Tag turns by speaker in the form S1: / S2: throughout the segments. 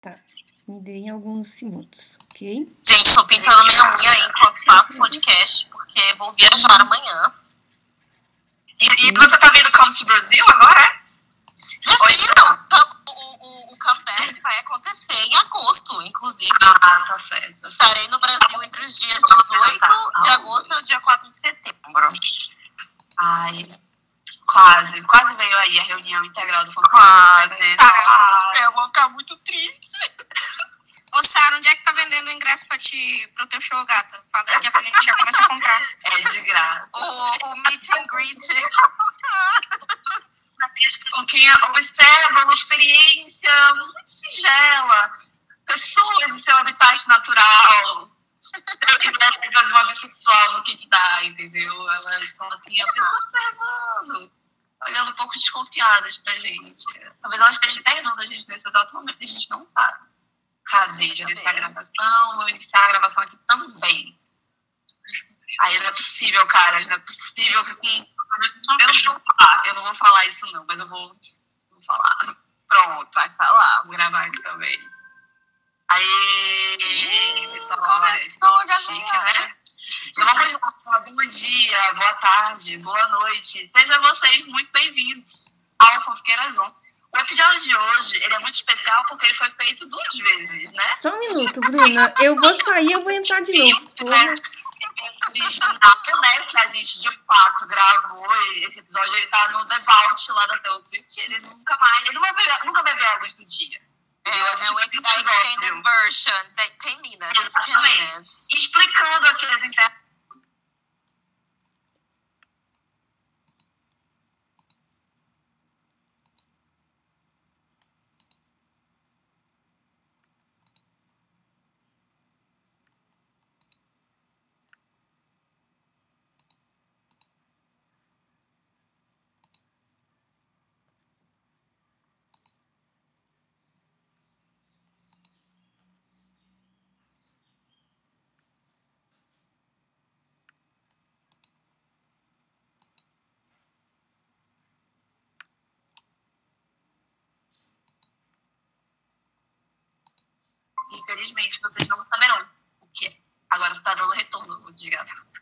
S1: Tá. Me deem alguns segundos, ok?
S2: Gente, tô pintando minha unha aí enquanto faço podcast, porque vou viajar amanhã.
S3: E, e você tá vendo Come to Brasil agora? é?
S2: Meu filho, tá- o, o, o comeback vai acontecer em agosto, inclusive.
S3: Ah, tá certo.
S2: Estarei no Brasil entre os dias 18 de agosto e o dia 4 de setembro.
S3: Ai, quase. Quase veio aí a reunião integral do Fantástico.
S2: Quase.
S3: Ah,
S2: eu vou ficar muito triste.
S4: Ô, Sara, onde é que tá vendendo o ingresso pra ti, pro teu show, gata? Fala que a gente já começa a comprar.
S3: é de graça.
S2: O, o meet and greet.
S3: com quem observa uma experiência muito singela, pessoas em seu habitat natural. Que deve fazer uma bissexual no que dá, entendeu? Elas são assim, a pessoa observando, olhando um pouco desconfiadas pra gente. Talvez elas estejam internando a gente nesse exato momento, a gente não sabe. Cadê de iniciar a gravação? Vou iniciar a gravação aqui também. Aí não é possível, cara, não é possível que com eu não vou falar, eu não vou falar isso não, mas eu vou, vou falar. Pronto, vai falar, vou gravar aqui também. Aí, Vitória,
S2: começou,
S3: chique,
S2: galera.
S3: né? Então lá, falar bom dia, boa tarde, boa noite. Sejam vocês muito bem-vindos ao Fofoqueiras On. O episódio de hoje, ele é muito especial porque ele foi feito duas vezes, né?
S1: Só um minuto, Bruna. Eu vou sair, eu vou entrar de novo. Porra.
S3: original, né, que a gente de fato gravou, e esse episódio ele tá no Devault lá da Taylor Swift, ele nunca mais, ele nunca vai, nunca ver a luz do dia.
S2: É, é o ex- a extended version. Tem 10 minutes. 10
S3: Exatamente.
S2: minutes.
S3: Explicando aqui as Infelizmente, vocês não saberão o que é. Agora tá dando retorno, o desgraçado.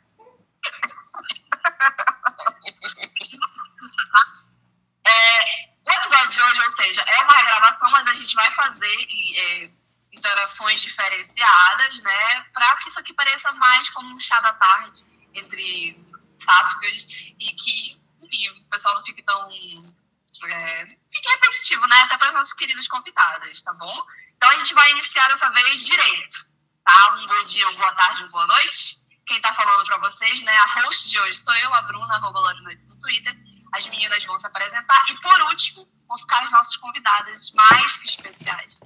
S3: É, o episódio de hoje, ou seja, é uma gravação, mas a gente vai fazer é, interações diferenciadas, né? Pra que isso aqui pareça mais como um chá da tarde entre sáficas e que, enfim, o pessoal não fique tão. É, fique repetitivo, né? Até para nossas queridas convidadas, tá bom? Então a gente vai iniciar dessa vez direito, tá? Um bom dia, uma boa tarde, uma boa noite. Quem tá falando pra vocês, né? A host de hoje sou eu, a Bruna, arroba Lore Noites no Twitter. As meninas vão se apresentar. E por último, vão ficar as nossas convidadas mais especiais.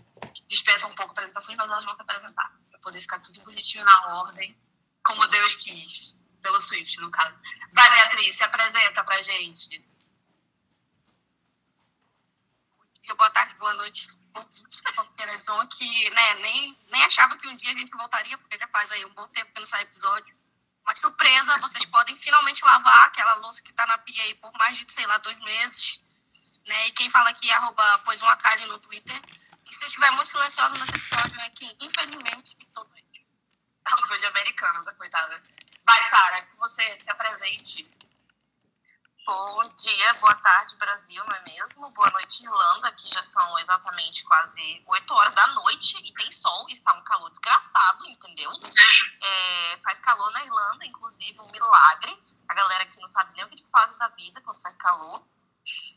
S3: Dispensa um pouco apresentações, mas elas vão se apresentar. Pra poder ficar tudo bonitinho na ordem, como Deus quis. Pelo Swift, no caso. Vai, Beatriz, se apresenta pra gente.
S4: boa tarde, boa noite, da Fofoqueiras On, que né, nem, nem achava que um dia a gente voltaria, porque já faz aí um bom tempo que não sai episódio. Mas surpresa, vocês podem finalmente lavar aquela louça que tá na pia aí por mais de, sei lá, dois meses. Né? E quem fala aqui é arroba pois uma Kali no Twitter. E se eu estiver muito silenciosa nesse episódio é que, infelizmente, estou doente.
S3: Orgulho americano, da coitada. Vai, Sara, que você se apresente.
S2: Bom dia, boa tarde, Brasil, não é mesmo? Boa noite, Irlanda, que já são exatamente quase 8 horas da noite e tem sol está um calor desgraçado, entendeu? É, faz calor na Irlanda, inclusive, um milagre. A galera aqui não sabe nem o que eles fazem da vida quando faz calor.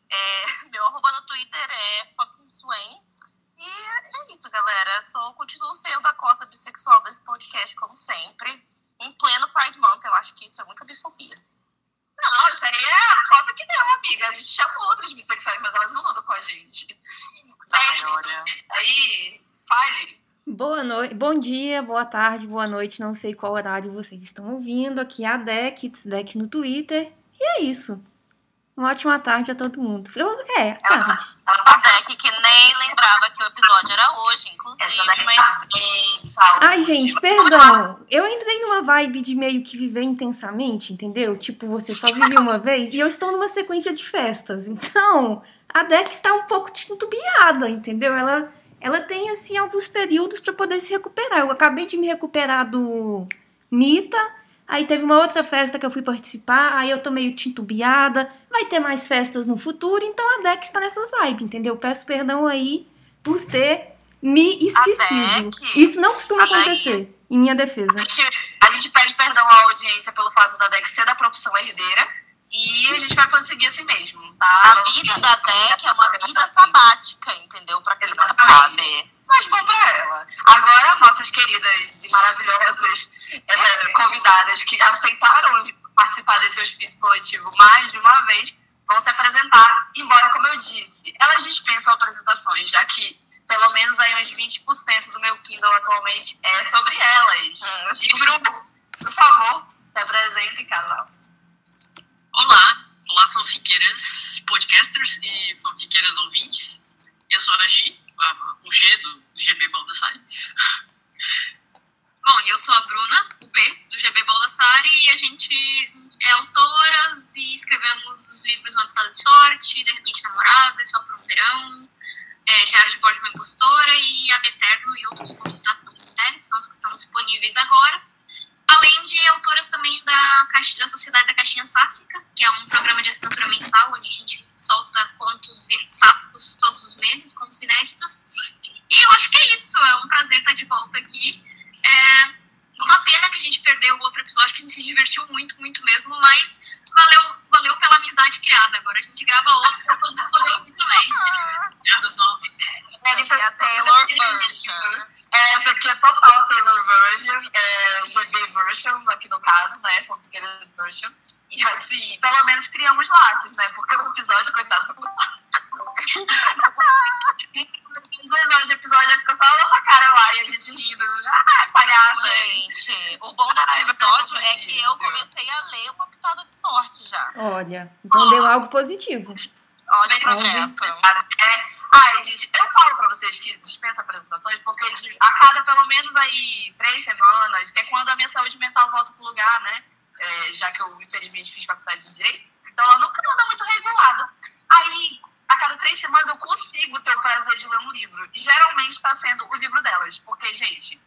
S2: É, meu arroba no Twitter é fucking Swain. E é isso, galera. Sou, continuo sendo a cota bissexual desse podcast, como sempre. Em pleno Pride Month, eu acho que isso é muita bifobia.
S3: Não, isso aí é a cota que deu, amiga. A gente chamou outras bissexuais, mas elas não andam com a gente.
S2: Ai, olha.
S3: Aí, fale.
S1: Boa noite, bom dia, boa tarde, boa noite. Não sei qual horário vocês estão ouvindo. Aqui é a Deck, Deck no Twitter. E é isso. Uma ótima tarde a todo mundo. Eu, é, tarde.
S2: A Beck, que nem lembrava que o episódio era hoje, inclusive, mas
S3: tá.
S1: Ai, gente, perdão. Eu entrei numa vibe de meio que viver intensamente, entendeu? Tipo, você só vive uma vez e eu estou numa sequência de festas. Então, a Deck está um pouco titubeada, entendeu? Ela ela tem assim alguns períodos para poder se recuperar. Eu acabei de me recuperar do Mita, aí teve uma outra festa que eu fui participar, aí eu tô meio titubeada. Vai ter mais festas no futuro, então a Dex tá nessas vibes, entendeu? Peço perdão aí por ter me esquecido.
S2: Dex?
S1: Isso não costuma
S2: A Dex?
S1: acontecer, em minha defesa.
S3: A gente, a gente pede perdão à audiência pelo fato da Dex ser da profissão herdeira e a gente vai conseguir assim mesmo, tá?
S2: A vida da Deck é uma vida sabática, entendeu? Pra quem não sabe.
S3: Mas bom pra ela. Agora, nossas queridas e maravilhosas eh, convidadas que aceitaram participar desse hospício coletivo mais de uma vez, vão se apresentar, embora, como eu disse, elas dispensam apresentações, já que pelo menos aí uns 20% do meu Kindle atualmente é sobre elas.
S2: Hum.
S3: Gibro, por favor, se apresente, casal.
S5: Olá, olá fanfiqueiras podcasters e fanfiqueiras ouvintes. Eu sou a Gi, o G do, do GB Baldassari. Bom, e eu sou a Bruna, o B do GB Baldassari, e a gente é autoras e escrevemos os livros Uma Pitada de Sorte, De Repente Namorada, Só por um Verão, é, Diário de Bordo uma Impostora e Abeterno e outros contos do mistério, que são os que estão disponíveis agora. Além de autoras também da, Caixa- da Sociedade da Caixinha Sáfica, que é um programa de assinatura mensal, onde a gente solta contos sáficos todos os meses, contos inéditos. E eu acho que é isso, é um prazer estar de volta aqui. É uma pena que a gente perdeu o outro episódio, que a gente se divertiu muito, muito mesmo, mas valeu, valeu pela amizade criada. Agora a gente grava outro para todo mundo poder ouvir também. Piadas novas.
S2: É a Taylor version.
S3: É, essa aqui é total Taylor version, é GB version, aqui no caso, né? Pequenas version. E assim, pelo menos criamos laços, né? Porque o episódio, coitado, Dois anos de episódio ficou só a nossa cara lá e a gente rindo. Ah, palhaça.
S2: Gente, o bom desse
S3: vai
S2: episódio
S3: ser
S2: é que eu comecei a ler uma pitada de sorte já.
S1: Olha, então deu algo positivo.
S2: Olha o progresso.
S3: É, ai, gente, eu falo pra vocês que dispensa apresentações, porque de- a cada pelo menos aí três semanas, que é quando a minha saúde mental volta pro lugar, né? É, já que eu, infelizmente, fiz faculdade de Direito, então ela nunca anda muito regulada. Aí, a cada três semanas, eu consigo ter o prazer de ler um livro. E geralmente está sendo o livro delas, porque, gente,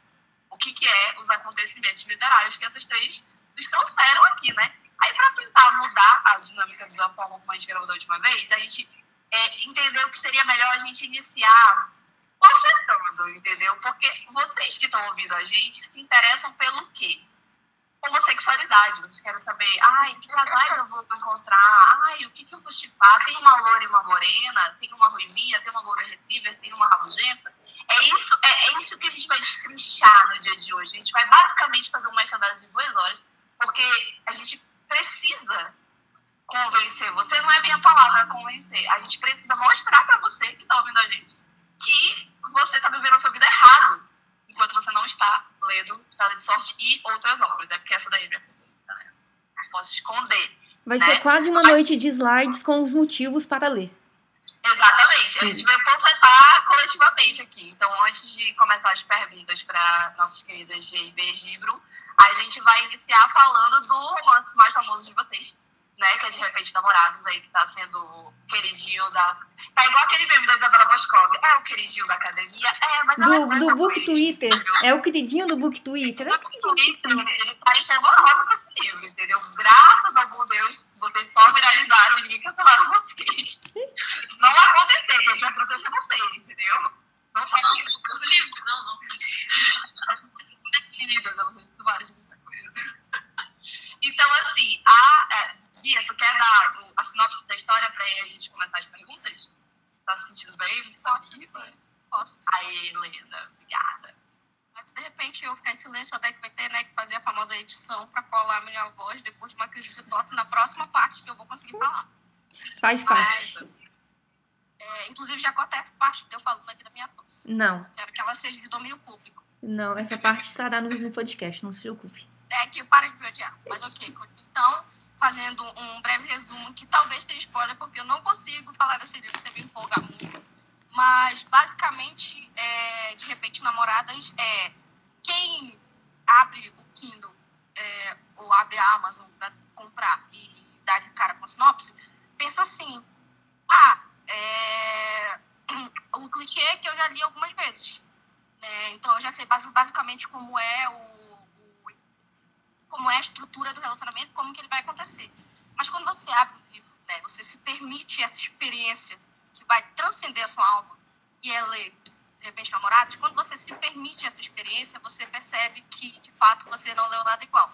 S3: o que, que é os acontecimentos literários que essas três nos trouxeram aqui, né? Aí, para tentar mudar a dinâmica da forma como a gente gravou da última vez, a gente é, entendeu que seria melhor a gente iniciar projetando, entendeu? Porque vocês que estão ouvindo a gente se interessam pelo quê? Homossexualidade. Vocês querem saber, ai, que casais eu vou encontrar? Ai, o que, que eu vou chipar? Tem uma loura e uma morena? Tem uma ruivinha? Tem uma loura retriever? Tem uma rabugenta? É isso, é, é isso que a gente vai destrinchar no dia de hoje. A gente vai basicamente fazer uma estadada de duas horas, porque a gente precisa convencer você, não é bem a palavra convencer. A gente precisa mostrar pra você que tá ouvindo a gente que você tá vivendo a sua vida errado enquanto você não está lendo Pitada de Sorte e outras obras, né? Porque essa daí é minha favorita, né? Não posso esconder.
S1: Vai
S3: né?
S1: ser quase uma
S3: Mas-
S1: noite de slides com os motivos para ler.
S3: Exatamente.
S1: Sim.
S3: A gente vai completar coletivamente aqui. Então, antes de começar as perguntas para nossas queridas GB e Gibro, a gente vai iniciar falando do romance mais famoso de vocês, né? Que é de repente namorados aí, que tá sendo queridinho da. Tá igual aquele meme da Isabela Boscov. É o queridinho da academia? É, mas ela
S1: Do,
S3: é
S1: do
S3: essa
S1: Book Twitter.
S3: entendeu?
S1: É o queridinho do Book Twitter. É o
S3: No
S1: queridinho do Book
S3: Twitter, ele tá em fervorosa com esse livro, entendeu? Graças ao bom Deus, vocês só viralizaram e ninguém cancelaram vocês. Isso não vai acontecer, a gente vai proteger vocês, entendeu? Não
S5: Não,
S3: sabia.
S5: não, Deus livre, não, não.
S3: Metidas, eu não sei se várias muita coisa. Então, assim, a. É, Bia, tu quer dar o- a sinopse da história pra a gente começar as perguntas? Tá se sentindo bem? Você tá
S4: Pode sim. Posso sim.
S3: Aí, Helena, obrigada.
S4: Mas se de repente eu ficar em silêncio, até que vai ter né, que fazer a famosa edição para colar minha voz depois de uma crise de tosse na próxima parte que eu vou conseguir falar.
S1: Faz parte.
S4: É, inclusive já acontece parte de eu falando aqui da minha tosse.
S1: Não,
S4: Quero que ela seja de domínio público.
S1: não. Essa parte estará no, no podcast, não se preocupe.
S4: É que para de me odiar. Mas ok. Então, fazendo um breve resumo, que talvez tenha spoiler, porque eu não consigo falar desse livro sem me empolgar muito. Mas, basicamente, é, de repente, namoradas é quem abre o Kindle é, ou abre a Amazon para comprar e dá de cara com sinopse, pensa assim: ah, é, o clichê que eu já li algumas vezes. Né? Então, eu já sei basicamente como é o, como é a estrutura do relacionamento, como que ele vai acontecer. Mas quando você abre o livro, né, você se permite essa experiência que vai transcender a sua alma, e é ler, de repente, namorados, quando você se permite essa experiência, você percebe que, de fato, você não leu nada igual.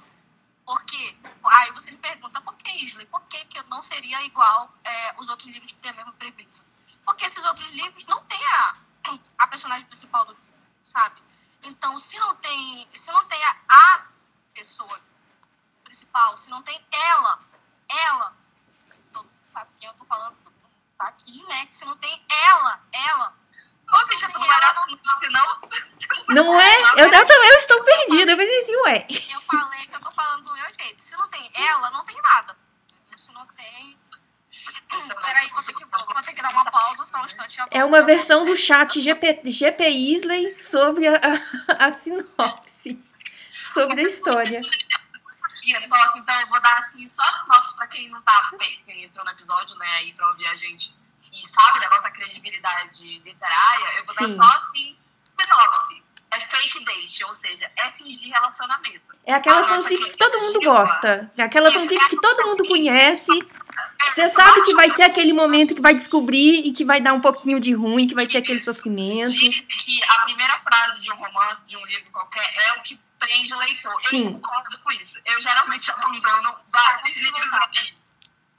S4: Por quê? Aí você me pergunta, por que Isley? Por que, que eu não seria igual é, os outros livros que têm a mesma premissa? Porque esses outros livros não têm a, a personagem principal do livro, sabe? Então, se não tem, se não tem a, a pessoa principal, se não tem ela, ela, todo mundo sabe quem eu tô falando, tá aqui, né? Que se não tem ela, ela.
S3: Ô, bicha, tu não vai dar senão.
S1: Não é? Eu, eu também eu estou perdida. Eu pensei assim, ué.
S4: Eu falei que eu tô falando do meu jeito. Se não tem ela, não tem nada. Se não tem. Peraí, vou ter que, vou ter que dar uma pausa, só um instante.
S1: É uma versão do chat GP, GP Isley sobre a, a, a sinopse. Sobre a história.
S3: Então eu vou dar assim só sinopse pra quem não tá, quem entrou no episódio, né, aí pra ouvir a gente e sabe da nossa credibilidade literária, eu vou
S1: Sim.
S3: dar só assim, sinopse. É fake date, ou seja, é fingir relacionamento.
S1: É aquela
S3: A
S1: fanfic que todo mundo gosta. É aquela fanfic que todo mundo conhece. Você sabe que vai ter aquele momento que vai descobrir e que vai dar um pouquinho de ruim, que vai ter aquele sofrimento.
S3: Diz que a primeira frase de um romance, de um livro qualquer, é o que prende o leitor.
S1: Sim.
S3: Eu concordo com isso. Eu geralmente abandono vários livros aqui.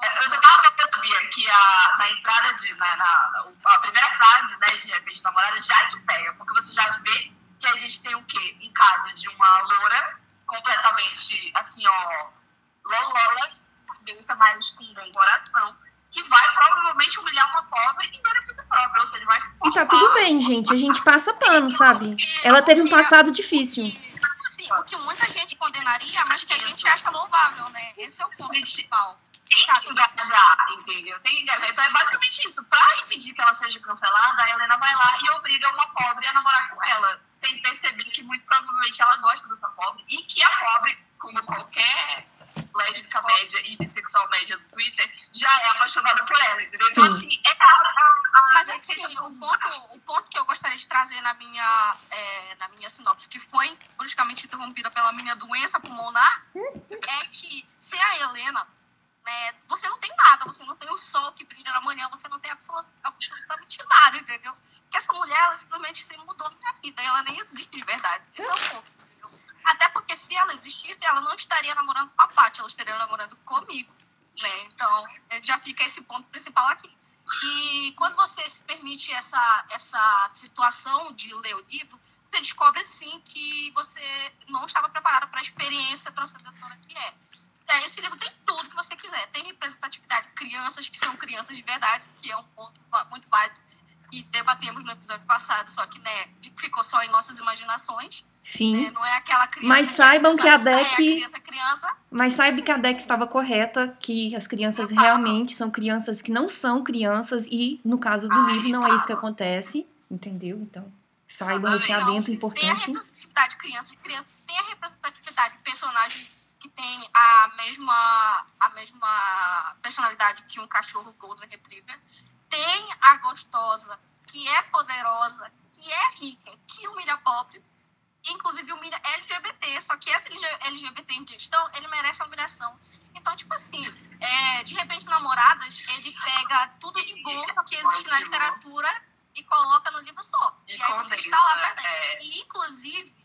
S3: É, Eu tava sabia que a, na entrada de. Na, na- a primeira frase, né, de repente namorada, já te pega, porque você já vê que a gente tem o quê? Um caso de uma loura completamente assim, ó, lolola, cabeça, mas com um bom coração, que vai provavelmente humilhar uma pobre em benefício próprio, ou seja, vai
S1: E tá tudo bem, gente. A gente passa pano, sabe? Ela teve um passado difícil.
S4: O que muita gente condenaria, mas que a gente acha louvável, né? Esse é o ponto principal.
S3: Tem que engajar, entendeu? Tem que engajar. Então é basicamente isso. Pra impedir que ela seja cancelada, a Helena vai lá e obriga uma pobre a namorar com ela, sem perceber que muito provavelmente ela gosta dessa pobre e que a pobre, como qualquer lésbica média e bissexual média do Twitter, já é apaixonada por ela, entendeu? Então,
S1: Sim.
S3: assim, é a, a, a
S4: Mas assim, o ponto, o ponto que eu gostaria de trazer na minha, é, na minha sinopse, que foi bruscamente interrompida pela minha doença pulmonar, é que sem a Helena, né, você não tem nada, você não tem o sol que brilha na manhã, você não tem absolu- absolutamente nada, entendeu? Porque essa mulher, ela simplesmente se mudou minha vida, e ela nem existe de verdade. Esse é o ponto. Até porque se ela existisse, ela não estaria namorando com a Paty, ela estaria namorando comigo. Né? Então, eh, já fica esse ponto principal aqui. E quando você se permite essa, essa situação de ler o livro, você descobre, assim, que você não estava preparada para a experiência transcendedora que é. Esse livro tem tudo que você quiser. Tem representatividade de crianças que são crianças de verdade, que é um ponto muito válido que debatemos no episódio passado, só que né, ficou só em nossas imaginações.
S1: Sim.
S4: Não é aquela criança.
S1: Mas
S4: que é
S1: saibam que a
S4: adulta,
S1: Deck-
S4: É a criança, criança.
S1: Mas saiba que a Deck estava correta, que as crianças realmente são crianças que não são crianças, e no caso do livro não é isso que acontece, entendeu? Então, saibam esse adendo
S4: Tem a
S1: importante.
S4: representatividade de crianças, crianças tem a representatividade de personagem que tem a mesma, a mesma personalidade que um cachorro Golden Retriever. Tem a gostosa, que é poderosa, que é rica, que humilha pobre. Inclusive humilha LGBT, só que essa LGBT em questão, ele merece a humilhação. Então, tipo assim, é, de repente, Namoradas, ele pega tudo de bom que existe na literatura e coloca no livro só. E, aí você está lá pra dentro.
S3: é,
S4: E, inclusive,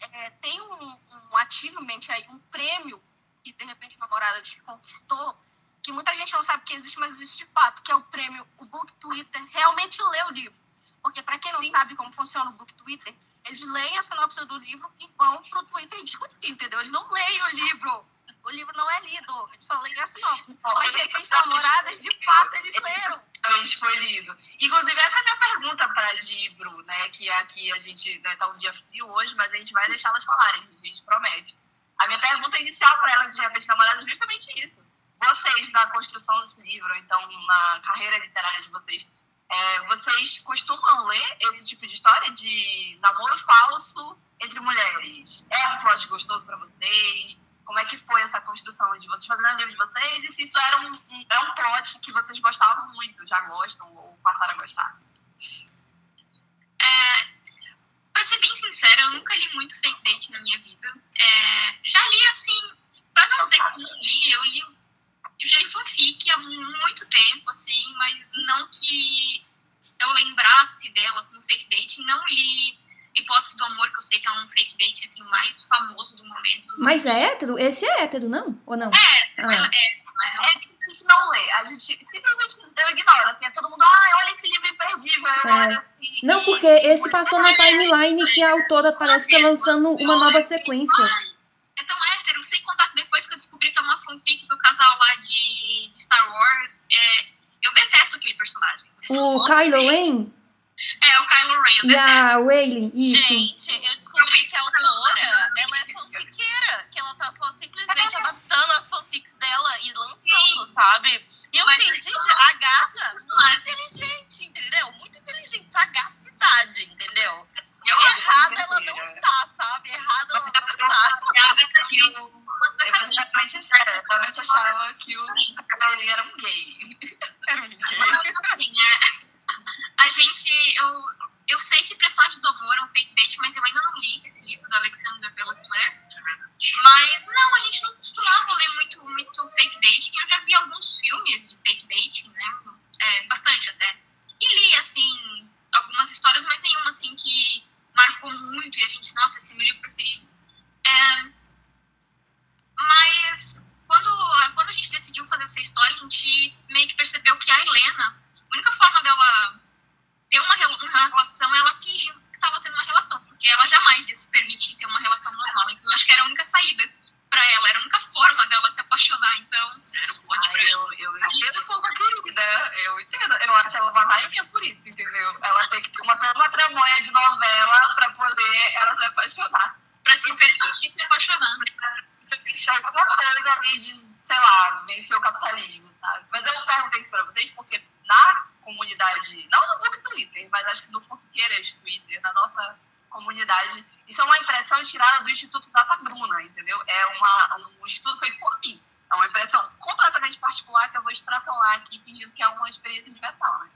S4: é, tem um, um achievement aí, um prêmio que, de repente, namorada te conquistou, que muita gente não sabe que existe, mas existe de fato, que é o prêmio, o Book Twitter realmente lê o livro. Porque, para quem não sabe como funciona o Book Twitter, eles leem a sinopse do livro e vão pro Twitter discutir, entendeu? Eles não leem o livro. O livro não é lido, eles só leem a sinopse. Mas, de repente, namoradas, de fato, eles leram.
S3: Realmente foi lido. Inclusive, essa é a minha pergunta para Gibro, né? Que aqui a gente né, tá um dia frio hoje, mas a gente vai deixar elas falarem, a gente promete. A minha pergunta inicial para elas, de repente, namoradas, é justamente isso. Vocês, na construção desse livro, então, na carreira literária de vocês, é, vocês costumam ler esse tipo de história de namoro falso entre mulheres? É um plot gostoso para vocês? Como é que foi essa construção de vocês fazendo o livro de vocês? E se isso era um, um, é um plot que vocês gostavam muito, já gostam ou passaram a gostar?
S5: É, para ser bem sincera, eu nunca li muito fake date na minha vida. É, já li assim, para não dizer como li, eu li eu já li fanfic há muito tempo, assim, mas não que eu lembrasse dela como fake date, não li Hipótese do Amor, que eu sei que é um fake date assim, mais famoso do momento.
S1: Mas é hétero? Esse é hétero, não? Ou não?
S5: É,
S1: Ah.
S5: ela é. Mas eu
S3: É que a gente não lê, a gente simplesmente eu ignoro, assim, é todo mundo, ah, olha esse livro imperdível, eu
S1: É.
S3: assim.
S1: Não, porque esse passou na timeline que a autora parece que tá lançando uma nova sequência.
S5: É hétero, sem contar que depois que eu descobri que é uma fanfic do casal lá de, de Star Wars, é, eu detesto aquele personagem.
S1: O Kylo Ren
S5: É, o Kylo Ren, eu
S1: e
S5: detesto.
S1: a Wayne, isso.
S2: Gente, eu descobri que a autora, ela é fanfiqueira, que ela tá só simplesmente adaptando as fanfics dela e lançando, sabe? E eu
S5: Mas-
S2: fiquei, gente, a gata, muito inteligente, entendeu? Muito inteligente, sagacidade, entendeu?
S5: Eu
S2: Errada ela não está, sabe? Errada ela não está.
S5: que a Agatha Christie lança
S3: Eu realmente, realmente achava que o ele era um gay.
S2: Era um gay.
S5: Assim, é, a gente, eu, eu sei que Presságios do Amor é um fake date, mas eu ainda não li esse livro do Alexander Bellafleur. Mas não, a gente não costumava ler muito, muito fake date. Eu já vi alguns filmes de fake date, né? É, bastante até. E li, assim, algumas histórias, mas nenhuma, assim, que marcou muito e a gente, nossa, esse é meu livro preferido. É, mas quando, quando a gente decidiu fazer essa história, a gente meio que percebeu que a Helena, a única forma dela ter uma, uma relação é ela fingindo que estava tendo uma relação, porque ela jamais ia se permitir ter uma relação normal. Então, acho que era a única saída para ela, era a única forma dela se apaixonar. Então, era um monte pra
S3: Ai,
S5: ela.
S3: eu, eu entendo um pouco a querida, eu entendo. Eu acho ela uma rainha por isso, entendeu? Ela tem que ter uma, uma tramonha de novela pra poder ela se apaixonar.
S5: Pra se permitir se apaixonar.
S3: Deixar alguma coisa ali de, sei lá, vencer o capitalismo, sabe? Mas eu perguntei isso pra vocês porque na comunidade, não no book Twitter, mas acho que no Porqueiras Twitter, na nossa comunidade, isso é uma impressão tirada do Instituto Data Bruna, entendeu? É uma, um estudo feito por mim. É uma impressão completamente particular que eu vou extrapolar aqui, fingindo que é uma experiência universal, né?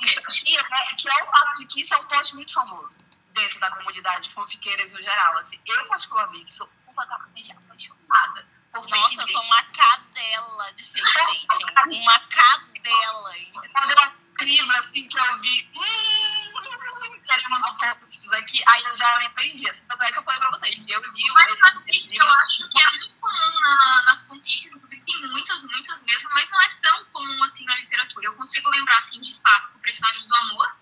S3: Que é, que é o fato de que isso é um post muito famoso dentro da comunidade fanfiqueiras no geral. Assim, eu, particularmente, sou completamente apaixonada por
S2: Nossa, eu sou uma cadela de fake dating. Uma cadela.
S3: Quando eu incrível, assim, que eu vi, hum, quero mandar um pouco disso daqui, aí eu já me prendi. Tanto é que eu falei pra vocês, eu li o
S5: Mas sabe o que eu acho que é muito comum na- nas fanfics, inclusive tem muitas, muitas mesmo, mas não é tão comum assim na literatura. Eu consigo lembrar assim de Sáfico, Presságios do Amor,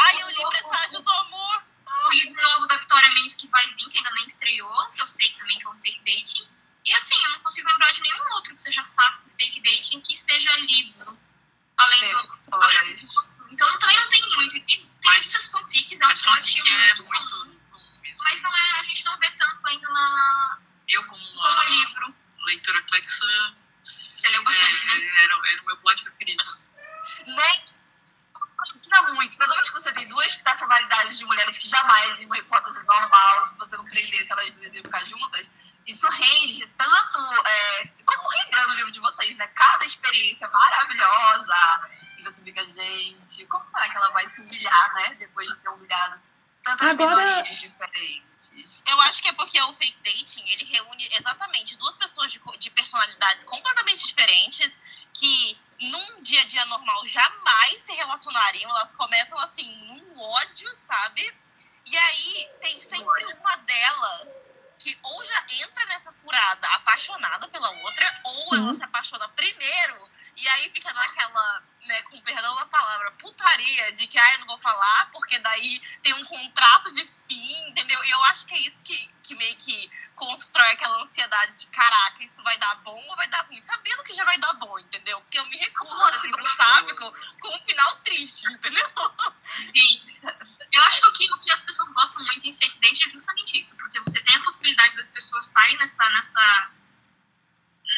S2: Ai, eu li Presságios do Amor.
S5: o livro novo da Vitória Mendes que vai vir, que ainda nem estreou, que eu sei também que é um fake dating. E assim, eu não consigo lembrar de nenhum outro que seja Sáfico fake dating que seja livro. Além do. Então também não tem muito. E tem, tem essas fanfics, é um
S6: Mas
S5: plot
S6: fanfic é
S5: muito
S6: muito
S5: comum.
S6: comum mesmo.
S5: Mas não é, a gente não vê tanto ainda na,
S6: Eu, como
S5: como
S6: uma
S5: livro.
S6: leitora flexa,
S5: Você leu bastante,
S6: é,
S5: né?
S6: era, era o meu plot preferido.
S3: Nem tira muito. Que você tem duas personalidades de mulheres que jamais, em uma hipótese normal, se você não prendesse, elas duas iam ficar juntas, isso rende tanto, é, como rendeu no livro de vocês, né? Cada experiência maravilhosa. E você fica, gente, como será que ela vai se humilhar, né? Depois de ter humilhado tantas
S1: Agora-
S3: minorias diferentes.
S2: Eu acho que é porque o fake dating, ele reúne exatamente duas pessoas de, de personalidades completamente diferentes que num dia a dia normal jamais se relacionariam, elas começam assim, num ódio, sabe? E aí tem sempre uma delas que ou já entra nessa furada apaixonada pela outra, ou
S1: Sim.
S2: ela se apaixona primeiro, e aí fica naquela, né, com perdão da palavra, putaria de que, ah, eu não vou falar, porque daí tem um contrato de fim, entendeu? E eu acho que é isso que, que meio que constrói aquela ansiedade de, caraca, isso vai dar bom ou vai dar ruim? Sabendo que já vai dar bom, entendeu? Porque eu me recuso a ler livro sábico com um final triste, entendeu?
S5: Sim. Eu acho que o que, o que as pessoas gostam muito em fake date é justamente isso, porque você tem a possibilidade das pessoas estarem nessa, nessa,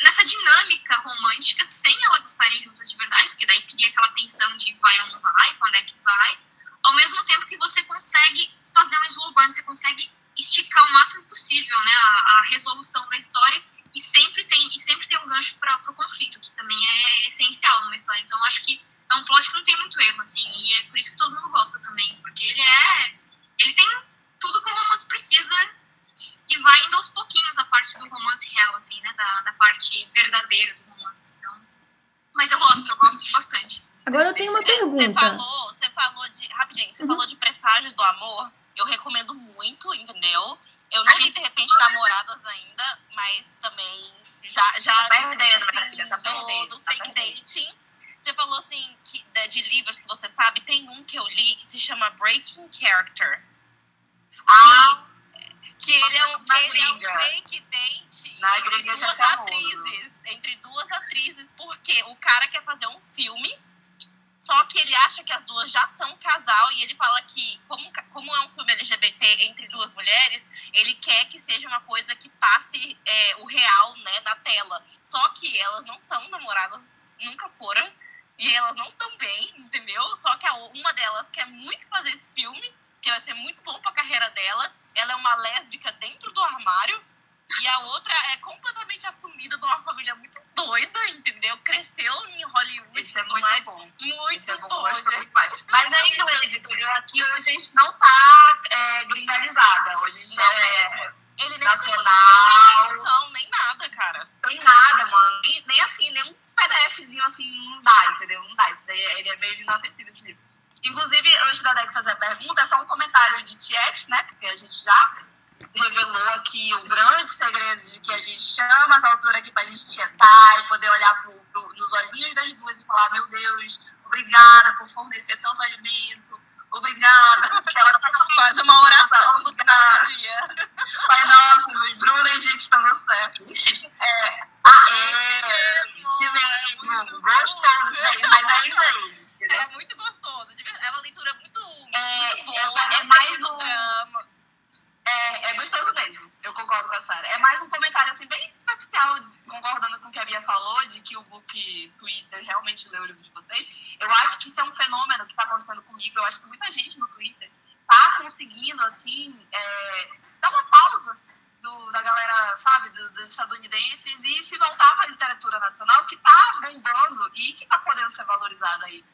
S5: nessa dinâmica romântica sem elas estarem juntas de verdade, porque daí cria aquela tensão de vai ou não vai, quando é que vai, ao mesmo tempo que você consegue fazer um slow burn, você consegue esticar o máximo possível né, a, a resolução da história e sempre tem, e sempre tem um gancho para o conflito, que também é essencial numa história. Então, acho que é um plot que não tem muito erro, assim, e é por isso que todo mundo gosta também, porque ele é. Ele tem tudo que um mas precisa e vai indo aos pouquinhos a parte do romance real, assim, né? Da, da parte verdadeira do romance. Então, mas eu gosto, eu gosto bastante.
S1: Agora eu tenho uma
S2: Você- Você
S1: pergunta.
S2: falou, você falou de. Rapidinho, você
S1: Uhum.
S2: falou de presságios do amor. Eu recomendo muito, entendeu? Eu não li de repente namoradas ainda, mas também já, já
S3: Tá perdendo, minha
S2: assim,
S3: filha, tá
S2: do,
S3: perdendo,
S2: do
S3: tá
S2: fake
S3: perdendo.
S2: dating. Você falou assim que, de, de livros que você sabe, tem um que eu li que se chama Breaking Character.
S3: Ah,
S2: Que ele é um, ele é um fake date
S3: Na
S2: entre duas
S3: é
S2: atrizes. Entre duas atrizes, porque o cara quer fazer um filme, só que ele acha que as duas já são casal e ele fala que, como, como é um filme LGBT entre duas mulheres, ele quer que seja uma coisa que passe é, o real né, na tela. Só que elas não são namoradas, nunca foram. E elas não estão bem, entendeu? Só que a, uma delas quer muito fazer esse filme, que vai ser muito bom pra carreira dela. Ela é uma lésbica dentro do armário. E a outra é completamente assumida de uma família muito doida, entendeu? Cresceu em Hollywood e
S3: isso é
S2: tudo
S3: muito
S2: mais.
S3: bom.
S2: Muito
S3: Isso é bom, muito. Mas é inglês, entendeu? Aqui hoje a gente não tá é, gringalizada. Hoje a gente
S2: Não
S3: é,
S2: mesmo. Ele nem
S3: Nacional.
S2: tem nem nada, cara.
S3: tem nada, mano. Nem, nem assim, nem um PDFzinho assim, não dá, entendeu? Não dá. Isso daí é- ele é meio inacessível esse livro. Inclusive, antes da Deg fazer a pergunta, é só um comentário de Tiet, né? Porque a gente já revelou aqui o grande segredo de que a gente chama essa autora aqui pra gente tietar e poder olhar pro, pro- nos olhinhos das duas e falar, meu Deus, obrigada por fornecer tanto alimento, obrigada. ela tá
S2: Faz uma oração no final do dia.
S3: Pai nosso, Bruna e gente estão certo. É, ah, é, que mesmo, gostoso isso aí, mas é inglês, entendeu?
S2: É muito gostoso. É uma leitura muito,
S3: É,
S2: muito boa.
S3: é- é mais um-
S2: drama.
S3: É, é gostoso mesmo, eu concordo com a Sara. É mais um comentário assim, bem superficial, concordando com o que a Bia falou, de que o book Twitter realmente leu o livro de vocês. Eu acho que isso é um fenômeno que está acontecendo comigo. Eu acho que muita gente no Twitter tá conseguindo, assim, é, dar uma pausa do- da galera, sabe, do- dos estadunidenses e se voltar para a literatura nacional, que tá bombando e que tá podendo ser valorizada aí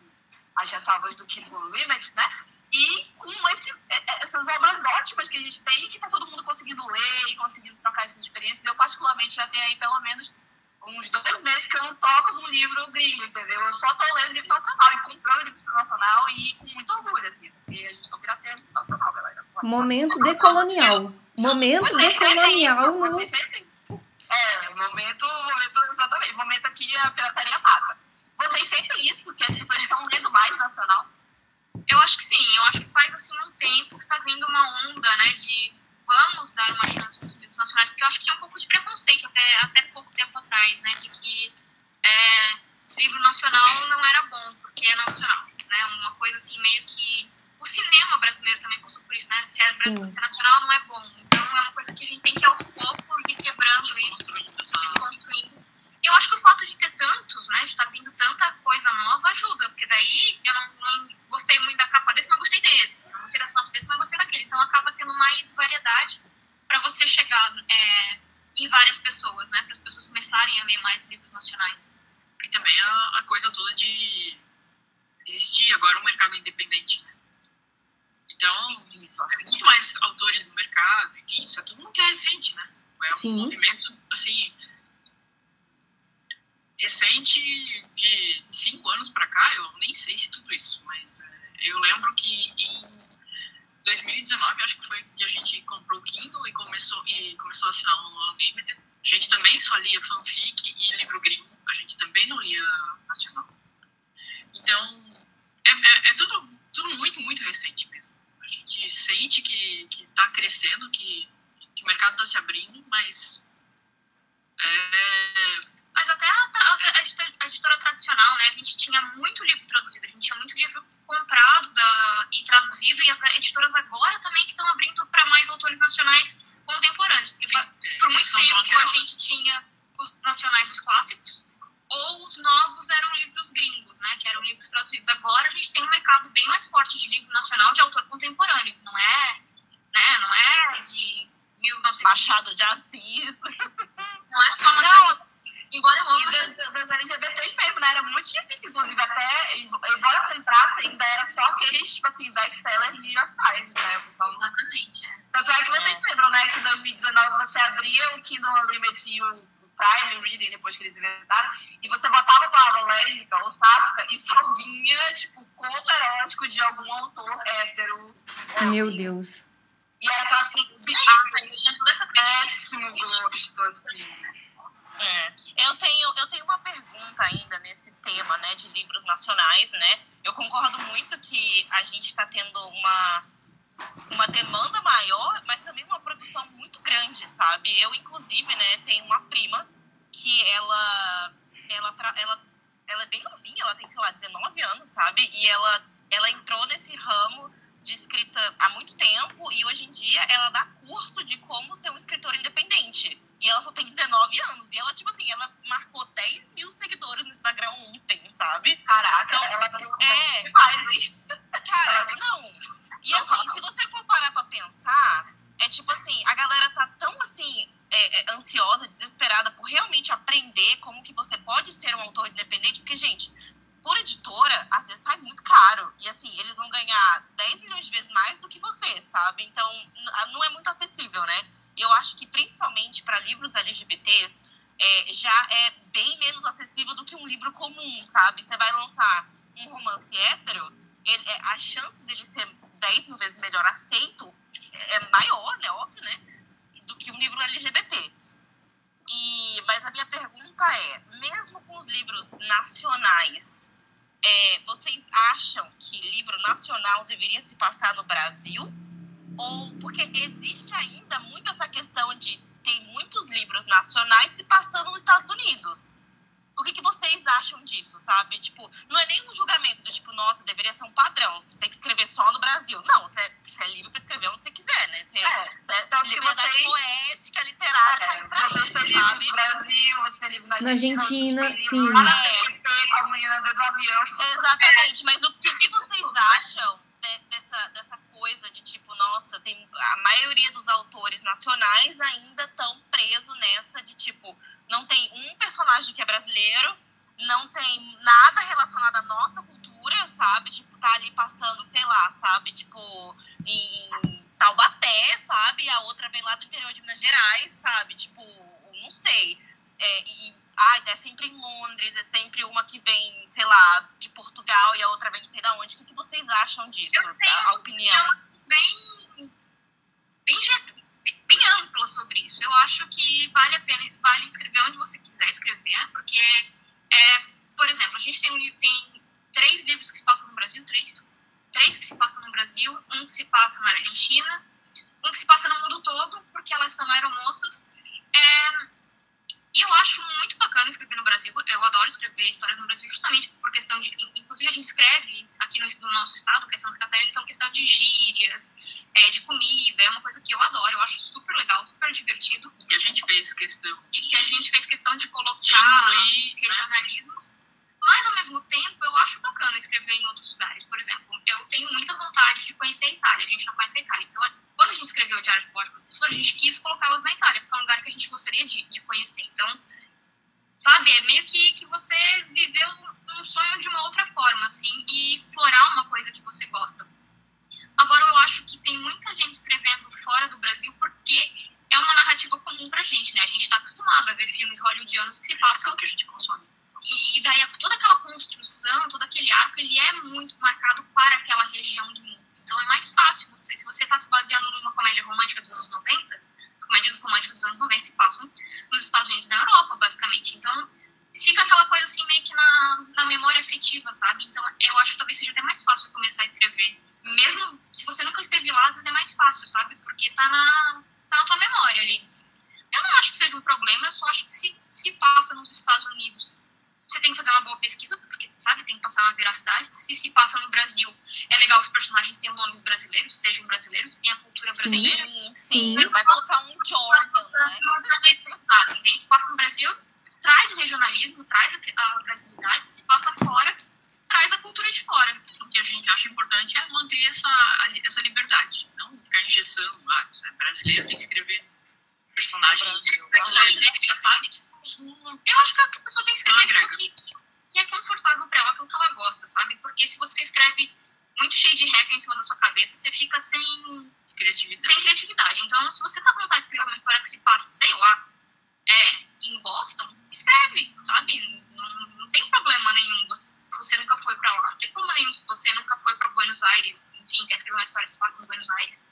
S3: as ressalvas do Kindle Limits, né? E com esse, é- essas obras ótimas que a gente tem, que tá todo mundo conseguindo ler e conseguindo trocar essas experiências. Eu, particularmente, já tenho aí pelo menos uns dois meses que eu não toco num livro gringo, entendeu? Eu só tô lendo livro nacional e comprando livro nacional e com muito orgulho, assim, porque a gente não pirateia livro nacional, galera.
S1: Momento decolonial. Momento decolonial no.
S3: sentem? É, momento, momento, exatamente. Momento aqui a pirataria mata. Vocês sentem isso, que as pessoas estão lendo mais nacional?
S5: Eu acho que sim, eu acho que faz assim um tempo que tá vindo uma onda, né, de vamos dar uma chance para os livros nacionais, porque eu acho que tinha um pouco de preconceito até, até pouco tempo atrás, né, de que é, livro nacional não era bom, porque é nacional, né, uma coisa assim meio que o cinema brasileiro também passou por isso, né, se é, brasileiro, se é nacional não é bom, então é uma coisa que a gente tem que aos poucos ir quebrando isso,
S6: desconstruindo.
S5: Eu acho que o fato de ter tantos, né, de estar vindo tanta coisa nova ajuda, porque daí eu não, não gostei muito da capa desse, mas gostei desse. Não gostei da sinopse desse, mas gostei daquele. Então acaba tendo mais variedade para você chegar é, em várias pessoas, né, para as pessoas começarem a ler mais livros nacionais.
S6: E também a, a coisa toda de existir agora um mercado independente. né? Então, tem muito mais autores no mercado, e que isso é tudo muito recente, né? É um
S1: Sim.
S6: movimento, assim, recente de cinco anos pra cá, eu nem sei se tudo isso, mas é, eu lembro que em 2019, acho que foi que a gente comprou o Kindle e começou, e começou a assinar o Unlimited. A gente também só lia fanfic e livro gringo, a gente também não lia nacional. Então, é, é, é tudo, tudo muito, muito recente mesmo. A gente sente que, que tá crescendo, que, que o mercado tá se abrindo, mas é,
S5: Mas até a, a editora, a editora tradicional, né, a gente tinha muito livro traduzido, a gente tinha muito livro comprado da- e traduzido, e as editoras agora também que estão abrindo para mais autores nacionais contemporâneos. Porque
S6: enfim,
S5: por, muito
S6: de
S5: tempo a gente tinha os nacionais, os clássicos, ou os novos eram livros gringos, né, que eram livros traduzidos. Agora a gente tem um mercado bem mais forte de livro nacional de autor contemporâneo, que não é, né, não é de 1900,
S2: Machado de Assis.
S5: não é só Machado. Embora eu
S3: E
S5: Machado
S3: das, LGBTs mesmo, né? Era muito difícil, inclusive, até, embora você entrasse, ainda era só aqueles, tipo assim, best-sellers New York Times, né?
S5: Exatamente, é.
S3: Tanto é que você 2019 você abria o Kindle Unlimited e o Prime Reading, depois que eles inventaram, e você botava a palavra lésbica ou sáfica e só vinha, tipo, conto erótico de algum autor hétero.
S1: Meu Deus.
S3: E era aquela assim,
S5: essa
S3: péssimo gosto, assim.
S2: É. Eu tenho, eu tenho uma pergunta ainda nesse tema, né, de livros nacionais, né? Eu concordo muito que a gente está tendo uma, uma demanda maior, mas também uma produção muito grande, sabe? Eu, inclusive, né, tenho uma prima que ela, ela, ela, ela é bem novinha, ela tem, sei lá, 19 anos, sabe? E ela, ela entrou nesse ramo de escrita há muito tempo e hoje em dia ela dá curso de como ser um escritor independente. E ela só tem 19 anos. E ela, tipo assim, ela marcou 10 mil seguidores no Instagram ontem, sabe?
S3: Caraca,
S2: então,
S3: ela
S2: é
S3: demais, hein?
S2: Cara, não. E assim, se você for parar pra pensar, é tipo assim, a galera tá tão assim, é, é, ansiosa, desesperada por realmente aprender como que você pode ser um autor independente, porque, gente, por editora, às vezes sai muito caro. E assim, eles vão ganhar 10 milhões de vezes mais do que você, sabe? Então, não é muito acessível, né? Eu acho que principalmente para livros LGBTs é, já é bem menos acessível do que um livro comum, sabe? Você vai lançar um romance hétero, ele, é, a chance dele ser 10 mil vezes melhor aceito é maior, né? Óbvio, né? Do que um livro LGBT. E, mas a minha pergunta é, mesmo com os livros nacionais, é, vocês acham que livro nacional deveria se passar no Brasil? Ou porque existe ainda muito essa questão de tem muitos livros nacionais se passando nos Estados Unidos. O que, que vocês acham disso, sabe? Tipo, não é nem um julgamento do tipo, nossa, deveria ser um padrão, você tem que escrever só no Brasil. Não, você é livre para escrever onde você quiser, né? Você,
S3: é,
S2: né?
S3: então,
S2: liberdade
S3: vocês...
S2: poética, literária,
S3: é,
S2: tá aí pra isso,
S3: livro
S2: sabe?
S3: no Brasil, você livro na
S1: Na Argentina,
S3: Argentina
S1: sim.
S3: É. Do avião.
S2: Exatamente, mas o que, que vocês acham de, dessa, dessa coisa de tipo, nossa, tem a maioria dos autores nacionais ainda estão presos nessa de tipo, não tem um personagem que é brasileiro, não tem nada relacionado à nossa cultura, sabe? Tipo, tá ali passando, sei lá, sabe? Tipo, em Taubaté, sabe? A outra vem lá do interior de Minas Gerais, sabe? Tipo, não sei. É, e ai, é sempre em Londres, é sempre uma que vem, sei lá, de Portugal e a outra vem não sei da onde. O que, que vocês acham disso?
S5: Eu tenho
S2: a, a opinião?
S5: bem, bem, bem ampla sobre isso. Eu acho que vale a pena, vale escrever onde você quiser escrever, porque, é, por exemplo, a gente tem, um, tem três livros que se passam no Brasil, três, três que se passam no Brasil, um que se passa na Argentina, um que se passa no mundo todo, porque elas são aeromoças. É, e eu acho muito bacana escrever no Brasil. Eu adoro escrever histórias no Brasil justamente por questão de. Inclusive, a gente escreve aqui no, no nosso estado, que é Santa Catarina, então questão de gírias, é, de comida, é uma coisa que eu adoro. Eu acho super legal, super divertido.
S6: E a gente fez questão.
S5: De, que a gente fez questão de colocar
S6: de né?
S5: regionalismos. Né? Mas, ao mesmo tempo, eu acho bacana escrever em outros lugares. Por exemplo, eu tenho muita vontade de conhecer a Itália. A gente não conhece a Itália. Então, quando a gente escreveu o Diário de Bordo Professor, a gente quis colocá-las na Itália, porque é um lugar que a gente gostaria de, de conhecer. Então, sabe, é meio que, que você viveu um sonho de uma outra forma, assim, e explorar uma coisa que você gosta. Agora, eu acho que tem muita gente escrevendo fora do Brasil porque é uma narrativa comum pra gente, né? A gente tá acostumado a ver filmes hollywoodianos que se passam...
S6: que a gente consome.
S5: E, e daí, toda aquela construção, todo aquele arco, ele é muito marcado para aquela região do mundo. Então, é mais fácil, você, se você está se baseando numa comédia romântica dos anos 90, as comédias românticas dos anos 90 se passam nos Estados Unidos e na Europa, basicamente. Então, fica aquela coisa assim meio que na, na memória afetiva, sabe? Então, eu acho que talvez seja até mais fácil começar a escrever. Mesmo se você nunca esteve lá, às vezes é mais fácil, sabe? Porque tá na, tá na tua memória ali. Eu não acho que seja um problema, eu só acho que se, se passa nos Estados Unidos você tem que fazer uma boa pesquisa, porque, sabe, tem que passar uma veracidade. Se se passa no Brasil, é legal que os personagens tenham nomes brasileiros, sejam brasileiros, tenham a cultura brasileira.
S2: Sim, sim. Vai colocar um Jordan, né?
S5: Então, se passa no Brasil, traz o regionalismo, traz a brasilidade. Se passa fora, traz a cultura de fora.
S6: O que a gente acha importante é manter essa, essa liberdade, não ficar engessando. Ah, é brasileiro, tem que escrever personagem
S5: brasileiro, sabe? Eu acho que a pessoa tem que escrever aquilo que, que, que, é confortável para ela, aquilo que ela gosta, sabe? Porque se você escreve muito cheio de regra em cima da sua cabeça, você fica sem,
S6: criatividade.
S5: sem criatividade. Então, se você tá com vontade de escrever uma história que se passa, sei lá, é, em Boston, escreve, sabe? Não, não tem problema nenhum. Você, você nunca foi pra lá. Não tem problema nenhum se você nunca foi pra Buenos Aires, enfim, quer escrever uma história que se passa em Buenos Aires.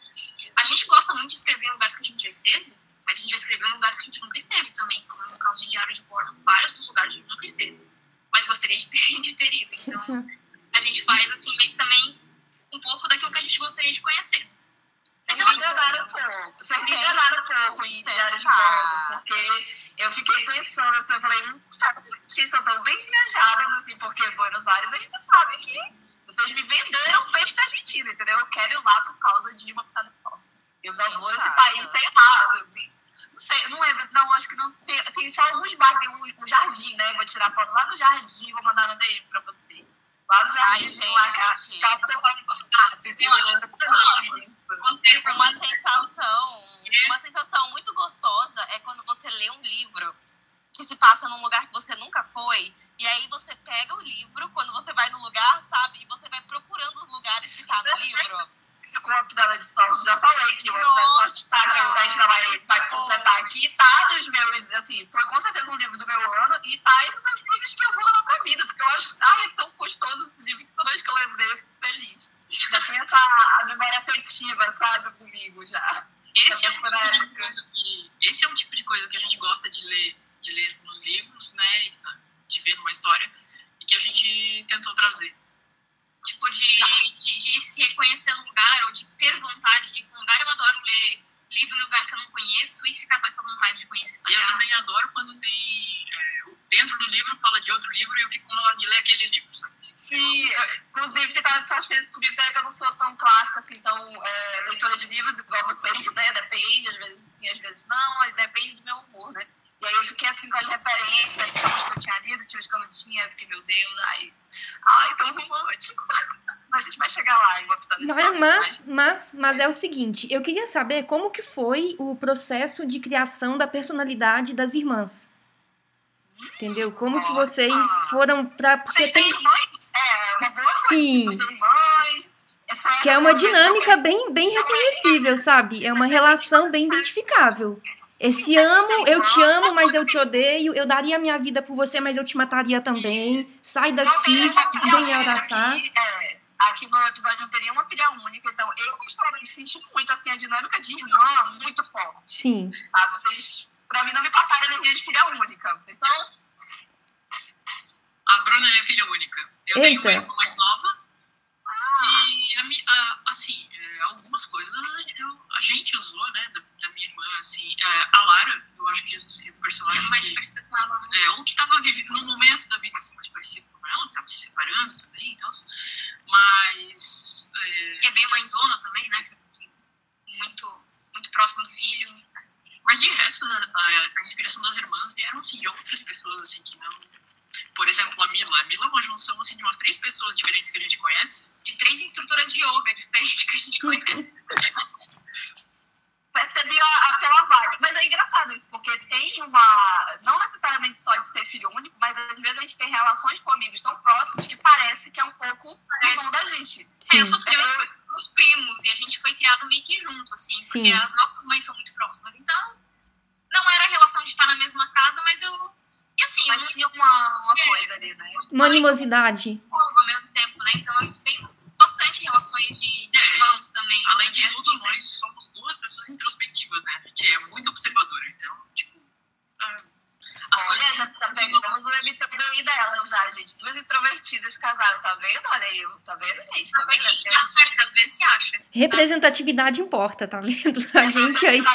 S5: A gente gosta muito de escrever em lugares que a gente já esteve, a gente já escreveu em lugares que a gente nunca esteve também, como no caso de Diário de Bordo. Vários dos lugares a gente nunca esteve, mas gostaria de ter, de ter ido. Então, a gente faz, assim, meio que também um pouco daquilo que a gente gostaria de conhecer. Mas eu
S3: Vocês enganaram um pouco. Vocês me enganaram um pouco em Diário de Bordo, porque eu fiquei pensando assim, eu falei, hum, sabe, vocês são tão bem viajadas, assim, porque Buenos Aires a gente sabe que vocês me venderam peixe da Argentina, entendeu? Eu quero ir lá por causa de uma pitada de sol. Eu não vou nesse país, sei lá. eu vi- Não sei, não lembro, não, acho que não tem, tem só alguns bares, tem um, um jardim, né? Vou tirar foto lá no jardim, vou mandar no DM pra vocês. Lá no
S2: Ai,
S3: jardim, lá, cara,
S2: gente.
S3: você?
S5: Conter pra
S2: Uma
S5: você.
S2: sensação, uma sensação muito gostosa é quando você lê um livro que se passa num lugar que você nunca foi, e aí você pega o livro, quando você vai no lugar, sabe, e você vai procurando os lugares que tá no livro.
S3: Com uma pitada de sol, já falei que o
S2: Nossa!
S3: destaque que a gente vai, vai completar aqui tá nos meus, assim, foi com certeza um livro do meu ano e tá aí nos meus livros que eu vou levar pra vida, porque eu acho, ai, é tão gostoso esse livro que toda vez que eu lembro dele eu fico feliz. Já tem essa a memória afetiva, sabe, comigo já.
S6: Esse é, um tipo de coisa que, esse é um tipo de coisa que a gente gosta de ler, de ler nos livros, né? De ver numa história, e que a gente tentou trazer.
S5: Tipo, de, de, de se reconhecer no lugar, ou de ter vontade de ir pra um lugar. Eu adoro ler livro em lugar que eu não conheço e ficar com essa vontade de conhecer,
S6: E
S5: sabe?
S6: eu também adoro quando tem. é, dentro do livro fala de outro livro e eu fico com vontade de ler aquele livro, sabe?
S3: Eh, inclusive, ficaram essas vezes comigo também que eu não sou tão clássica, assim, tão é, leitora de livros, igual vocês, né? Depende, às vezes sim, às vezes não, mas depende do meu humor, né? E aí eu fiquei assim com as referências, tinha uns que eu tinha lido, tinha uns que eu não tinha, fiquei, meu Deus, ai, ai, tão romântico. Mas a gente vai chegar lá em uma
S1: Mas, mas, mas, mas é o seguinte, eu queria saber como que foi o processo de criação da personalidade das irmãs. Entendeu? Como que vocês foram pra. Porque
S3: Vocês
S1: tem.
S3: irmãs? É, uma boa.
S1: Sim.
S3: Vocês têm irmãs. é,
S1: Que é uma dinâmica bem, bem reconhecível, sabe? É uma relação bem identificável. Esse amo, eu te amo, mas eu te odeio. Eu daria minha vida por você, mas eu te mataria também. Sai daqui, vem me abraçar.
S3: Aqui, é, aqui no episódio não teria uma filha única, então eu particularmente senti muito assim, a dinâmica de irmã muito forte.
S1: Sim.
S3: Tá? Vocês, pra mim, não me passaram energia de filha única. Vocês são.
S6: A Bruna é filha única. Eu
S1: Eita.
S6: tenho uma irmã mais nova. E, a, mi- a- assim, é, algumas coisas eu- a gente usou, né, da, da minha irmã, assim. é, a Lara, eu acho que esse personagem
S5: mais
S6: que,
S5: parecida com ela. né?
S6: é, ou que estava vivendo num momento da vida assim, mais parecido com ela, estava se separando também, então, mas é,
S5: Que é bem mãezona também, né? Muito, muito próximo do filho.
S6: Mas de resto, a, a- a inspiração das irmãs vieram assim, de outras pessoas assim, que não. Por exemplo, a Mila. A Mila é uma junção assim, de umas três pessoas diferentes que a gente conhece.
S5: De três instrutoras de yoga diferentes que a gente conhece.
S3: Percebi a- aquela vibe. Mas é engraçado isso, porque tem uma. Não necessariamente só de ser filho único, mas às vezes a gente tem relações com amigos tão próximos que parece que é um pouco irmão da gente.
S5: É, eu
S1: Sim.
S5: sou criança com os primos e a gente foi criado meio que junto, assim, porque
S1: Sim.
S5: as nossas mães são muito próximas. Então, não era a relação de estar na mesma casa, mas eu. E assim, eu
S3: Mas tinha uma, uma coisa ali, né?
S1: Uma animosidade.
S5: ao mesmo tempo, né? Então, isso tem bastante relações de, de
S6: É.
S5: irmãos também.
S6: Além
S5: no
S6: de tudo, nós somos duas pessoas introspectivas, né? A gente é muito observadora, então, tipo. ah.
S3: Olha, já tá pegamos o MTBI dela já, gente. Duas introvertidas casaram, tá vendo? Olha aí, tá vendo, gente? Tá vendo?
S5: a gente acerta, às vezes se acha.
S1: Representatividade importa, tá vendo? A gente aí.
S3: Tá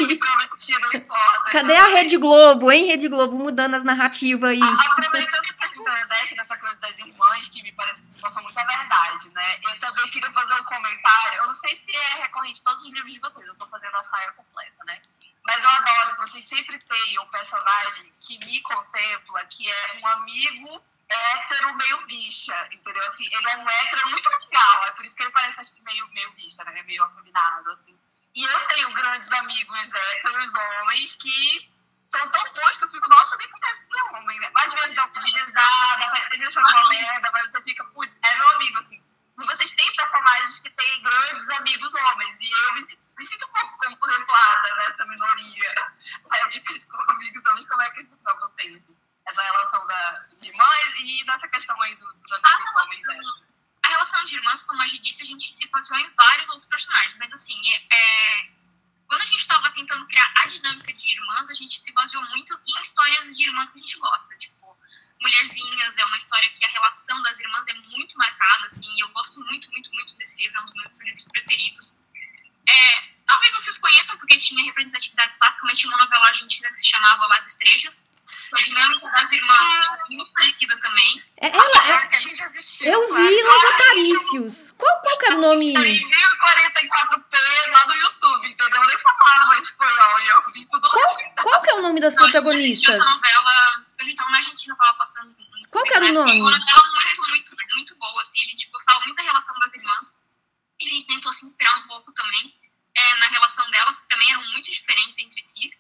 S3: importa.
S1: Cadê a Rede Globo, hein? Rede Globo mudando as narrativas aí.
S3: Ah, Aproveitando que pergunta né, que nessa coisa das irmãs, que me parece que passou muita verdade, né? Eu também queria fazer um comentário. Eu não sei se é recorrente em todos os livros de vocês, eu tô fazendo a saia completa, né? Mas eu adoro que vocês sempre tenham um personagem que me contempla, que é um amigo hétero meio bicha, entendeu? Assim, ele é um hétero muito legal, é por isso que ele parece acho meio, meio bicha, né? Meio afeminado, assim. E eu tenho grandes amigos héteros, homens, que são tão que eu fico, nossa, nem conhece que é homem, né? Vezes eu de risada, às vezes eu uma merda, mas você fica, putz, é meu amigo, assim. Vocês têm personagens que têm grandes amigos homens, e eu me, sinto- me sinto né, nessa minoria médicas comigo, então como é que isso pra vocês? Essa relação da, de irmãs e nessa questão aí do, dos
S5: A
S3: amigos homens, né?
S5: a relação de irmãs, como a gente disse, a gente se baseou em vários outros personagens. Mas, assim, é, é, quando a gente estava tentando criar a dinâmica de irmãs, a gente se baseou muito em histórias de irmãs que a gente gosta. Tipo, Mulherzinhas é uma história que a relação das irmãs é muito marcada, assim. e Eu gosto muito, muito, muito desse livro, é um dos meus livros preferidos. É, talvez vocês conheçam, porque tinha representatividade sáfica, mas tinha uma novela argentina que se chamava Las Estrejas. A dinâmica das irmãs é muito parecida também.
S1: É, ela, é- eu
S4: claro.
S1: vi Los Aparícios. Qual, qual que era o nome?
S3: Tem 1044p lá no YouTube, entendeu? Eu nem falava espanhol e eu vi tudo
S1: Qual, qual que é o nome das
S5: eu
S1: protagonistas?
S5: essa novela, a gente tava na Argentina, tava passando.
S1: Qual que era o
S5: né?
S1: nome?
S5: E novela muito, muito, muito boa, assim. A gente gostava muito da relação das irmãs. E a gente tentou se inspirar um pouco também é, na relação delas, que também eram muito diferentes entre si.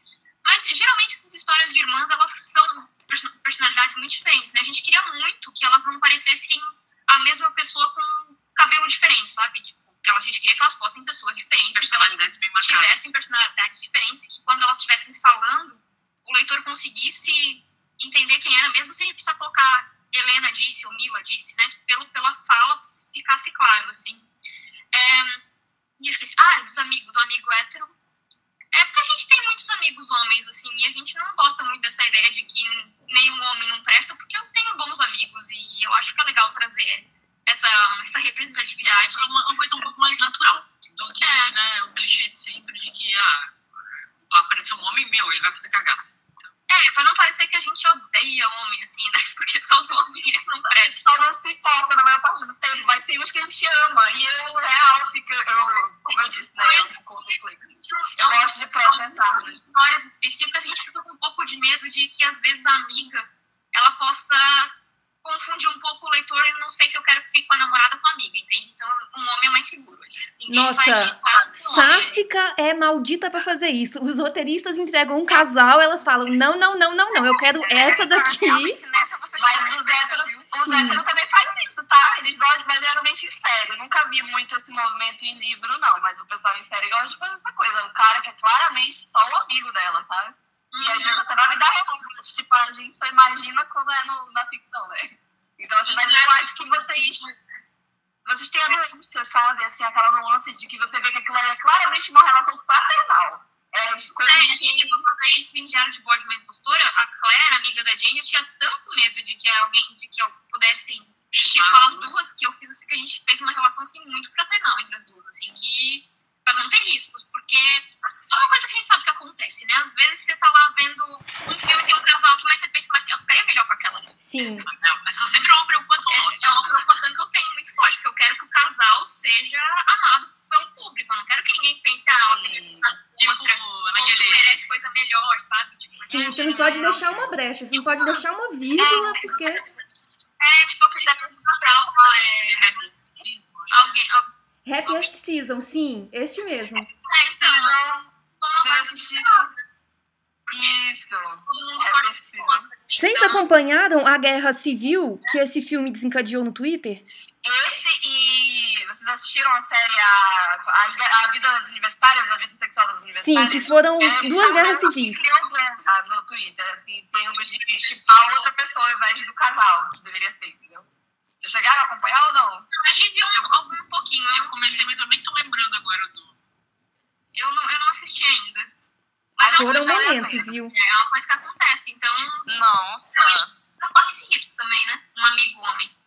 S5: Mas, geralmente, essas histórias de irmãs, elas são perso- personalidades muito diferentes, né? A gente queria muito que elas não parecessem a mesma pessoa com cabelo diferente, sabe? Tipo, que a gente queria que elas fossem pessoas diferentes, que elas
S6: Personalidades bem marcadas.
S5: tivessem personalidades diferentes, que quando elas estivessem falando, o leitor conseguisse entender quem era, mesmo sem precisar colocar Helena disse ou Mila disse, né? Que pelo, pela fala ficasse claro, assim. É, e eu esqueci. Ah, dos amigos, do amigo hétero. É porque a gente tem muitos amigos homens, assim, e a gente não gosta muito dessa ideia de que nenhum homem não presta, porque eu tenho bons amigos e eu acho que é legal trazer essa, essa representatividade.
S6: É uma, uma coisa um pouco mais natural do que
S5: É.
S6: né, o clichê de sempre de que ah, apareceu um homem meu, ele vai fazer cagar.
S5: É, pra não parecer que a gente odeia homem, assim, né? Porque todo homem não presta.
S3: só não se importa na maior parte do tempo, mas tem uns que a gente ama. E eu, real, fica, eu, como eu disse, né? Eu, gosto de projetar.
S5: Histórias específicas, a gente fica com um pouco de medo de que, às vezes, a amiga, ela possa confundir um pouco o leitor e não sei se eu quero que fique com a namorada ou com a amiga, entende? Então, um homem é mais seguro. Ninguém
S1: Nossa. Sáfica é maldita pra fazer isso. Os roteiristas entregam um casal, elas falam: não, não, não, não, não, eu quero essa daqui.
S4: Nessa estão
S3: Mas os héteros, também fazem isso, tá? Eles gostam, mas geralmente em série. Eu nunca vi muito esse movimento em livro, não. Mas o pessoal em série gosta de fazer essa coisa. O cara que é claramente só o amigo dela, sabe? E às vezes até na vida real. Tipo, a gente só imagina quando é no, na ficção, né? Então, assim, mas eu acho que vocês. Vocês têm a nuance, sabe? Assim, aquela nuance de que você vê que aquilo é claramente uma relação fraternal. É,
S5: É, a gente tentou fazer isso em Diário de Bordo de uma Impostora. A Claire, amiga da Jane, eu tinha tanto medo de que alguém, de que eu pudesse chipar as duas, que eu fiz assim, que a gente fez uma relação assim, muito fraternal entre as duas, assim, que pra não ter riscos, porque é uma coisa que a gente sabe que acontece, né? Às vezes você tá lá vendo um filme tem um casal mas você pensa, mas ela ficaria melhor com aquela ali.
S1: Sim.
S6: Não, essa sempre é uma preocupação nossa.
S5: É, é uma preocupação que eu tenho muito forte, porque eu quero que o casal seja amado pelo público. Eu não quero que ninguém pense, ah, ela
S6: Tipo,
S5: outra,
S6: naquele.
S5: merece coisa melhor, sabe? Tipo,
S1: Sim, você não pode deixar uma brecha, você não pode deixar uma vírgula, porque.
S5: É, tipo aquele da Natal, é, alguém.
S1: Happiest Season, sim, este mesmo.
S5: É, então,
S3: Então, assistiram. Isso. É possível.
S1: Vocês
S5: Então,
S1: acompanharam a guerra civil que esse filme desencadeou no Twitter?
S3: Esse e. Vocês assistiram a série A, a, a Vida das Universitárias, a Vida Sexual das
S1: Sim,
S3: Universitárias?
S1: que foram
S3: É,
S1: duas guerras
S3: eu acho que
S1: civis.
S3: guerra no Twitter, assim, em termos de chipar outra pessoa ao invés do casal, que deveria ser, entendeu? Vocês chegaram a acompanhar ou não?
S5: a gente viu um, algum pouquinho.
S6: Eu
S5: Eu,
S6: comecei, mas eu nem tô lembrando agora do.
S5: Eu, não, eu não assisti ainda. Mas é uma,
S1: Foram
S5: coisa,
S1: momentos, viu?
S5: é uma coisa que acontece. Então,
S2: Nossa.
S5: não corre esse risco também, né? Um amigo homem.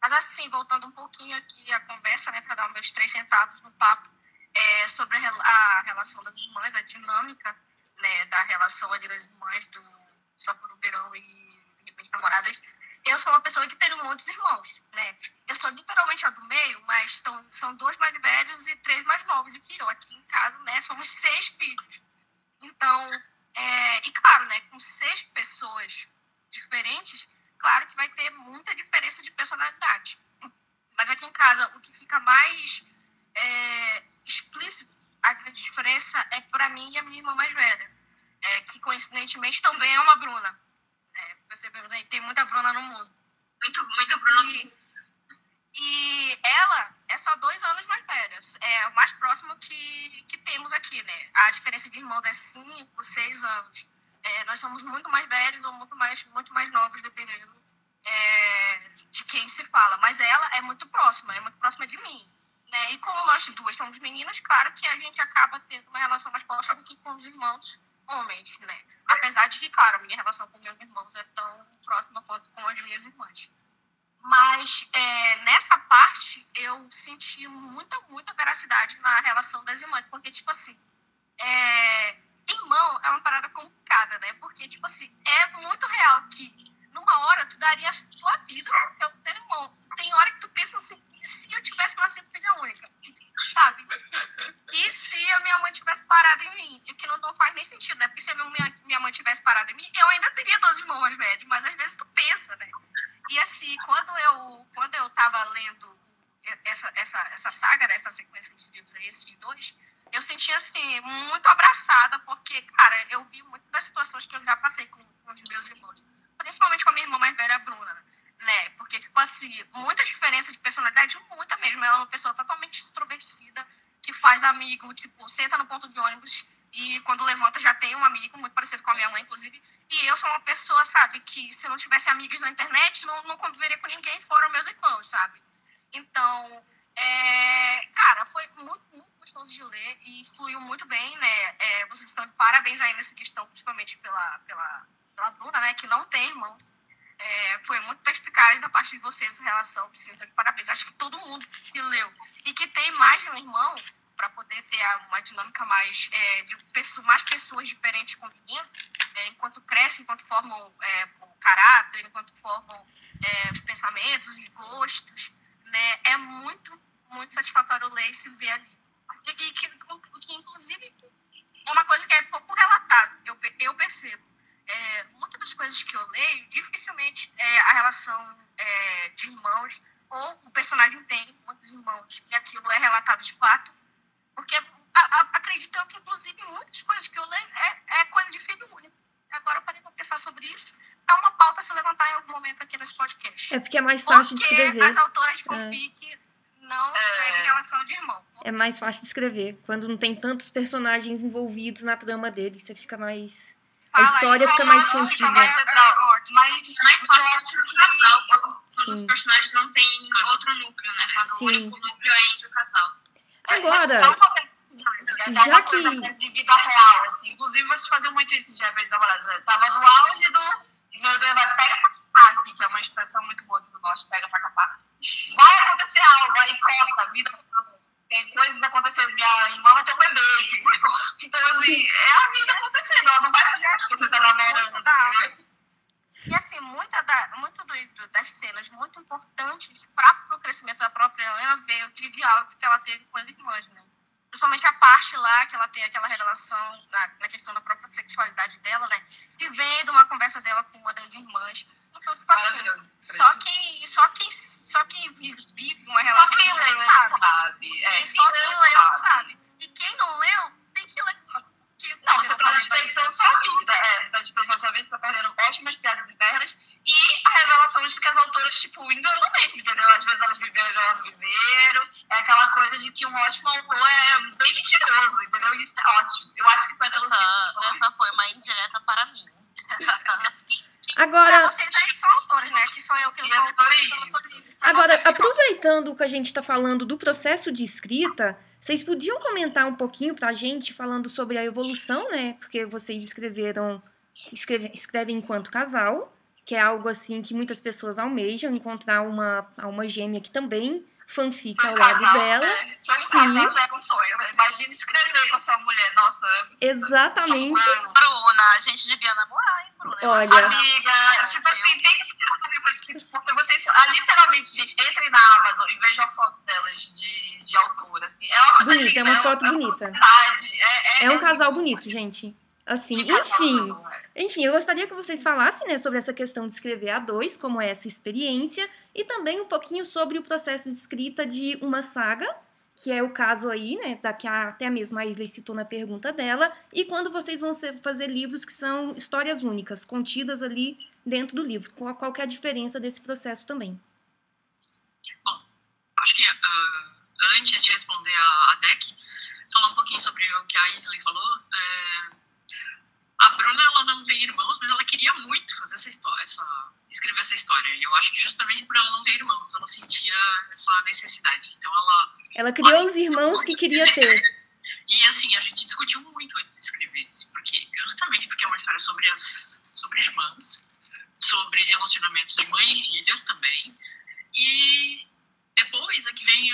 S4: Mas assim, voltando um pouquinho aqui à conversa, né, para dar meus três centavos no papo, é, sobre a, a relação das irmãs, a dinâmica né, da relação ali das irmãs do Só por um Verão e de repente namoradas. Eu sou uma pessoa que tem muitos irmãos, né? Eu sou literalmente a do meio, mas estão, são dois mais velhos e três mais novos do que eu. Aqui em casa, né, somos seis filhos. Então, é, e claro, né, com seis pessoas diferentes, claro que vai ter muita diferença de personalidade. Mas aqui em casa, o que fica mais é, explícito, a grande diferença é para mim e a minha irmã mais velha, é, que coincidentemente também é uma Bruna. É, percebemos aí, tem muita Bruna no mundo.
S5: Muito, muito Bruno.
S4: E, E ela é só dois anos mais velha. É o mais próximo que, que temos aqui, né? A diferença de irmãos é cinco, seis anos. É, nós somos muito mais velhos ou muito mais, muito mais novos, dependendo é, de quem se fala. Mas ela é muito próxima, é muito próxima de mim. Né? E como nós duas somos meninas, claro que a gente acaba tendo uma relação mais próxima do que com os irmãos homens, né? Apesar de que, claro, a minha relação com meus irmãos é tão próxima quanto com as minhas irmãs. Mas é, nessa parte eu senti muita, muita veracidade na relação das irmãs, porque, tipo assim, é, irmão é uma parada complicada, né? Porque, tipo assim, é muito real que numa hora tu daria a tua vida pro teu irmão. Tem hora que tu pensa assim, e se eu tivesse nascido filha única? Sabe? E se a minha mãe tivesse parado em mim? O que não, faz nem sentido, né? Porque se a minha, minha mãe tivesse parado em mim, eu ainda teria 12 irmãos mais mas às vezes tu pensa, né? E assim, quando eu, quando eu tava lendo essa, essa, essa saga, né, essa sequência de livros aí, esses dois, eu senti assim, muito abraçada, porque, cara, eu vi muitas das situações que eu já passei com, com os meus irmãos, principalmente com a minha irmã mais velha, a Bruna, né? Porque, tipo assim, muita diferença de personalidade, muita mesmo. Ela é uma pessoa totalmente extrovertida, que faz amigo, tipo, senta no ponto de ônibus e quando levanta já tem um amigo, muito parecido com a minha mãe, inclusive, e eu sou uma pessoa, sabe, que se não tivesse amigos na internet, não, não conviveria com ninguém fora meus irmãos, sabe? Então, é, cara, foi muito, muito gostoso de ler e fluiu muito bem, né? É, vocês estão de parabéns aí nessa questão, principalmente pela, pela, pela Bruna, né? Que não tem irmãos. É, foi muito perspicaz da parte de vocês essa relação. Sim, então, de parabéns. Acho que todo mundo que leu e que tem mais de um irmão, para poder ter uma dinâmica mais é, de pessoas, mais pessoas diferentes convivendo, é, enquanto crescem, enquanto formam é, o caráter, enquanto formam é, os pensamentos, os gostos, né? É muito, muito satisfatório ler e se ver ali. E, e que, que, inclusive, é uma coisa que é pouco relatado, eu, eu percebo. É, muitas das coisas que eu leio, dificilmente é, a relação é, de irmãos, ou o personagem tem muitos irmãos, e aquilo é relatado de fato, porque a, a, acredito eu que, inclusive, muitas coisas que eu leio é, é coisa de filho único. Agora eu parei para pensar sobre isso. É uma pauta a se levantar em algum momento aqui nesse podcast.
S1: É porque é mais fácil
S4: porque
S1: de escrever.
S4: as autoras de fanfic não escrevem relação de irmão.
S1: É mais fácil de escrever. Quando não tem tantos personagens envolvidos na trama dele, você fica mais. A história fica mais contida.
S4: mais
S5: mais fácil um casal, quando, quando os
S1: Sim.
S5: personagens não têm outro núcleo, né? Quando
S1: Sim.
S5: o único núcleo é entre o casal.
S1: Agora,
S3: já
S1: já
S3: que... de vida real, assim. Inclusive, vocês faziam muito isso de Rebelde da Namorada. Eu tava no auge do... Meu Deus, vai pega pra capar aqui, que é uma expressão muito boa do norte, pega pra capar. Vai acontecer algo, aí corta, vida... Tem coisas acontecendo, minha irmã vai ter um bebê? Então, assim, é a vida acontecendo, ela não vai ficar que você tá namorando. entendeu?
S4: E assim, muita da, muito do, do- das cenas muito importantes para o crescimento da própria Helena veio de diálogos que ela teve com as irmãs, né? Principalmente a parte lá que ela tem aquela revelação na, na questão da própria sexualidade dela, né? E vem de uma conversa dela com uma das irmãs. Então, tipo assim, só quem, só quem, só quem vive, uma
S3: Só
S4: relação
S3: quem
S4: de
S3: leu
S4: sabe.
S3: sabe. É,
S4: só quem
S3: leu
S4: leu sabe. E quem não leu, tem que ler. Porque
S3: Não,
S4: você
S3: você tá desperdiçando sua vida. É, você tá desperdiçando sua vida, você tá perdendo ótimas piadas internas. E a revelação de que as autoras, tipo, enganam mesmo, entendeu? Às vezes elas viveram, elas viveram. É aquela coisa de que um ótimo autor é bem mentiroso, entendeu? E isso é ótimo. Eu acho que foi
S2: Essa, essa foi uma indireta para mim.
S1: Agora,
S4: Pra vocês aí que são autores, né? Que sou eu que eu sou
S3: eu
S4: autora,
S3: sou
S4: então
S1: agora aproveitando que a gente está falando do processo de escrita, vocês podiam comentar um pouquinho pra gente falando sobre a evolução, né? Porque vocês escreveram, escreve- escrevem enquanto casal, que é algo assim que muitas pessoas almejam, encontrar uma alma gêmea que também fanfic ao lado dela.
S3: Né? Foi um
S1: Sim.
S3: casal, é um sonho. Né? Imagina escrever com essa mulher. Nossa,
S1: Exatamente.
S2: Bruna, a gente devia namorar, hein, Bruna?
S1: Olha.
S3: Amiga, tipo assim, tem que escrever pra esse- porque vocês, ah, literalmente, gente, entrem na Amazon e vejam a foto delas de, de autora, assim, é uma
S1: Bonita, é
S3: linda,
S1: uma foto
S3: uma
S1: bonita.
S3: É, é,
S1: É um casal bonito, gente. Assim,
S3: Que
S1: enfim.
S3: não é?
S1: Enfim, eu gostaria que vocês falassem né, sobre essa questão de escrever a dois, como é essa experiência, e também um pouquinho sobre o processo de escrita de uma saga, que é o caso aí, né, da que até mesmo a Isley citou na pergunta dela, e quando vocês vão ser- fazer livros que são histórias únicas, contidas ali dentro do livro. Qual, qual é a diferença desse processo também?
S6: acho que uh, antes de responder a, a falar um pouquinho sobre o que a Isley falou. É, a Bruna ela não tem irmãos, mas ela queria muito fazer essa história, essa, escrever essa história. E eu acho que justamente por ela não ter irmãos, ela sentia essa necessidade. Então ela.
S1: Ela criou os irmãos que queria ter.
S6: E assim, a gente discutiu muito antes de escrever isso, porque justamente porque é uma história sobre as sobre irmãs, sobre relacionamentos de mãe e filhas também. E depois é que vem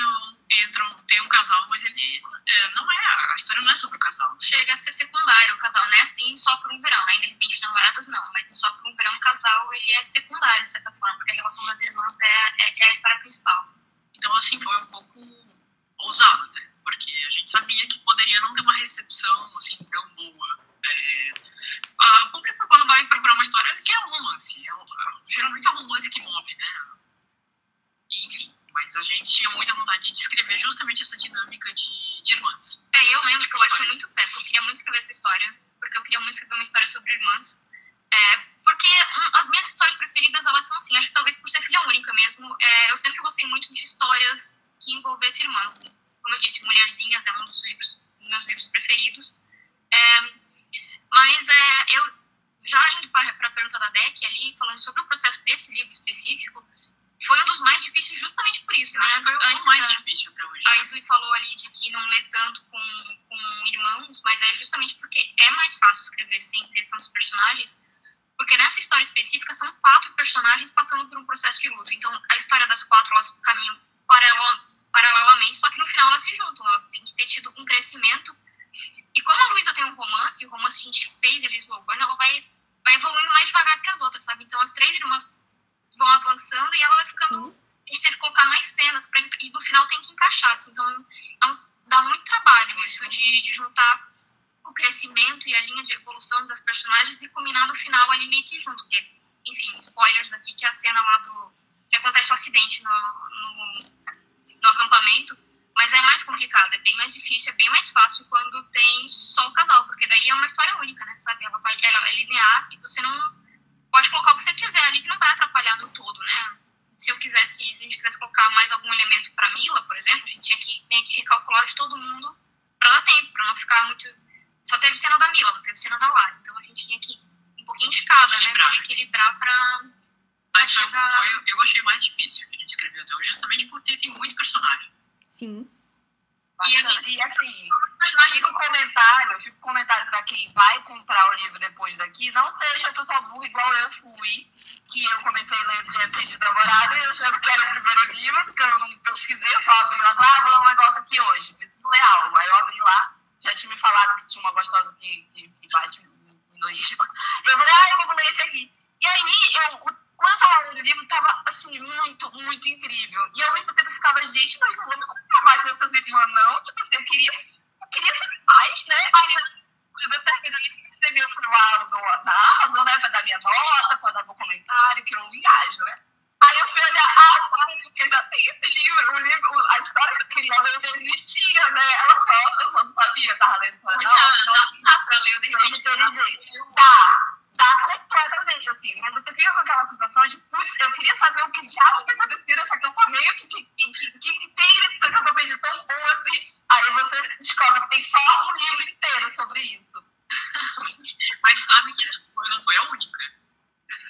S6: entram, tem um casal, mas ele é, não é, a história não é sobre o casal.
S5: Chega a ser secundário o casal, né? Em Só por um Verão, né? De repente, namoradas não, mas em Só por um Verão o casal, ele é secundário, de certa forma, porque a relação das irmãs é, é, é a história principal.
S6: Então, assim, foi um pouco ousado, né? Porque a gente sabia que poderia não ter uma recepção, assim, tão boa. É, a público, quando vai procurar uma história, que é um romance. É, geralmente é um romance que move, né? Enfim, mas a gente tinha muita vontade de descrever justamente essa dinâmica de, de irmãs.
S5: É, eu lembro que eu acho muito perto, eu queria muito escrever essa história, porque eu queria muito escrever uma história sobre irmãs. É, porque hum, as minhas histórias preferidas, elas são assim, acho que talvez por ser filha única mesmo, é, eu sempre gostei muito de histórias que envolvessem irmãs. Como eu disse, Mulherzinhas é um dos livros, meus livros preferidos. É, mas é, eu, já indo para a pergunta da Deck ali, falando sobre o processo desse livro específico, foi um dos mais difíceis justamente por isso, né?
S6: Foi o mais a, difícil até hoje.
S5: A Isley falou ali de que não lê tanto com, com irmãos, mas é justamente porque é mais fácil escrever sem ter tantos personagens, porque nessa história específica são quatro personagens passando por um processo de luto. Então, a história das quatro, elas caminham paralelamente, só que no final elas se juntam, elas têm que ter tido um crescimento. E como a Luísa tem um romance, e o romance que a gente fez, ele slow burn, ela vai, vai evoluindo mais devagar que as outras, sabe? Então, as três irmãs vão avançando e ela vai ficando. Sim. A gente teve que colocar mais cenas pra, e no final tem que encaixar. Assim, então é dá muito trabalho isso de, de juntar o crescimento e a linha de evolução das personagens e combinar no final ali meio que junto. Porque, enfim, spoilers aqui, que é a cena lá do. que acontece o um acidente no, no, no acampamento. Mas é mais complicado, é bem mais difícil, é bem mais fácil quando tem só o casal, porque daí é uma história única, né? Sabe? Ela, vai, ela é linear e você não pode colocar o que você quiser ali, que não vai atrapalhar no todo, né? Se eu quisesse, se a gente quisesse colocar mais algum elemento para Mila, por exemplo, a gente tinha que meio que recalcular de todo mundo para dar tempo, para não ficar muito. Só teve cena da Mila, não teve cena da Lara. Então a gente tinha que um pouquinho de cada, né? Pra equilibrar para.
S6: Mas chegar... foi, eu achei mais difícil que a gente escreveu até hoje, justamente porque tem muito personagem.
S1: Sim.
S3: E, e, assim, fica um comentário, fica um comentário para quem vai comprar o livro depois daqui, não seja pessoa burra igual eu fui, que eu comecei lendo de repente e eu sempre quero o primeiro livro, porque eu não pesquisei, eu só abri lá, ah, vou ler um negócio aqui hoje, preciso ler algo. Aí eu abri lá, já tinha me falado que tinha uma gostosa que, que, que bate no. Eu falei, ah, eu vou ler esse aqui. E aí, eu, quando eu tava lendo o livro, tava, assim, muito, muito incrível. E ao mesmo tempo eu ficava, gente, mas não vou me comprar mais essas irmãs, não. Tipo assim, eu queria, eu queria saber mais, né? Aí eu, eu terminei o livro, recebi, eu fui lá no, Amazon, né, pra dar minha nota, pra dar meu comentário, que eu viajo, né? Aí eu fui olhar, ah, tá, porque já tem esse livro, o livro, a história que eu queria ler já existia, né? Ela só, eu não sabia, tava lendo, falei, não,
S5: não, não, dá pra ler, de repente.
S3: Dá, dá completamente, assim, mas você fica com aquela sensação de, putz, eu queria saber o que diabo que aconteceu nesse acampamento, que, que, que, que tem nesse acampamento tão bom, assim. Aí você descobre que tem só um livro inteiro sobre isso.
S6: mas sabe que não foi a única.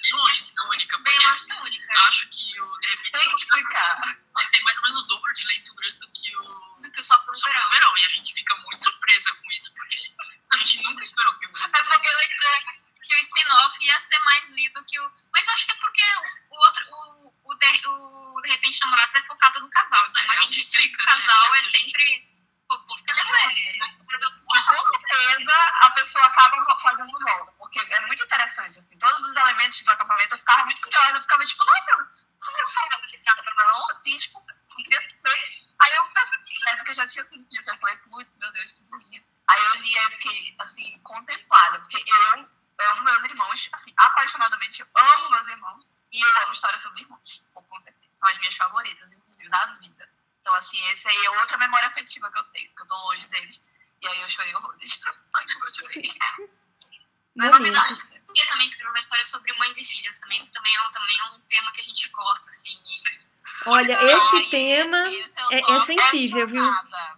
S6: Bem longe de ser a única.
S5: Bem longe de ser a única.
S6: Acho que o, de repente.
S3: Tem que explicar.
S6: Tem mais ou menos o dobro de leituras do que o.
S5: Do que só por
S6: só
S5: verão.
S6: verão. E a gente fica muito surpresa com isso, porque a gente nunca esperou que o.
S3: É porque
S5: que o spin-off ia ser mais lido que o. Mas acho que é porque o outro, o, o, de, o De Repente Namorados é focado no casal. Então,
S6: é,
S5: a gente explica, o casal né? é sempre. O povo fica
S3: lembrando, né? Com certeza a pessoa acaba fazendo volta, porque é muito interessante, assim, todos os elementos do acampamento eu ficava muito curiosa, eu ficava tipo, nossa, não quero falar que nada não, assim, tipo, não queria saber. Aí eu penso assim, né, porque eu já tinha sentido, eu falei, putz, meu Deus, que bonito. Aí eu li, eu fiquei, assim, contemplada, porque eu amo meus irmãos, assim, apaixonadamente amo meus irmãos e eu amo histórias sobre irmãos, com certeza. São as minhas favoritas, inclusive, da vida. Então, assim, essa aí é outra memória afetiva que eu tenho, que eu tô longe deles. E aí eu chorei horrores. Ai, como eu chorei. Não é novidade.
S5: queria também escrever uma história sobre mães e filhas também. Também é, um, também é um tema que a gente gosta, assim. E...
S1: Olha,
S2: Ai,
S1: esse tema
S2: esse eu
S1: é,
S2: tô
S1: é sensível, viu?
S2: apaixonada.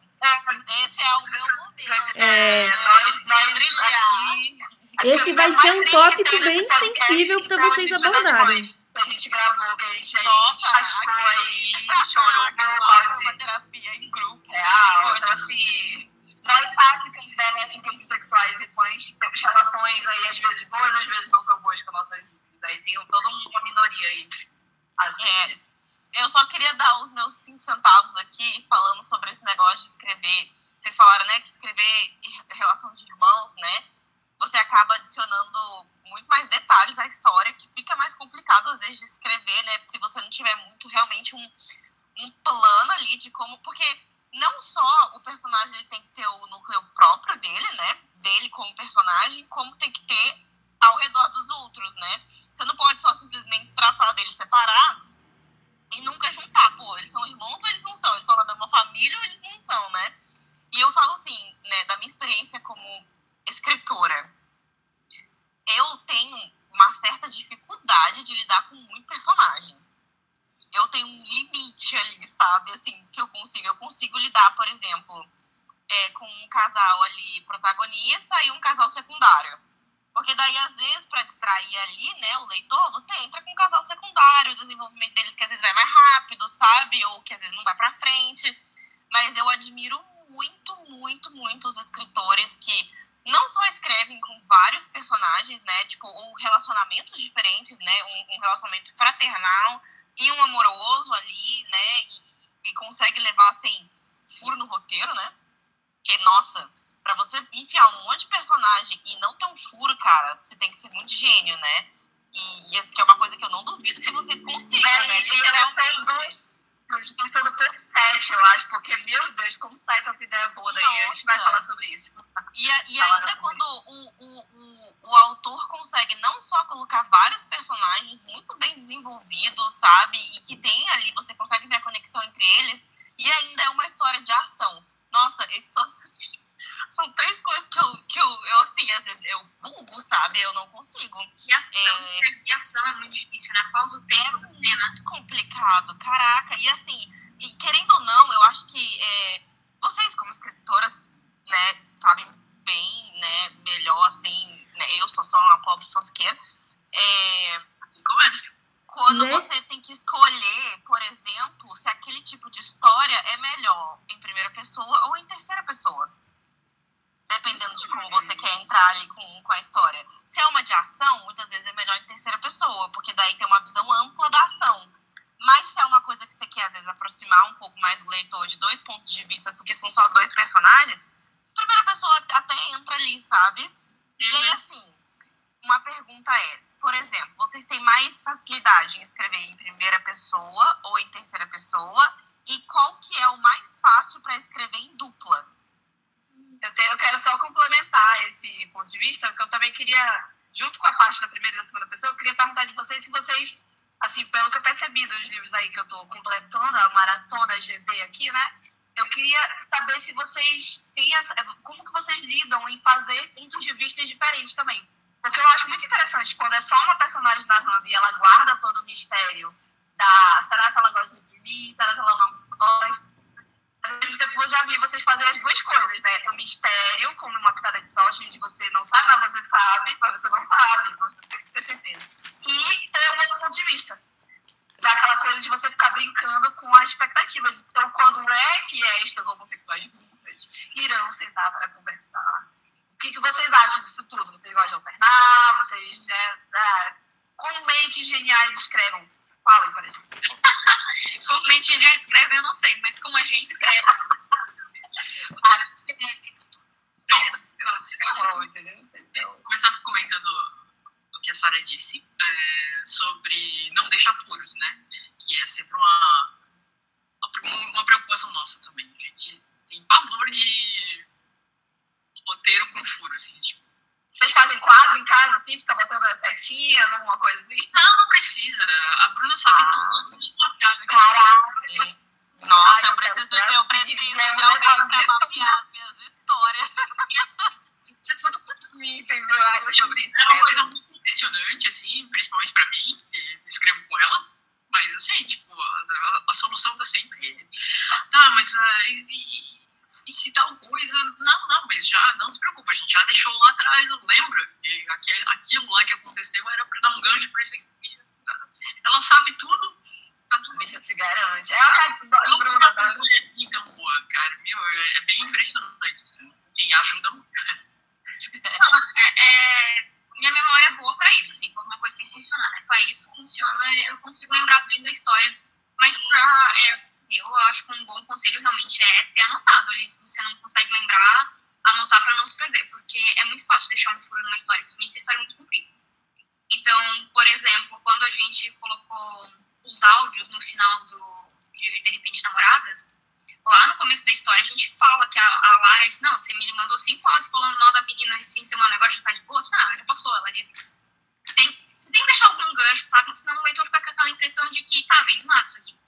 S2: Esse é o meu momento.
S1: É.
S2: né?
S3: nós,
S2: De
S3: nós
S2: brilhar.
S3: aqui. acho
S1: Esse
S3: que
S1: vai
S3: o mais
S1: ser um
S3: triste
S1: tópico
S3: que teve
S1: bem
S3: nesse podcast,
S1: sensível pra
S3: então,
S1: vocês
S3: a gente vai dar
S1: abordarem.
S3: depois, Que a gente gravou, que a gente aí
S2: Nossa,
S3: rascou aí, chorou pelo
S2: Nossa,
S3: áudio.
S2: uma terapia em grupo.
S3: real. Então, assim, nós sáficas, né, lésbicas, bissexuais e pães, temos relações aí, às vezes boas, às vezes não tão boas com nossas vidas. Aí tem toda uma minoria aí. Assim,
S2: É.
S3: de-
S2: Eu só queria dar os meus cinco centavos aqui, falando sobre esse negócio de escrever. Vocês falaram, né, que escrever em relação de irmãos, né, você acaba adicionando muito mais detalhes à história, que fica mais complicado, às vezes, de escrever, né, se você não tiver muito, realmente, um, um plano ali de como... Porque não só o personagem ele tem que ter o núcleo próprio dele, né, dele como personagem, como tem que ter ao redor dos outros, né. Você não pode só simplesmente tratar deles separados e nunca juntar, pô, eles são irmãos ou eles não são? Eles são da mesma família ou eles não são, né? E eu falo assim, né, da minha experiência como escritora, eu tenho uma certa dificuldade de lidar com muito personagem. Eu tenho um limite ali, sabe, assim, que eu consigo. Eu consigo lidar, por exemplo, é, com um casal ali protagonista e um casal secundário. Porque daí, às vezes, para distrair ali, né, o leitor, você entra com um casal secundário, o desenvolvimento deles que às vezes vai mais rápido, sabe? Ou que às vezes não vai pra frente. Mas eu admiro muito, muito, muito os escritores que não só escrevem com vários personagens, né? Tipo, ou relacionamentos diferentes, né? Um, um relacionamento fraternal e um amoroso ali, né? E, e consegue levar, assim, furo no roteiro, né? Que, nossa, pra você enfiar um monte de personagem e não ter um furo, cara, você tem que ser muito gênio, né? E, e essa que é uma coisa que eu não duvido que vocês consigam,
S3: É,
S2: né? Literalmente.
S3: multiplicando por sete, eu acho, porque, meu Deus, como sai tanta ideia boa daí, a gente vai
S2: Nossa.
S3: falar sobre isso.
S2: E, e ainda quando o, o, o, o autor consegue não só colocar vários personagens muito bem desenvolvidos, sabe? E que tem ali, você consegue ver a conexão entre eles, e ainda é uma história de ação. Nossa, esses são, três coisas que eu, que eu, eu assim, às vezes eu bugo, sabe? Eu não consigo.
S5: E ação, e ação é muito difícil, né? Pausa o tempo da cena.
S2: muito complicado, caraca. E assim, e querendo ou não, eu acho que é, vocês, como escritoras, né, sabem bem, né, melhor, assim, né, eu sou só uma pobre fanfiqueira, é,
S6: Assim começa.
S2: quando
S1: Né?
S2: você tem que escolher, por exemplo, se aquele tipo de história é melhor em primeira pessoa ou em terceira pessoa. Dependendo de como você quer entrar ali com, com a história. Se é uma de ação, muitas vezes é melhor em terceira pessoa, porque daí tem uma visão ampla da ação. Mas se é uma coisa que você quer, às vezes, aproximar um pouco mais o leitor de dois pontos de vista, porque são só dois personagens, a primeira pessoa até entra ali, sabe? E aí, assim, uma pergunta é, por exemplo, vocês têm mais facilidade em escrever em primeira pessoa ou em terceira pessoa? E qual que é o mais fácil para escrever em dupla?
S3: Eu, quero só complementar esse ponto de vista, porque eu também queria, junto com a parte da primeira e da segunda pessoa, eu queria perguntar de vocês se vocês, assim, pelo que eu percebi dos livros aí que eu tô completando, a maratona GB aqui, né? Eu queria saber se vocês têm essa, como que vocês lidam em fazer pontos de vista diferentes também. Porque eu acho muito interessante quando é só uma personagem narrando e ela guarda todo o mistério da será que ela gosta de mim, será que ela não gosta. Ao mesmo tempo, eu já vi vocês fazerem as duas coisas, né? O mistério, como uma pitada de sorte, onde você não sabe, mas você sabe, mas você não sabe, você tem que ter certeza. E ter um outro ponto de vista. Dá aquela coisa de você ficar brincando com a expectativa. Então, quando é que estas homossexuais juntas irão sentar para conversar? O que, que vocês acham disso tudo? Vocês gostam de alternar? Vocês, né, ah, mentes geniais escrevem? Falem para a gente.
S5: Como a gente já escreve, eu não sei, mas como a gente escreve.
S6: Começar comentando o que a Sara disse é, sobre não deixar furos, né? Que é sempre uma, uma preocupação nossa também. A gente tem pavor de roteiro com furo, assim, tipo,
S3: Vocês fazem quadro em casa, assim, fica botando a setinha, alguma coisa assim?
S6: não, não precisa. A Bruna sabe
S3: Ah.
S6: tudo. Que-
S3: Caraca!
S2: Nossa,
S3: Ai,
S2: eu
S3: eu
S2: preciso, eu
S3: ver.
S2: preciso de
S3: eu
S2: alguém
S3: ver.
S2: mapear as minhas histórias.
S3: Entendeu? Ai, sobre isso.
S6: É uma coisa muito impressionante, assim, principalmente para mim, que escrevo com ela. Mas, assim, tipo, a, a, a solução tá sempre. Tá, mas. Uh, e, e, se tal coisa. Não, não, mas já, não se preocupa, a gente já deixou lá atrás, lembra? que aquilo lá que aconteceu era para dar um gancho para aqui. Ela sabe tudo, tá tudo.
S3: Bicha se garante. É a Bruna,
S6: tá? Então, boa, cara, meu, é, é bem impressionante, assim, e ajuda muito.
S5: é, é minha memória é boa para isso, assim, alguma coisa tem que funcionar. Né? Para isso funciona, eu consigo lembrar bem da história. Mas para é, eu acho que um bom conselho realmente é ter anotado ali, se você não consegue lembrar, anotar para não se perder, porque é muito fácil deixar um furo numa história, principalmente se a história é muito comprida. Então, por exemplo, quando a gente colocou os áudios no final do de, de repente namoradas, lá no começo da história a gente fala que a, a Lara diz, não, você me mandou cinco áudios falando mal da menina esse fim de semana, agora já tá de boa? Não, já passou, ela disse. Tem, tem que deixar algum gancho, sabe? Senão o leitor fica com aquela impressão de que tá, vem do nada isso aqui.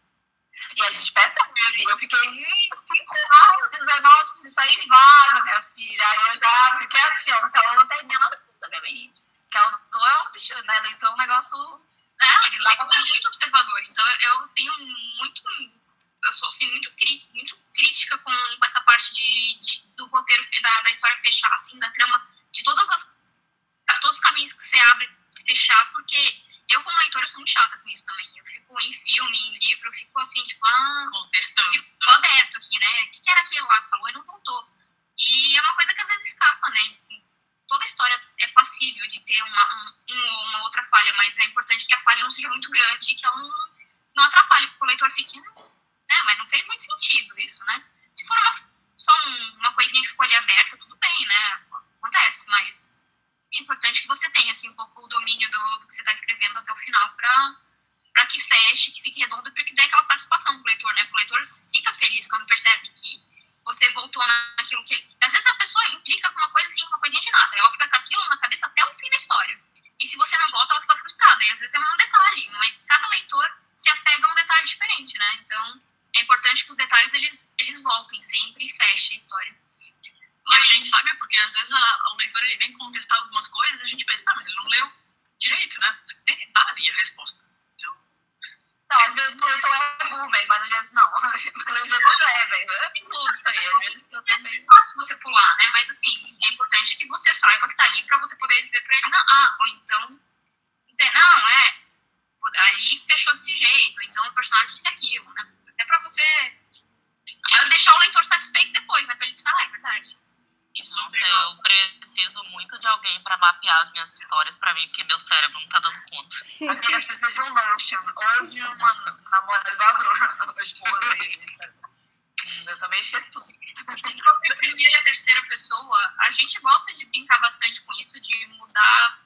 S3: E a gente muito. Eu fiquei cinco áudios, nossa, isso aí vai, minha filha. Aí eu já fiquei assim, ó, então eu não termino obviamente. Porque o autor é um bicho, né? Leitor é um negócio.
S5: É, ele é muito observador. Então eu tenho muito eu sou assim, muito, crítica, muito crítica com, com essa parte de, de, do roteiro, da, da história fechar, assim, da trama, de todas as, todos os caminhos que você abre fechar, porque eu, como leitora, sou muito chata com isso também. Eu fico em filme, em livro, eu fico assim, tipo, ah,
S6: contestando.
S5: Fico aberto aqui, né? O que, era aquilo lá que falou e não contou? E é uma coisa que às vezes escapa, né? Toda história é passível de ter uma, um, uma outra falha, mas é importante que a falha não seja muito grande e que ela não, não atrapalhe, porque o leitor fique, né? Mas não fez muito sentido isso, né? Se for uma, só um, uma coisinha que ficou ali aberta, tudo bem, né? Acontece, mas é importante que você tenha assim, um pouco o domínio do, do que você está escrevendo até o final para que feche, que fique redondo, para que dê aquela satisfação para o leitor, né? O leitor fica feliz quando percebe que você voltou naquilo que. Às vezes a pessoa implica com uma coisa assim, uma coisinha de nada, ela fica com aquilo na cabeça até o fim da história. E se você não volta, ela fica frustrada. E às vezes é um detalhe, mas cada leitor se apega a um detalhe diferente, né? Então, é importante que os detalhes eles, eles voltem sempre e fechem a história.
S6: E a gente sabe porque às vezes a, o leitor ele vem contestar algumas coisas e a gente pensa, tá, mas ele não leu direito, né? Tem, tá ali a resposta.
S3: Então, não, às vezes o leitor é burro, mas às vezes não. Às vezes é, velho. É tudo isso aí. Às vezes eu também. É
S5: fácil você pular, né? Mas assim, é importante que você saiba que tá ali pra você poder dizer pra ele, não, ah, ou então dizer, não, é, ali fechou desse jeito, então o personagem disse aquilo, né? É para você deixar o leitor satisfeito depois, né? Pra ele pensar, ah, é verdade.
S2: Isso Nossa, eu preciso muito de alguém para mapear as minhas histórias para mim, porque meu cérebro não tá dando conta.
S3: Aqui eu preciso de um Notion, ou de uma namorada da Bruna, a esposa dele. Eu também fiz tudo.
S5: Sobre a primeira e a terceira pessoa, a gente gosta de brincar bastante com isso, de mudar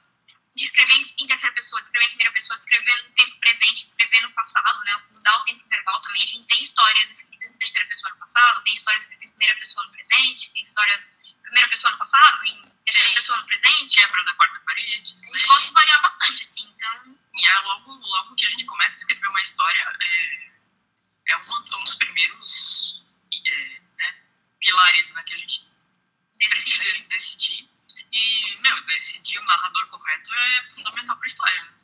S5: de escrever em terceira pessoa, de escrever em primeira pessoa, de escrever no tempo presente, de escrever no passado, né? Mudar o tempo verbal também. A gente tem histórias escritas em terceira pessoa no passado, tem histórias escritas em primeira pessoa no presente, tem histórias primeira pessoa no passado, em terceira tem. pessoa no presente.
S6: Quebra da quarta parede.
S5: A gente gosta de variar bastante, assim, então...
S6: E é logo, logo que a gente começa a escrever uma história, é, é um, um dos primeiros é, né, pilares né, que a gente Decide. precisa decidir e, meu, decidir o narrador correto é fundamental pra história. Né?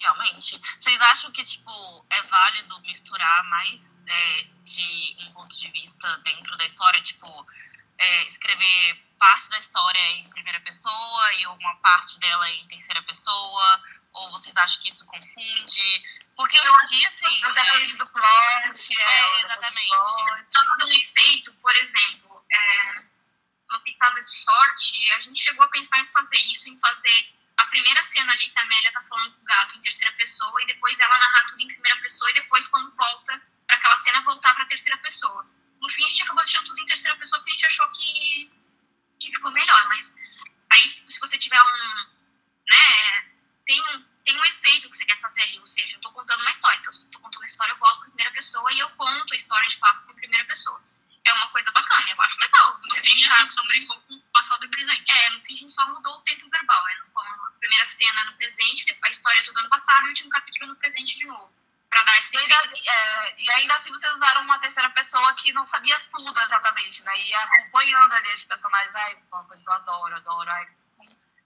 S2: Realmente. Vocês acham que, tipo, é válido misturar mais é, de um ponto de vista dentro da história? Tipo, é, escrever parte da história em primeira pessoa e uma parte dela em terceira pessoa? Ou vocês acham que isso confunde? Porque hoje em dia, assim...
S3: Depende é, do plot.
S2: É, é exatamente.
S5: Fazendo efeito, por exemplo... É uma pitada de sorte, a gente chegou a pensar em fazer isso, em fazer a primeira cena ali que a Amélia tá falando com o gato em terceira pessoa e depois ela narrar tudo em primeira pessoa e depois quando volta para aquela cena voltar para terceira pessoa. No fim a gente acabou deixando tudo em terceira pessoa porque a gente achou que, que ficou melhor, mas aí se você tiver um, né, tem um, tem um efeito que você quer fazer ali, ou seja, eu tô contando uma história, então se eu tô contando a história eu volto para primeira pessoa e eu conto a história de fato em primeira pessoa é uma coisa bacana, eu acho legal. Você no
S6: fim, a gente só com o passado e presente.
S5: É, no fim a gente só mudou o tempo verbal. É, a primeira cena no presente, a história toda no passado e o último capítulo no presente de novo. Pra dar esse
S3: e ainda, é, e ainda assim vocês usaram uma terceira pessoa que não sabia tudo exatamente, né? E acompanhando ali os personagens, ai, uma coisa que eu adoro, adoro, ai,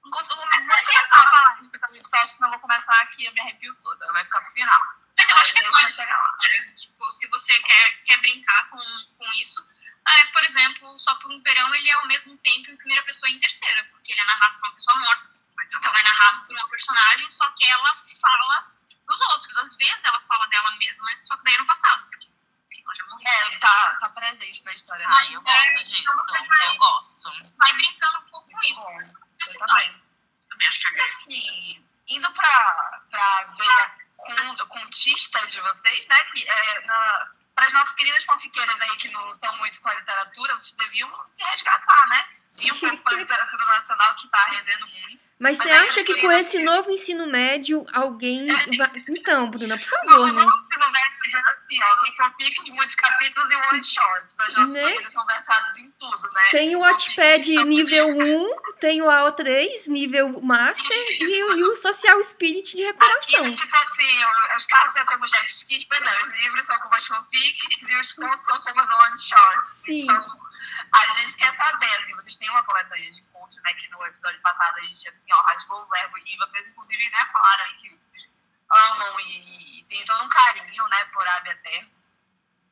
S3: Não consigo começar a falar isso, acho que não vou começar aqui, eu me arrepio toda, vai ficar pro final.
S5: Mas eu acho que é pode né? Tipo, se você quer, quer brincar com, com isso, é, por exemplo, Só por um Verão, ele é ao mesmo tempo em primeira pessoa e em terceira, porque ele é narrado por uma pessoa morta. Mas então é narrado por uma personagem, só que ela fala dos outros. Às vezes ela fala dela mesma, só que daí é no passado, porque ela já morreu.
S3: É, tá, tá presente na história.
S2: Ah,
S3: né?
S2: eu gosto disso. Eu gosto.
S5: Vai brincando um pouco com isso.
S3: Bom, eu também.
S6: Também acho que
S3: E
S6: agrega.
S3: assim, indo pra, pra ver com, contistas de vocês, né? Que é, na, para as nossas queridas fanfiqueiras aí que não estão muito com a literatura, vocês deviam se resgatar, né? Vinham
S1: Sim.
S3: para a literatura nacional que tá rendendo muito.
S1: Mas
S3: Mas
S1: você acha que com esse
S3: que-
S1: novo ensino médio alguém. vai- Então, Bruna, por favor, né?
S3: não, se não der, dizendo assim, ó, tem fanfics, muitos capítulos e one shot. As nossas
S1: Né?
S3: famílias são versadas em tudo, né?
S1: Tem o Wattpad nível 1, tem o AO3 nível Master e, o- e o Social Spirit de
S3: Aqui,
S1: recuperação.
S3: tipo assim, os carros são como jet não, os livros são como as fanfics e os contos são como as one shots.
S1: Sim.
S3: Então, a gente quer saber, assim, vocês têm uma coletaria de contos, né, que no episódio passado a gente, assim, ó, rasgou o verbo e vocês, inclusive, né, falaram que amam e, e tem todo um carinho, né, por Abia Eterno.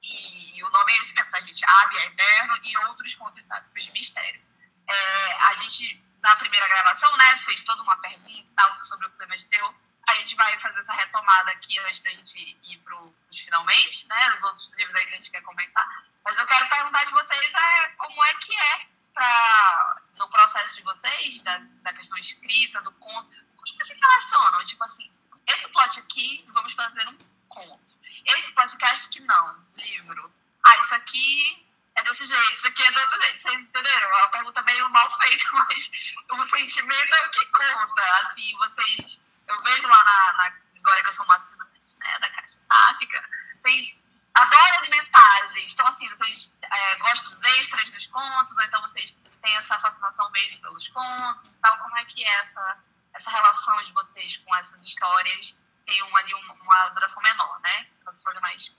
S3: E, e o nome é esse mesmo, da gente, Abia Eterno e outros contos sábicos de mistério. É, a gente, na primeira gravação, né, fez toda uma pergunta tal sobre o clima de terror. A gente vai fazer essa retomada aqui antes da gente ir para os finalmente, né, os outros livros aí que a gente quer comentar. Mas eu quero perguntar de vocês é, como é que é pra, no processo de vocês, da, da questão escrita, do conto, como que vocês relacionam? Tipo assim, esse plot aqui, vamos fazer um conto. Esse podcast que não, livro. Ah, isso aqui é desse jeito, isso aqui é outro jeito. Vocês entenderam? É uma pergunta meio mal feita, mas o sentimento é o que conta. Assim, vocês. Eu vejo lá na. na agora que eu sou uma assinante né, da Caixa Sáfica, vocês adoram alimentar, gente. Então, assim, vocês é, gostam dos extras dos contos, ou então vocês têm essa fascinação mesmo pelos contos e tal. Como é que é essa, essa relação de vocês com essas histórias? Tem um, ali uma, uma duração menor, né? As mais.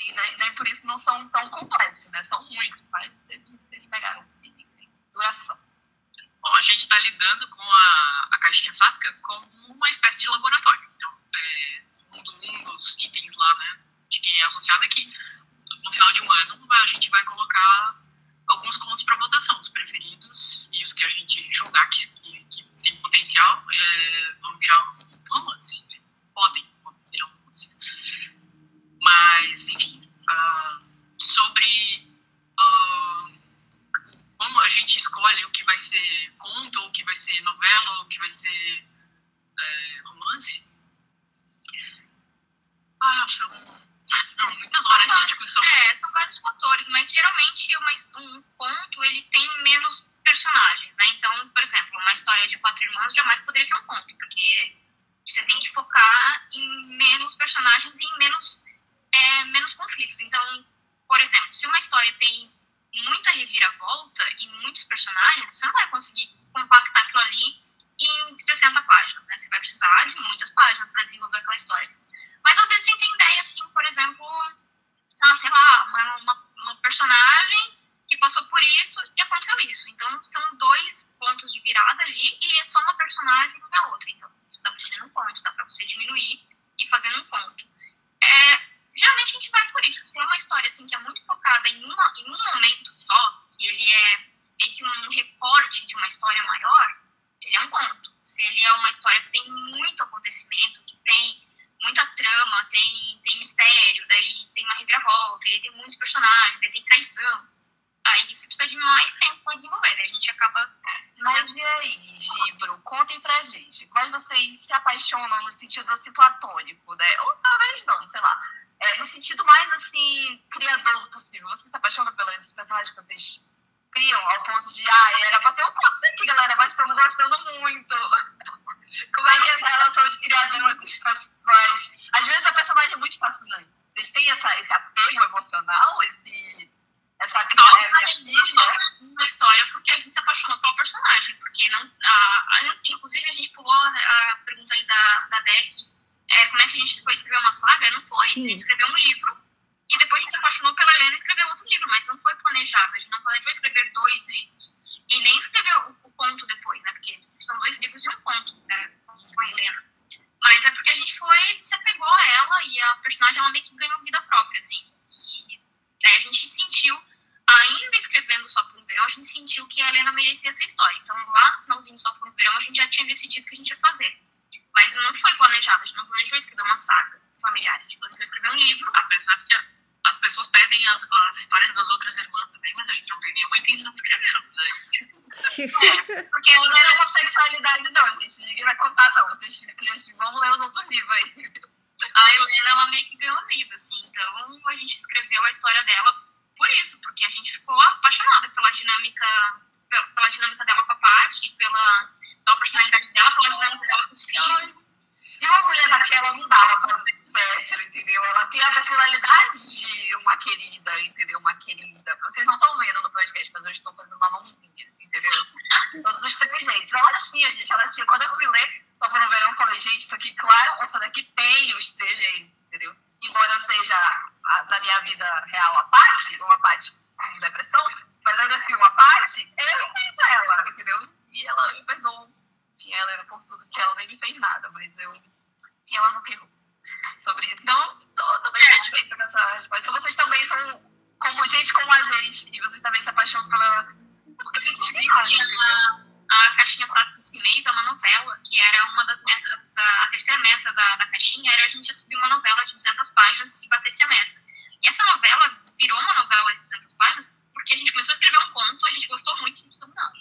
S3: E nem, nem por isso não são tão complexos, né? São muitos, mas vocês, vocês pegaram duração.
S6: Bom, a gente está lidando com a, a caixinha sáfica como uma espécie de laboratório. Então, é, um dos itens lá, né, de quem é associado é que no final de um ano a gente vai colocar alguns contos para votação, os preferidos e os que a gente julgar que, que, que tem potencial é, vão virar um romance. Podem virar um romance. Mas, enfim, ah, sobre ah, como a gente escolhe o que vai ser conto, o que vai ser novela, o que vai ser é, romance. Ah, são, são muitas horas de discussão.
S5: É, são vários fatores, mas geralmente uma, um conto ele tem menos personagens, né? Então, por exemplo, uma história de quatro irmãs jamais poderia ser um conto, porque você tem que focar em menos personagens e em menos, é, menos conflitos. Então, por exemplo, se uma história tem muita reviravolta e muitos personagens, você não vai conseguir compactar aquilo ali em 60 páginas, né? Você vai precisar de muitas páginas para desenvolver aquela história. Mas às vezes a gente tem ideia, assim, por exemplo, ah, sei lá, uma, uma, uma personagem que passou por isso e aconteceu isso. Então, são dois pontos de virada ali e é só uma personagem e a outra. Então, isso dá pra fazer num ponto, dá pra você diminuir e fazer num ponto. É, geralmente a gente vai por isso. Se é uma história, assim, que é muito focada em, uma, em um momento só, que ele é meio que um recorte de uma história maior, ele é um conto. Se ele é uma história que tem muito acontecimento, que tem muita trama, tem, tem mistério, daí tem uma reviravolta, aí tem muitos personagens, daí tem traição. Aí você precisa de mais tempo para desenvolver, daí a gente acaba.
S3: Mas e aí, Gibro, contem pra gente. Mas vocês se apaixonam no sentido assim, platônico, né? Ou talvez não, sei lá. É, no sentido mais assim, criador possível. Vocês se apaixonam pelos personagens que vocês criam ao ponto de, ah, era pra ter um conto isso aqui, galera, mas estamos gostando muito. Como é que é essa relação de criador com os personagens? Às vezes a personagem é muito fascinante. Vocês têm essa, esse apego emocional, esse, essa
S5: Não,
S3: criação. É,
S5: a não só
S3: filha?
S5: uma história porque a gente se apaixonou pelo personagem, porque não. A, a, assim, inclusive a gente pulou a, a pergunta aí da, da Deck, é, como é que a gente foi escrever uma saga? Não foi.
S1: Sim.
S5: A gente escreveu um livro e depois a gente se apaixonou pela Helena e escreveu outro livro, mas não foi planejado. A gente não planejou escrever dois livros. E nem escrever o, o conto depois, né? Porque são dois livros e um conto, né, com a Helena. Mas é porque a gente foi, se apegou a ela e a personagem, ela meio que ganhou vida própria, assim. E é, a gente sentiu, ainda escrevendo Só por um Verão, a gente sentiu que a Helena merecia essa história. Então, lá no finalzinho Só por um Verão, a gente já tinha decidido que a gente ia fazer. Mas não foi planejado, a gente não planejou escrever uma saga familiar, a gente planejou escrever um livro,
S6: a personagem as pessoas pedem as, as histórias das outras irmãs também, mas a gente não tem nenhuma intenção de escrever. Né? Tipo,
S3: é, porque não era homossexualidade, não, gente. Ninguém vai contar, não. Vocês vão ler os outros livros aí.
S5: A Helena, ela meio que ganhou vida, assim. Então, a gente escreveu a história dela por isso, porque a gente ficou apaixonada pela dinâmica, pela, pela dinâmica dela com a Paty, pela, pela personalidade dela, pela dinâmica dela com os filhos.
S3: E uma mulher daquela não dava pra entendeu? Ela tem a personalidade de uma querida, entendeu? Uma querida. Vocês não estão vendo no podcast, mas eu estou fazendo uma mãozinha, entendeu? Todos os três jeitos. Ela tinha, gente, ela tinha. Quando eu fui ler, para no verão, eu falei, gente, isso aqui, claro, essa daqui tem os três jeitos, entendeu? Embora seja a, minha vida real a parte, uma parte com depressão, mas ainda assim, uma parte, eu entendo ela, entendeu? E ela me perdoou. E ela por tudo que ela nem me fez nada, mas eu e ela não errou sobre isso. Então, tô, tô bem satisfeita com essa resposta. Então, vocês também são como gente como a gente, e vocês também se apaixonam pela. Porque a gente
S5: Sim, a, Caixinha Sabe esse mês é uma novela, que era uma das metas, da, a terceira meta da, da Caixinha era a gente subir uma novela de 200 páginas e bater a meta. E essa novela virou uma novela de 200 páginas porque a gente começou a escrever um conto, a gente gostou muito e pensou, não,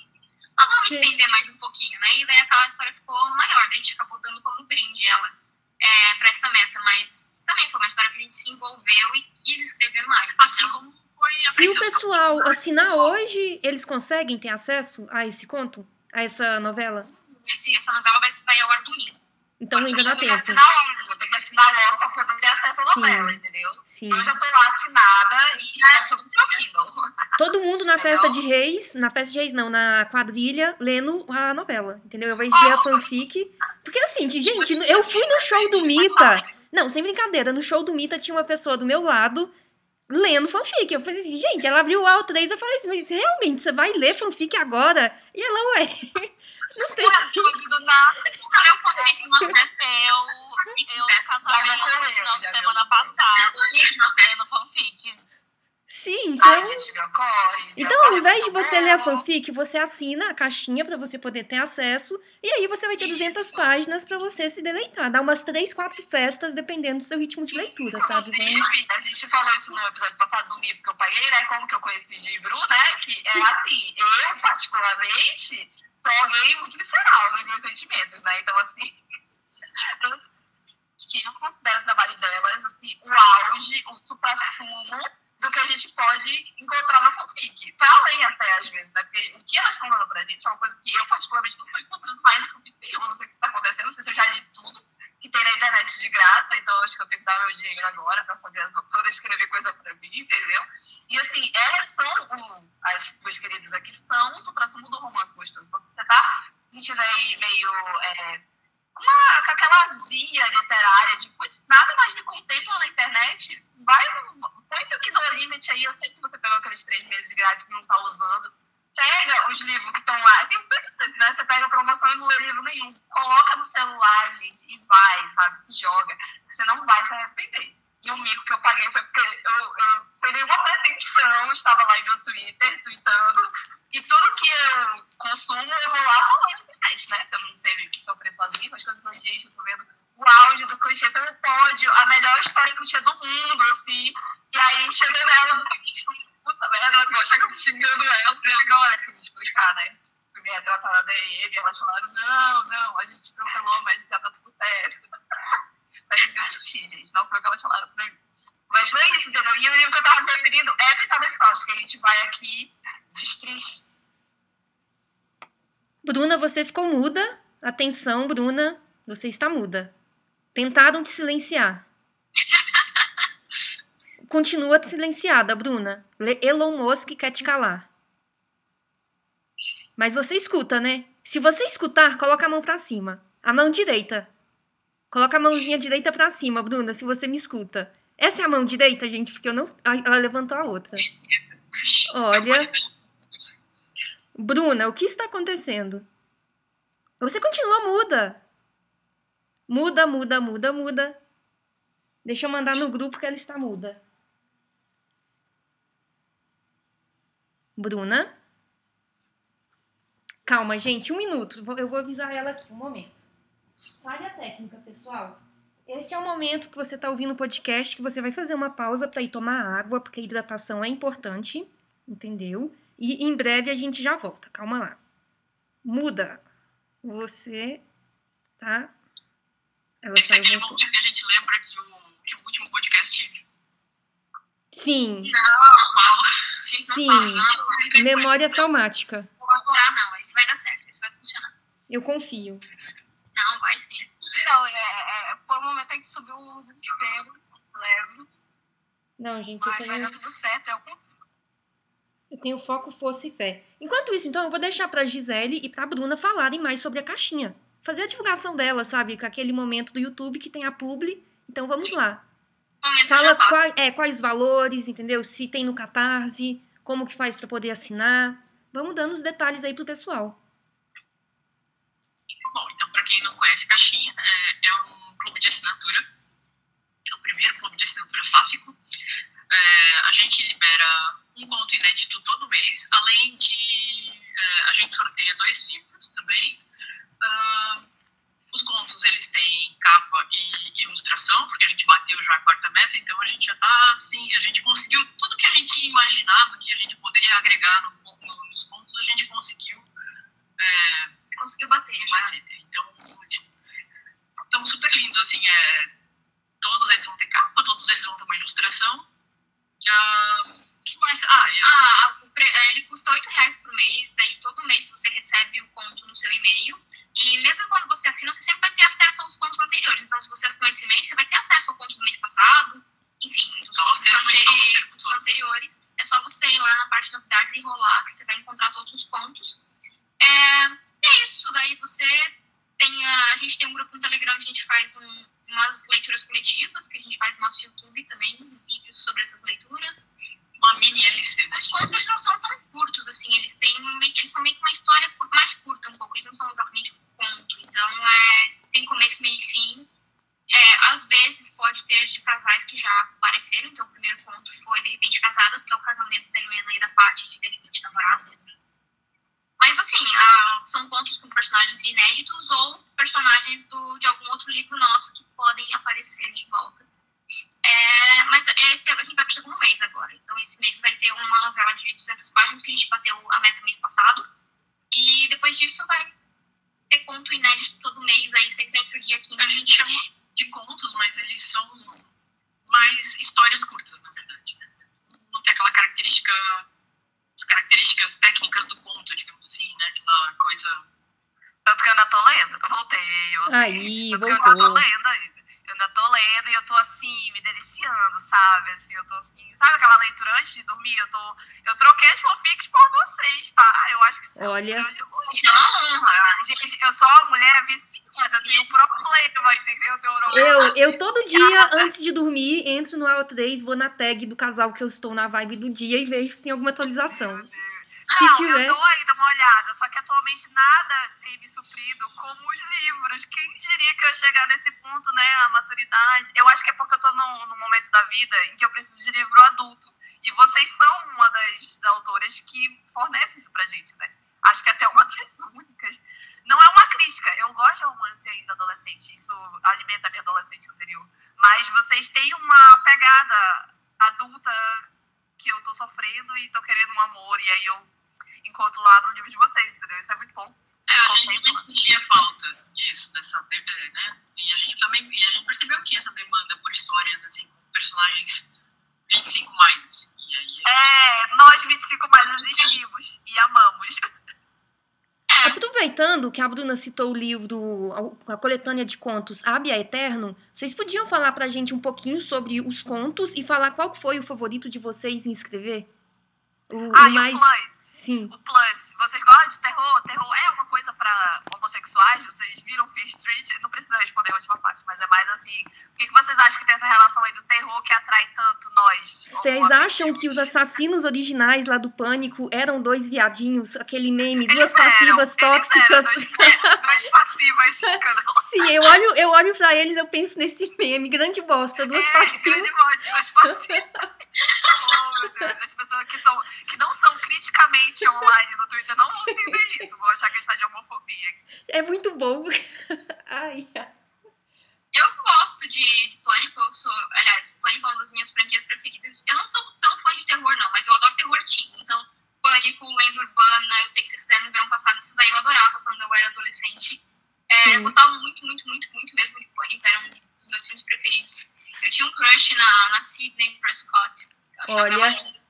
S5: vamos estender mais um pouquinho, né? E daí aquela história ficou maior, daí a gente acabou dando como brinde ela é, para essa meta, mas também foi uma história que a gente se envolveu e quis escrever mais.
S6: Assim então, como foi a
S1: Se o pessoal assinar hoje, eles conseguem ter acesso a esse conto? A essa novela?
S5: Esse, essa novela vai, vai ao ar domingo.
S1: Então ainda dá tempo.
S3: Vou ter que assinar logo pra poder ter acesso à novela, entendeu?
S1: Sim.
S3: Eu já tô lá assinada e é tudo tranquilo.
S1: Todo mundo na festa de reis, na festa de reis não, na quadrilha, lendo a novela, entendeu? Eu vou ler a fanfic. Porque assim, gente, eu fui no show do Mita. Não, sem brincadeira, no show do Mita tinha uma pessoa do meu lado lendo fanfic. Eu falei assim, gente, ela abriu o Alt 3, eu falei assim, mas realmente, você vai ler fanfic agora? E ela, ué, não tem...
S3: do nada.
S5: Nunca leu fanfic numa festa.
S2: Eu, eu no casamento, no final de semana passado, lendo fanfic.
S1: Sim,
S3: Ai,
S1: então...
S3: gente, me ocorre. me
S1: Então, ao invés de você ler a fanfic, você assina a caixinha pra você poder ter acesso. E aí você vai ter 200 páginas pra você se deleitar. Dá umas 3, 4 festas, dependendo do seu ritmo de leitura, sabe? Então,
S3: Inclusive, a gente falou isso no episódio passado do livro que eu paguei, né? Como que eu conheci o livro, né? Que é assim, eu, particularmente, alguém muito visceral nos meus sentimentos, né? Então, assim, eu- que eu considero o trabalho delas, assim, o auge, o supra-sumo do que a gente pode encontrar na fanfic. Pra além até, às vezes, né? Porque o que elas estão dando pra gente é uma coisa que eu, particularmente, não tô encontrando mais no fanfic nenhuma. Não sei o que tá acontecendo, não sei se eu já li tudo que tem na internet de graça, então acho que eu tenho que dar meu dinheiro agora pra fazer as doutoras escrever coisa pra mim, entendeu? E assim, elas são, o- as duas queridas aqui, são o supra-sumo do romance gostoso. Então, se você tá sentindo aí meio é, com uma- com aquela azia literária de, putz, nada mais me contempla na internet, vai, põe teu que no limite aí, eu sei que você pegou aqueles três meses de grade que não tá usando, pega os livros que estão lá, tem né? Você pega a promoção e não lê livro nenhum, coloca celular, gente, e vai, sabe, se joga, você não vai se arrepender. E o mico que eu paguei foi porque eu, eu sem nenhuma pretensão, estava lá em meu Twitter, tweetando, e tudo que eu consumo, eu vou lá falar na internet, né? Eu não sei sofrer sozinha, mas quando eu gente, eu tô vendo o auge do clichê pelo pódio, a melhor história em clichê do mundo, assim. E aí chega nela, não tem que puta merda, eu vou chegar xingando ela, e agora que eu vou explicar, né? Fui me retratar na DM, e elas falaram, não, não, a gente cancelou, mas já tá tudo certo. Mas eu menti, gente, não foi o que elas falaram pra mim. Mas foi isso, entendeu? E o livro que eu tava me referindo é Pitada de Sorte, que a gente vai aqui destrinchar.
S1: Bruna, você ficou muda. Atenção, Bruna, você está muda. Tentaram te silenciar. Continua silenciada, Bruna. Elon Musk quer te calar. Mas você escuta, né? Se você escutar, coloca a mão pra cima. A mão direita. Coloca a mãozinha direita pra cima, Bruna, se você me escuta. Essa é a mão direita, gente, porque eu não. Ela levantou a outra. Olha. Bruna, o que está acontecendo? Você continua muda. Muda, muda, muda, muda. Deixa eu mandar no grupo que ela está muda. Bruna? Calma, gente, um minuto. Eu vou avisar ela aqui, um momento. Falha técnica, pessoal. Esse é o momento que você tá ouvindo o podcast, que você vai fazer uma pausa para ir tomar água, porque a hidratação é importante, entendeu? E em breve a gente já volta. Calma lá. Muda. Você tá. Ela
S6: Esse é
S1: saiu
S6: aquele
S1: voltou.
S6: momento que a gente lembra que o, que o último podcast
S1: Sim,
S6: mal.
S5: Não
S1: Sim.
S5: fala, não.
S1: memória traumática.
S5: Vou aturar, não. Isso vai dar certo, isso vai funcionar.
S1: Eu confio.
S5: Não, vai sim.
S4: Não, é, é, por um momento tem que subir um desespero, leve,
S1: Não, gente, eu
S4: mas vai
S1: tenho,
S4: dar tudo certo. É o
S1: eu tenho foco, força e fé. Enquanto isso, então, eu vou deixar pra Gisele e pra Bruna falarem mais sobre a caixinha. Fazer a divulgação dela, sabe? Com aquele momento do YouTube que tem a publi. Então vamos lá.
S5: Momento
S1: Fala
S5: jabá.
S1: qua- é, quais os valores, entendeu? Se tem no Catarse, como que faz pra poder assinar. Vamos dando os detalhes aí pro pessoal.
S6: Bom, então, para quem não conhece Caixinha, é, é um clube de assinatura. É o primeiro clube de assinatura sáfico. É, a gente libera um conto inédito todo mês, além de. é, a gente sorteia dois livros também. Ah, os contos, eles têm capa e ilustração, porque a gente bateu já a quarta meta, então a gente já tá assim, a gente conseguiu tudo que a gente tinha imaginado que a gente poderia agregar no- no- nos contos, a gente conseguiu. É,
S5: Conseguiu bater já.
S6: Bater. Então, estão super lindos, assim, é, todos eles vão ter capa, todos eles vão ter uma ilustração. Ah, que? Ah,
S5: Ah, o pre- eh, ele custa 8 reais por mês, daí todo mês você recebe o conto no seu e-mail. E mesmo quando você assina, você sempre vai ter acesso aos contos anteriores. Então, se você assinou esse mês, você vai ter acesso ao conto do mês passado, enfim, dos contos anteri- dos anteriores. É só você ir lá na parte de novidades e rolar, que você vai encontrar todos os contos. É, é isso, daí você tem a, a gente tem um grupo no Telegram a gente faz um- umas leituras coletivas, que a gente faz no nosso YouTube também, vídeos sobre essas leituras.
S6: Uma mini LC.
S5: Os contos não são tão curtos, assim, eles têm eles são meio que uma história mais curta um pouco, eles não são exatamente conto. Então, é, tem começo, meio e fim. É, às vezes pode ter de casais que já apareceram, então o primeiro conto foi De Repente Casadas, que é o casamento da Helena e da Paty de De Repente Namorada. Mas, assim, a- são contos com personagens inéditos ou personagens do, de algum outro livro nosso que podem aparecer de volta. É, mas esse, a gente vai pro segundo mês agora. Então, esse mês vai ter uma novela de 200 páginas, que a gente bateu a meta mês passado. E depois disso vai ter conto inédito todo mês, aí sempre entre o dia 15
S6: A gente
S5: 20.
S6: chama de contos, mas eles são mais histórias curtas, na verdade. né? Não tem aquela característica, as características técnicas do conto, digamos assim, né? Aquela coisa
S3: Tanto que eu ainda tô lendo. Eu voltei. Eu,
S1: Aí,
S3: tanto que eu ainda tô
S1: voltou.
S3: lendo ainda. Eu ainda tô lendo e eu tô assim, me deliciando, sabe? Assim, eu tô assim. Sabe aquela leitura antes de dormir? Eu tô. Eu troquei as fanfics por vocês, tá? Eu acho que isso é
S1: Olha.
S5: é uma honra.
S3: Gente, eu sou uma mulher viciada, eu tenho problema, entendeu? Eu,
S1: Eu, eu todo
S3: viciada.
S1: dia, antes de dormir, entro no AO3, vou na tag do casal que eu estou na vibe do dia e vejo se tem alguma atualização. Se
S3: Não,
S1: tiver.
S3: eu dou ainda uma olhada, só que atualmente nada tem me suprido como os livros. Quem diria que eu ia chegar nesse ponto, né? A maturidade. Eu acho que é porque eu tô num, num momento da vida em que eu preciso de livro adulto. E vocês são uma das autoras que fornecem isso pra gente, né? Acho que até uma das únicas. Não é uma crítica, eu gosto de romance ainda adolescente, isso alimenta a minha adolescente anterior. Mas vocês têm uma pegada adulta que eu tô sofrendo e tô querendo um amor, e aí eu encontro lá no livro de vocês, entendeu? Isso é muito bom.
S6: É, a gente também sentia falta disso, dessa, de- é, né? E a gente também, e a gente percebeu que tinha essa demanda por histórias, assim, com personagens 25 mais, assim, e aí...
S3: É, nós 25 mais existimos e amamos.
S1: Aproveitando que a Bruna citou o livro, a coletânea de contos Abia Eterno, vocês podiam falar pra gente um pouquinho sobre os contos e falar qual foi o favorito de vocês em escrever? O,
S3: Ah,
S1: o
S3: e
S1: mais.
S3: o Plus.
S1: Sim.
S3: O Plus. Vocês gostam de terror? Terror é uma coisa pra homossexuais? Vocês viram Fear Street? Não precisa responder a última parte, mas é mais assim. O que vocês acham que tem essa relação aí do terror que atrai tanto nós?
S1: Vocês acham que os assassinos originais lá do Pânico eram dois viadinhos, aquele meme, duas
S3: Eles eram,
S1: passivas
S3: eram
S1: tóxicas?
S3: Dois, duas passivas.
S1: Sim, eu olho, eu olho pra eles eu penso nesse meme, grande bosta, duas
S3: É,
S1: passivas.
S3: grande voz, duas passivas. oh,
S2: meu Deus. As pessoas que, são, que não são criticamente online no Twitter não vão entender isso. Vão achar que a gente tá de homofobia.
S1: É muito bom. Ai, ai.
S5: Eu gosto de Pânico, eu sou, aliás, Pânico é uma das minhas franquias preferidas. Eu não sou tão fã de terror, não, mas eu adoro terror teen. Então, Pânico, Lenda Urbana, eu sei que vocês fizeram no verão passado, esses aí eu adorava quando eu era adolescente. É, eu gostava muito, muito, muito, muito mesmo de Pânico, era um dos meus filmes preferidos. Eu tinha um crush na, na Sidney Prescott. Eu achava
S1: Olha,
S5: ela linda.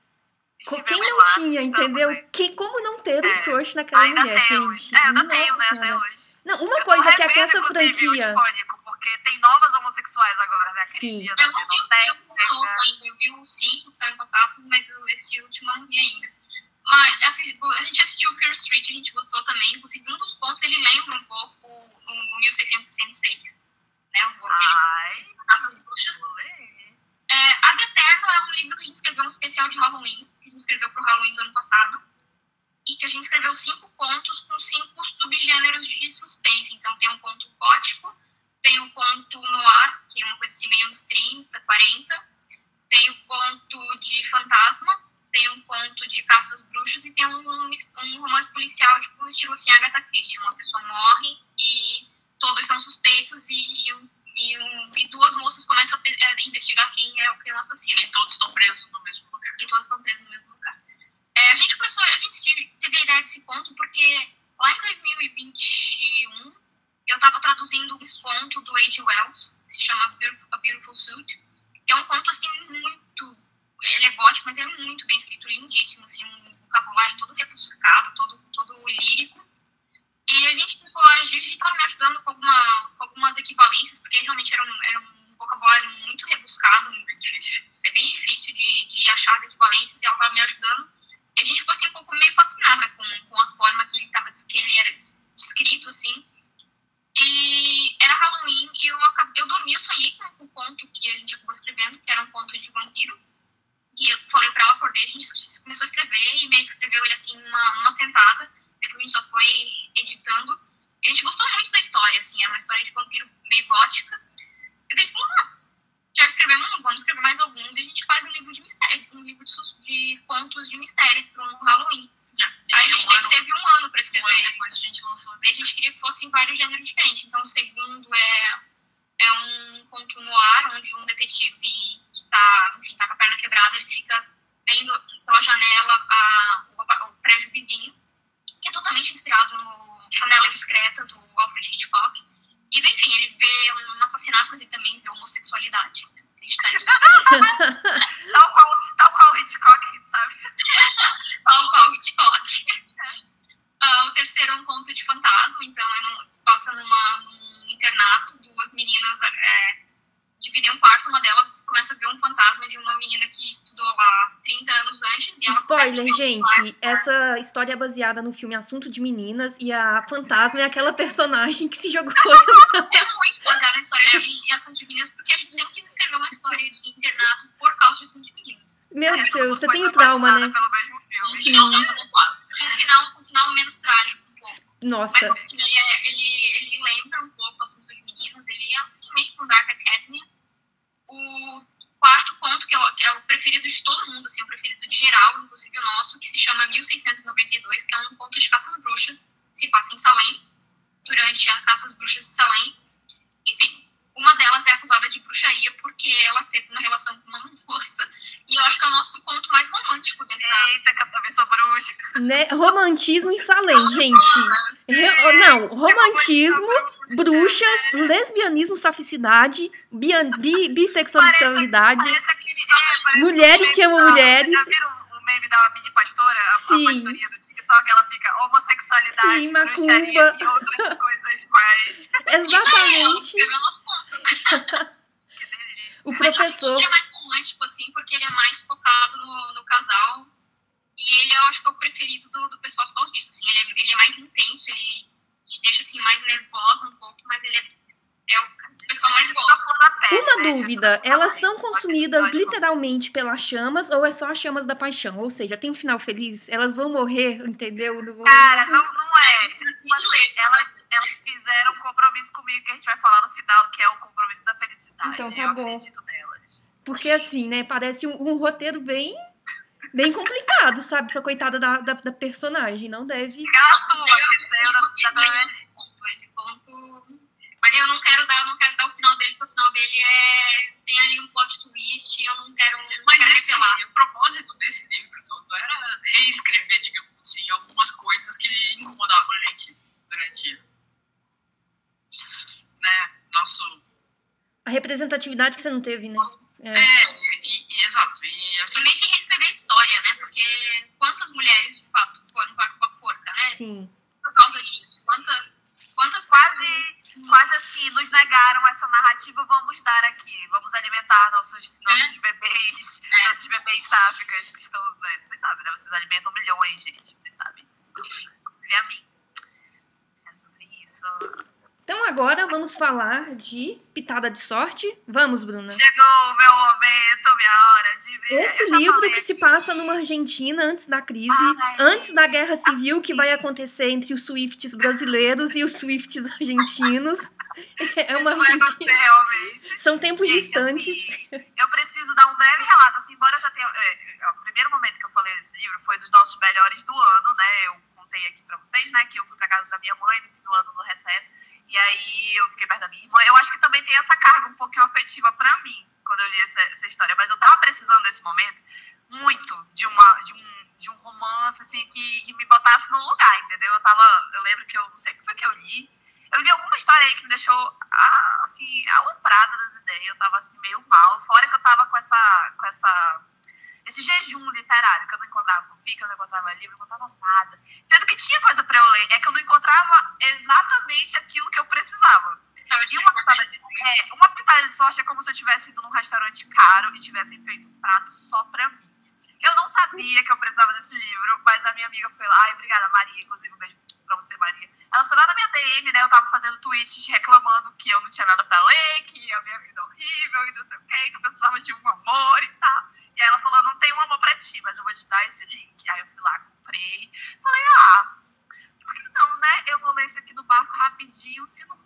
S1: Quem não
S2: lá,
S1: tinha, entendeu?
S2: aí.
S1: Que, como não ter um
S2: É,
S1: crush naquela
S2: Ainda
S1: mulher,
S2: temos.
S1: gente?
S2: É, eu ainda
S1: Nossa
S2: tenho, né, até
S1: Senhora.
S2: hoje.
S1: Não, uma
S2: Eu
S1: coisa que é que essa
S2: inclusive,
S1: franquia.
S2: Pânico, porque tem novas homossexuais agora, né? Aquele
S1: Sim.
S2: dia da
S5: Eu não vi o
S2: Genoteca.
S5: 5 novo ainda, eu vi o 5 que saiu ano passado, mas esse último eu não vi ainda. Mas assim, a gente assistiu Fear Street, a gente gostou também. Inclusive, um dos contos ele lembra um pouco o 1666. Né? O aquele
S2: Ai,
S5: Caças Bruxas. É, Ad Eterno é um livro que a gente escreveu um especial de Halloween, a gente escreveu pro Halloween do ano passado. E que a gente escreveu cinco contos com cinco subgêneros de suspense. Então tem um conto gótico, tem um conto noir, que é uma coisa assim meio uns 30, 40. Tem o conto de fantasma, tem um conto de caças bruxas e tem um, um romance policial, tipo um estilo assim Agatha Christie. Uma pessoa morre e todos são suspeitos e, um- e, um- e duas moças começam a investigar quem é o que é o assassino.
S6: E todos estão presos no mesmo lugar.
S5: E todas estão presas no mesmo lugar. É, a gente começou, a gente teve a ideia desse conto porque lá em 2021 eu estava traduzindo um conto do H.G. Wells, que se chama A Beautiful Suit, que é um conto assim muito, ele é gótico, mas ele é muito bem escrito, lindíssimo, assim, um vocabulário todo rebuscado, todo, todo lírico. E a gente tentou, a Gigi estava me ajudando com, alguma, com algumas equivalências, porque realmente era um, era um vocabulário muito rebuscado, muito difícil. É bem difícil de, de achar as equivalências e ela estava me ajudando. E a gente ficou assim, um pouco meio fascinada com, com a forma que ele, tava, que ele era escrito, assim. E era Halloween e eu, acabei, eu dormi, eu sonhei com o conto que a gente acabou escrevendo, que era um conto de vampiro. E eu falei pra ela, acordei, a gente começou a escrever e meio que escreveu ele assim, numa, numa sentada. Depois a gente só foi editando. A gente gostou muito da história, assim, era uma história de vampiro meio gótica. E daí falou, ah, já escrevemos um, vamos escrever mais alguns e a gente faz um livro de mistério, um livro de, de contos de mistério para um Halloween. Aí a gente
S6: um
S5: teve,
S6: ano,
S5: teve um ano para
S6: um
S5: escrever.
S6: ano depois a gente lançou.
S5: Daí a gente queria que fosse em vários gêneros diferentes. Então, o segundo é, é um conto no ar, onde um detetive que tá, enfim, tá com a perna quebrada, ele fica vendo pela janela a, o, o prédio vizinho, que é totalmente inspirado no Janela Discreta, do Alfred Hitchcock. E, enfim, ele vê um assassinato, mas ele também vê homossexualidade. né? Tá.
S2: Tal qual, tal qual Hitchcock, sabe?
S5: tal qual Hitchcock. Ah, o terceiro é um conto de fantasma, então é num- se passa numa, num internato, duas meninas é, dividem um quarto, uma delas começa a ver um fantasma de uma menina que estudou lá 30 anos antes e ela começa a
S1: Spoiler, gente. Essa história é baseada no filme Assunto de Meninas e a fantasma é aquela personagem que se jogou.
S5: É muito baseada na história de Ação de Meninas, porque a gente sempre quis escrever uma história de internato por causa de Ação de Meninas.
S1: Meu
S2: É,
S1: Deus, você tem o trauma, né?
S2: pelo mesmo filme.
S5: Adequado. Um final, um final menos trágico um pouco. Mas
S1: Nossa.
S5: assim, ele, é- ele, ele lembra um pouco o assunto de meninas, ele é meio que um Dark Academy. O quarto ponto, que é, o, que é o preferido de todo mundo, assim, o preferido de geral, inclusive o nosso, que se chama 1692, que é um conto de caças bruxas, se passa em Salem, durante a caça às bruxas de Salem. Enfim, uma delas é acusada de bruxaria porque ela teve uma relação com uma moça. E eu acho que é o nosso conto mais romântico dessa.
S2: Eita, que eu também sou bruxa.
S1: Né? Romantismo em Salem, gente. Re- Não, romantismo, bruxas, lesbianismo, saficidade, bia- bi- bissexualidade.
S2: Parece aquele. É,
S1: Mulheres
S2: um
S1: que amam mulheres.
S2: Já viram o meme da mini pastora? A, a
S1: Sim.
S2: pastorinha do TikTok, ela fica homossexualidade,
S1: Sim,
S2: bruxaria e outras coisas mais.
S5: Isso aí,
S1: Exatamente.
S5: nosso conto.
S2: Que delícia.
S1: O
S5: Mas assim,
S1: professor.
S5: ele é mais romântico, assim, porque ele é mais focado no, no casal. E ele, eu acho que é o preferido do, do pessoal por causa disso. Assim, ele, é, ele é mais intenso, ele te deixa assim, mais nervosa um pouco, mas ele é, é o pessoal mais
S2: Da
S5: gosta.
S2: flor da pele,
S1: Uma
S2: né,
S1: dúvida, elas são
S2: da
S1: consumidas literalmente pelas chamas ou é só as chamas da paixão? Ou seja, tem um final feliz? Elas vão morrer, entendeu? No-
S2: Cara, não, não é.
S5: É
S2: Tipo assim, elas, elas fizeram um compromisso comigo que a gente vai falar no final, que é o compromisso da felicidade.
S1: Então tá
S2: eu
S1: bom.
S2: acredito nelas.
S1: Porque assim, né? Parece um, um roteiro bem Bem complicado, sabe? Pra coitada da, da, da personagem. Não deve.
S3: Gato, cidade.
S5: muito desse ponto. Esse ponto. Mas eu não quero dar, eu não quero dar o final dele, porque o final dele é. Tem ali um plot twist eu não quero, não
S6: Mas
S5: quero
S6: esse,
S5: revelar.
S6: o propósito desse livro todo era reescrever, digamos assim, algumas coisas que incomodavam a gente durante né, nosso.
S1: A representatividade que você não teve, né? É.
S6: É, e, e- exato. E essa
S5: E meio que reescrever a história, né? Porque quantas mulheres, de fato, foram para a forca, né?
S1: Sim.
S5: Por causa disso. Quanta, quantas.
S3: Quase, quase assim, nos negaram essa narrativa, vamos dar aqui. Vamos alimentar nossos, nossos bebês,
S5: É.
S3: nossos bebês sáficas que estão. Né? Vocês sabem, né? Vocês alimentam milhões, gente. Vocês sabem disso. Inclusive a mim. É sobre isso.
S1: Então agora vamos falar de Pitada de Sorte. Vamos, Bruna.
S3: Chegou o meu momento, minha hora de ver.
S1: Esse livro que se
S3: aqui.
S1: passa numa Argentina antes da crise,
S3: Ai.
S1: antes da guerra civil que vai acontecer entre os Swifts brasileiros e os Swifts argentinos. É uma
S3: Isso vai acontecer realmente.
S1: São tempos
S3: Gente,
S1: distantes.
S3: assim, eu preciso dar um breve relato, assim, embora eu já tenha. é, é, o primeiro momento que eu falei desse livro foi dos nossos melhores do ano, né? Eu contei aqui pra vocês, né? Que eu fui pra casa da minha mãe no fim do ano no recesso. E aí eu fiquei perto da minha irmã. Eu acho que também tem essa carga um pouquinho afetiva pra mim, quando eu li essa, essa história. Mas eu tava precisando nesse momento muito de uma. De um, de um romance, assim, que, que me botasse no lugar, entendeu? Eu tava. Eu lembro que eu não sei o que foi que eu li. Eu li alguma história aí que me deixou, assim, alombrada das ideias. Eu tava, assim, meio mal. Fora que eu tava com essa, com essa, esse jejum literário, que eu não encontrava fanfic, eu não encontrava livro, eu não encontrava nada. Sendo que tinha coisa pra eu ler, é que eu não encontrava exatamente aquilo que eu precisava. E uma pitada de, é, uma pitada de sorte é como se eu tivesse ido num restaurante caro e tivessem feito um prato só pra mim. Eu não sabia que eu precisava desse livro, mas a minha amiga foi lá, ai, obrigada, Maria, inclusive, um beijo pra você, Maria. Ela foi lá na minha DM, né? Eu tava fazendo tweets reclamando que eu não tinha nada pra ler, que a minha vida é horrível e não sei o quê, que eu precisava de um amor e tal. E aí ela falou: não tem um amor pra ti, mas eu vou te dar esse link. Aí eu fui lá, comprei. Falei: ah, por que não, né? Eu vou ler isso aqui no barco rapidinho, se não.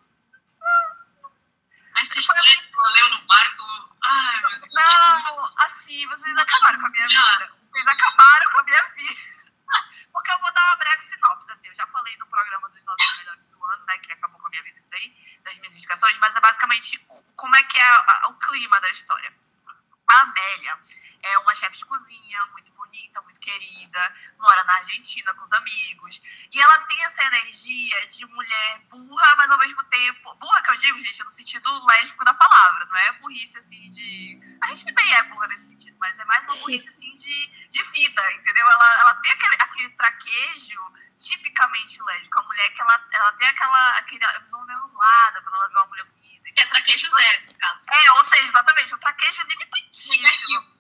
S6: Essa história que ela leu no barco. Ai, meu Deus.
S3: Não, assim, vocês acabaram com a minha vida. Vocês acabaram com a minha vida. Porque eu vou dar uma breve sinopse, assim. Eu já falei no programa dos nossos melhores do ano, né? Que acabou com a minha vida isso daí, das minhas indicações, mas é basicamente como é que é a- a- o clima da história. A Amélia é uma chefe de cozinha, muito bonita, muito querida, mora na Argentina com os amigos. E ela tem essa energia de mulher burra, mas ao mesmo tempo. Burra que eu digo, gente, no sentido lésbico da palavra, não é burrice assim de. A gente também é burra nesse sentido, mas é mais uma burrice assim de, de vida, entendeu? Ela, ela tem aquele, aquele traquejo tipicamente lésbico. A mulher que ela, ela tem aquela, aquela visão meio quando ela vê uma mulher bonita.
S5: Que é traquejo zero, no caso.
S3: É, ou seja, exatamente, um traquejo limitadíssimo.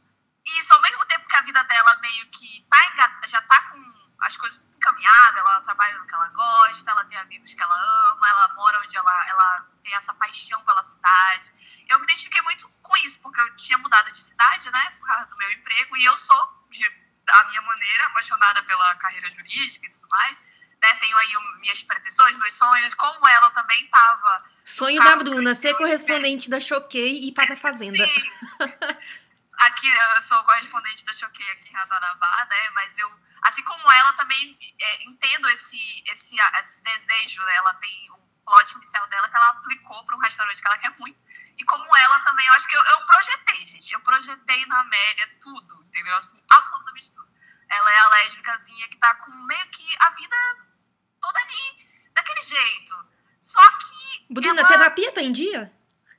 S3: Isso, ao mesmo tempo que a vida dela meio que tá já tá com as coisas tudo encaminhadas, ela trabalha no que ela gosta, ela tem amigos que ela ama, ela mora onde ela, ela tem essa paixão pela cidade. Eu me identifiquei muito com isso, porque eu tinha mudado de cidade, né, por causa do meu emprego, e eu sou, de, da minha maneira, apaixonada pela carreira jurídica e tudo mais. Né, tenho aí minhas pretensões, meus sonhos, como ela também estava
S1: Sonho da Bruna, ser correspondente da Choquei e para a Fazenda.
S3: Sim. Aqui, eu sou correspondente da Choquei aqui em Ratanabá, né? Mas eu, assim como ela, também é, entendo esse, esse, esse desejo, né? Ela tem o plot inicial dela que ela aplicou para um restaurante que ela quer muito. E como ela também, eu acho que eu, eu projetei, gente. Eu projetei na Amélia tudo, entendeu? Assim, absolutamente tudo. Ela é a lésbicazinha que tá com meio que a vida toda ali, daquele jeito. Só que.
S1: Bruna,
S3: ela-
S1: terapia tá em dia?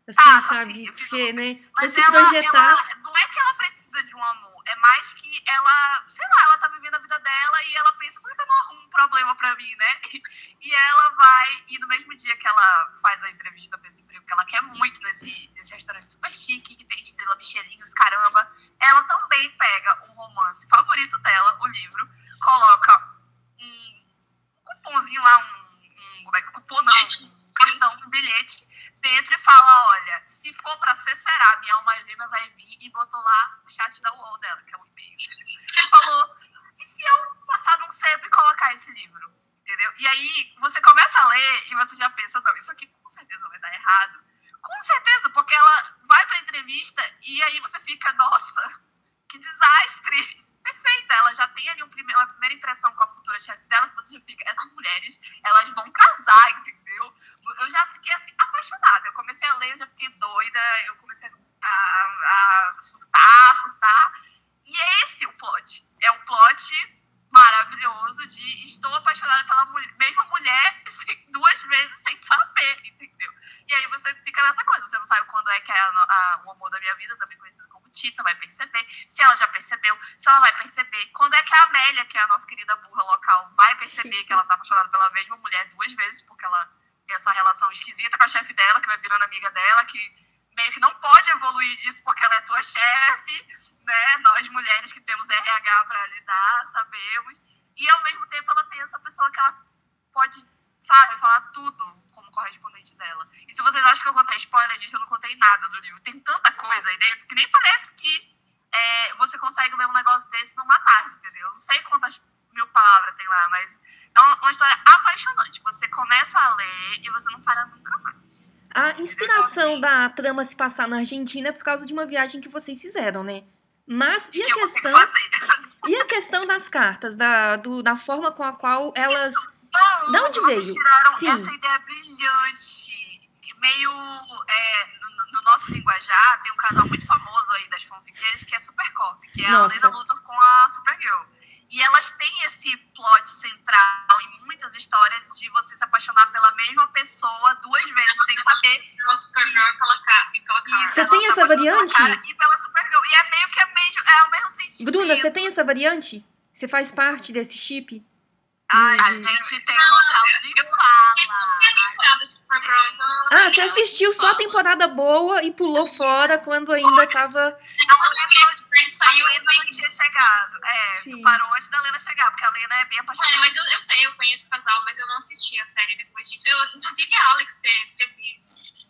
S1: Assim,
S3: tá
S1: sabe?
S3: sim, eu fiz
S1: Porque,
S3: um-
S1: né?
S3: Mas ela,
S1: projetar.
S3: ela- não é que ela precisa de um amor, é mais que ela, sei lá, ela tá vivendo a vida dela e ela pensa, por que eu não arrumo um problema pra mim, né? E ela vai, e no mesmo dia que ela faz a entrevista pra esse emprego, que ela quer muito nesse, nesse restaurante super chique, que tem estrela Michelin, os caramba, ela também pega o romance favorito dela, o livro, coloca um, um cupomzinho lá, um, um, como é que- cupom não, um cartão, um bilhete, dentro e fala, olha, se for pra ser, será, minha alma gêmea vai vir e botou lá o chat da UOL dela, que é o e-mail. Ele falou, e se eu passar num sebo e colocar esse livro? Entendeu? E aí você começa a ler e você já pensa, não, isso aqui com certeza vai dar errado. Com certeza, porque ela vai pra entrevista e aí você fica, nossa, que desastre. Perfeita. Ela já tem ali um prime uma primeira impressão com a futura chefe dela, que você já fica, essas mulheres, elas vão casar, entendeu? Eu já fiquei assim, apaixonada. Eu comecei a ler, eu já fiquei doida, eu comecei a, a surtar, surtar. E é esse o plot. É o plot maravilhoso de estou apaixonada pela mulher, mesma mulher duas vezes sem saber, entendeu? E aí você fica nessa coisa, você não sabe quando é que é a, a, o amor da minha vida, também conhecido como Tita, vai perceber, se ela já percebeu, se ela vai perceber, quando é que a Amélia, que é a nossa querida burra local, vai perceber Sim. que ela tá apaixonada pela mesma mulher duas vezes, porque ela tem essa relação esquisita com a chefe dela, que vai virando amiga dela, que meio que não pode evoluir disso porque ela é tua chefe, né? Nós mulheres que temos RH para lidar, sabemos. E ao mesmo tempo ela tem essa pessoa que ela pode, sabe, falar tudo como correspondente dela. E se vocês acham que eu contei spoiler, que eu não contei nada do livro. Tem tanta coisa aí dentro que nem parece que é, você consegue ler um negócio desse numa tarde, entendeu? Eu não sei quantas mil palavras tem lá, mas é uma, uma história apaixonante. Você começa a ler e você não para nunca mais.
S1: A inspiração da trama se passar na Argentina é por causa de uma viagem que vocês fizeram, né? Mas e a questão e a questão das cartas, da, do, da forma com a qual elas Isso,
S3: não, da onde veio? tiraram Sim. essa ideia brilhante, meio é, no, no, nosso linguajar tem um casal muito famoso aí das fanfiqueiras que é Supercorp, que é Nossa. a Lena Luthor com a Supergirl. E elas têm esse plot central em muitas histórias de você se apaixonar pela mesma pessoa duas vezes, sem saber.
S5: Pela Supergirl e pela cara.
S1: Você tem essa variante?
S3: e pela Supergirl. E é meio que é, mesmo, é o mesmo sentido.
S1: Bruna, você tem essa variante? Você faz parte desse chip?
S2: Ai, a gente tem um local de fala.
S1: Ah, você assistiu só a temporada boa e pulou fora quando ainda tava.
S3: Saiu a Lena não tinha chegado. É, Sim. tu parou antes da Lena chegar, porque a Lena é bem apaixonada.
S5: É, mas eu, eu sei, eu conheço o casal, mas eu não assisti a série depois disso. Eu, inclusive a Alex teve, teve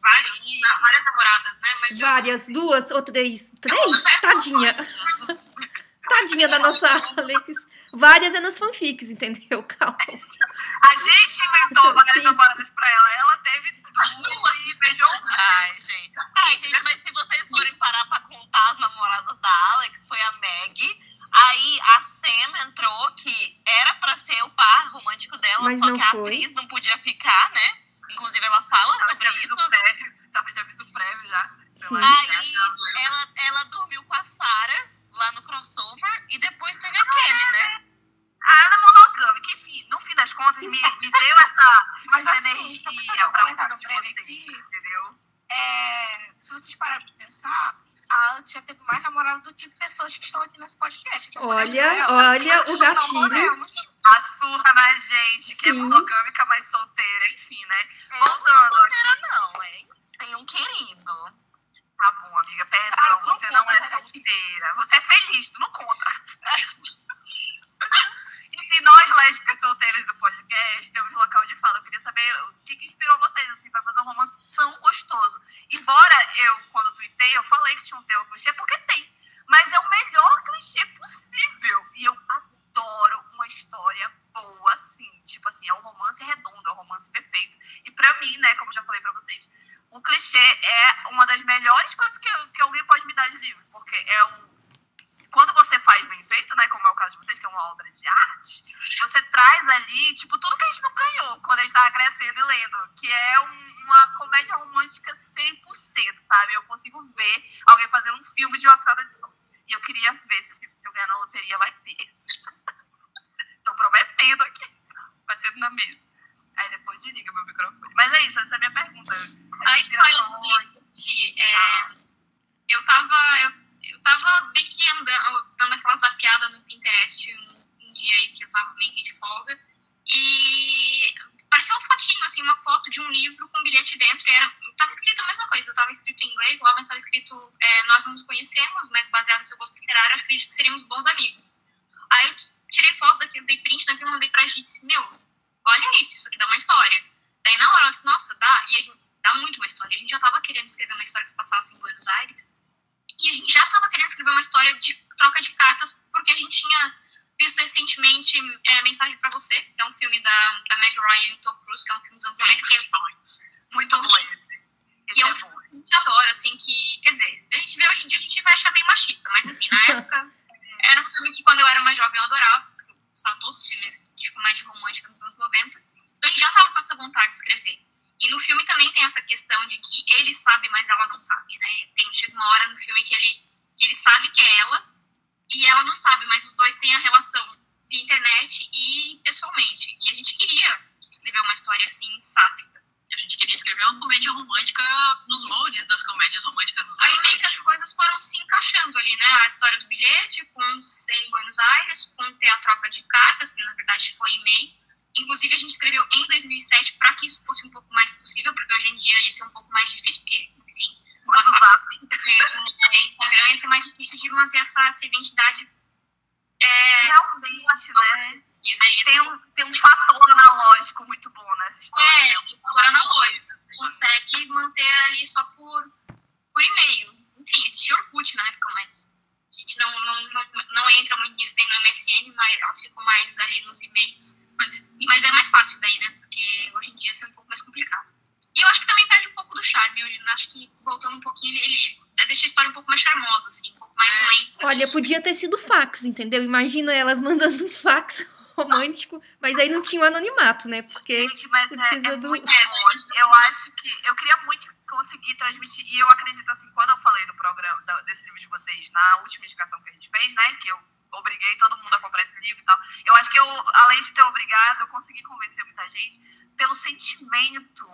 S5: várias, várias namoradas, né? Mas
S1: várias, eu... duas ou três. Três? Tadinha. Tadinha da nossa Alex. Várias é nas fanfics, entendeu? Calma.
S3: A gente inventou várias namoradas pra ela. Ela teve duas e beijou
S2: Ai, gente. Ai, gente, mas se vocês forem parar pra contar as namoradas da Alex, foi a Meg. Aí a Sam entrou, que era pra ser o par romântico dela,
S1: mas
S2: só que a
S1: foi.
S2: atriz não podia ficar, né? Inclusive, ela fala
S3: tava
S2: sobre isso.
S3: Prévio, tava de aviso prévio já.
S2: Aí ela, ela dormiu com a Sarah lá no crossover e depois teve a Kelly, né?
S3: A Ana monogâmica, enfim, no fim das contas, me, me deu essa, essa assim, energia pra um de vocês, aqui, entendeu?
S4: É, se vocês pararem pra pensar, a Ana já teve mais namorado do que pessoas que estão aqui nesse podcast.
S1: Tipo, olha, olha o gatilho.
S3: A surra na gente, que é Sim. é monogâmica, mas solteira, enfim, né?
S2: Eu Voltando não solteira aqui. não, hein? Tem um querido.
S3: Tá bom, amiga, perdão, você não é solteira. Você é feliz, tu não conta. Enfim, nós lésbicas solteiras do podcast temos local de fala. Eu queria saber o que, que inspirou vocês, assim, pra fazer um romance tão gostoso. Embora eu, quando tuitei, eu falei que tinha um teu clichê, porque tem. Mas é o melhor clichê possível. E eu adoro uma história boa, assim. Tipo assim, é um romance redondo, é um romance perfeito. E pra mim, né, como já falei pra vocês, o clichê é uma das melhores coisas que, que alguém pode me dar de livro, porque é um. Quando você faz bem feito, né, como é o caso de vocês, que é uma obra de arte, você traz ali, tipo, tudo que a gente não ganhou quando a gente estava crescendo e lendo, que é um, uma comédia romântica 100%, sabe? Eu consigo ver alguém fazendo um filme de uma pitada de sons. E eu queria ver se, se eu ganhar na loteria vai ter. Tô prometendo aqui, batendo na mesa. Aí depois desliga meu microfone. Mas é isso, essa é a minha pergunta.
S5: A história do livro, é, eu tava, eu, eu tava meio que andando, dando aquela zapiada no Pinterest um, um dia aí que eu tava meio que de folga. E parecia uma fotinho, assim, uma foto de um livro com um bilhete dentro. E era, tava escrito a mesma coisa, tava escrito em inglês lá, mas tava escrito é, nós não nos conhecemos, mas baseado no seu gosto literário, acredito que seríamos bons amigos. Aí eu tirei foto daquilo, dei print daquilo, mandei pra gente e disse, meu, olha isso, isso aqui dá uma história. Daí na hora eu disse, nossa, dá. E a gente, dá muito uma história. A gente já tava querendo escrever uma história que se passasse em Buenos Aires. E a gente já tava querendo escrever uma história de troca de cartas, porque a gente tinha visto recentemente é, Mensagem para Você, que é um filme da, da Meg Ryan e Tom Cruise, que é um filme dos anos 90.
S3: É muito bom esse.
S5: Que é um filme que a gente adora, assim, que, quer dizer, se a gente vê hoje em dia, a gente vai achar bem machista, mas enfim, na época era, filme que quando eu era mais jovem eu adorava, porque eu gostava todos os filmes de comédia romântica nos anos 90. Então a gente já tava com essa vontade de escrever. E no filme também tem essa questão de que ele sabe, mas ela não sabe, né? Tem chega uma hora no filme que ele, que ele sabe que é ela e ela não sabe, mas os dois têm a relação via internet e pessoalmente. E a gente queria escrever uma história assim, sáfica.
S6: A gente queria escrever uma comédia romântica nos moldes das comédias românticas dos
S5: Aí meio que as
S6: 2000.
S5: coisas foram se encaixando ali, né? A história do bilhete, com ser em Buenos Aires, com ter a troca de cartas, que na verdade foi e-mail. Inclusive, a gente escreveu em 2007 para que isso fosse um pouco mais possível, porque hoje em dia ia ser um pouco mais difícil, porque, enfim,
S3: WhatsApp.
S5: é, Instagram ia ser mais difícil de manter essa, essa identidade. É,
S3: Realmente, né?
S5: né?
S3: Tem um, tem um fator analógico muito bom nessa história.
S5: É,
S3: né?
S5: agora na loja. Consegue manter ali só por, por e-mail. Enfim, existia Orkut na época, mas a gente não, não, não, não entra muito nisso nem no MSN, mas elas ficam mais ali nos e-mails. Mas, mas é mais fácil daí, né? Porque hoje em dia isso é um pouco mais complicado. E eu acho que também perde um pouco do charme. Eu acho que voltando um pouquinho, ele, ele deixa a história um pouco mais charmosa, assim, um pouco mais
S6: É.
S5: lenta.
S1: Olha,
S5: Isso.
S1: podia ter sido fax, entendeu? Imagina elas mandando um fax romântico, mas aí não tinha o anonimato, né? Porque
S3: Gente, mas é, é
S1: do-
S3: muito bom. Eu acho que eu queria muito conseguir transmitir, e eu acredito assim, quando eu falei do programa, desse livro de vocês, na última indicação que a gente fez, né, que eu obriguei todo mundo a comprar esse livro e tal, eu acho que eu, além de ter obrigado, eu consegui convencer muita gente pelo sentimento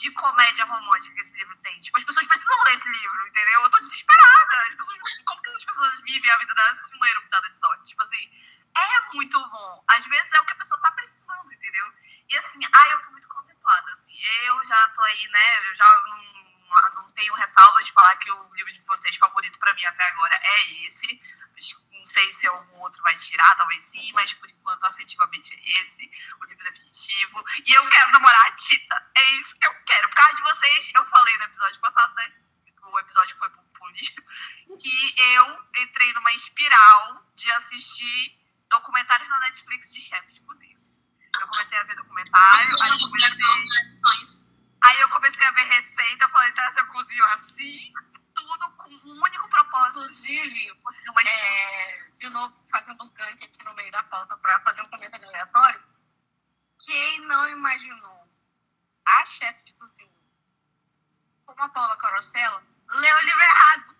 S3: de comédia romântica que esse livro tem. Tipo, as pessoas precisam ler esse livro, entendeu? Eu tô desesperada. As pessoas, como que as pessoas vivem a vida delas se não leram de Sorte? Tipo assim, é muito bom. Às vezes é o que a pessoa tá precisando, entendeu? E assim, ai, eu fui muito contemplada, assim. Eu já tô aí, né? Eu já não, não tenho ressalvas de falar que o livro de vocês favorito pra mim até agora é esse. Não sei se algum outro vai tirar, talvez sim, mas por enquanto afetivamente é esse, o livro definitivo. E eu quero namorar a Tita. É isso que eu quero. Por causa de vocês, eu falei no episódio passado, né? O episódio que foi pro, lixo, que eu entrei numa espiral de assistir documentários na Netflix de chefes de cozinha. Eu comecei a ver documentário, aí eu comecei,
S5: Sonhos.
S3: aí eu comecei a ver receita, eu falei, será que eu cozinho assim? Tudo com um único propósito.
S4: Inclusive,
S3: Conseguir uma
S4: é, de novo, fazendo um gank aqui no meio da pauta para fazer um comentário aleatório. Quem não imaginou a chefe de cozinha como a Paula Carosella leu o livro errado.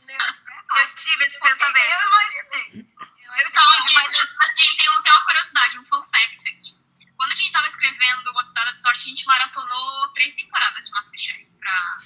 S4: Leu o livro errado.
S3: Eu tive esse
S4: Porque
S3: pensamento.
S4: Eu imaginei. Eu
S3: Eu
S5: Tava assim, tem, um- tem uma curiosidade, um fun fact aqui. Quando a gente tava escrevendo uma pitada de sorte, a gente maratonou três temporadas de Masterchef pra,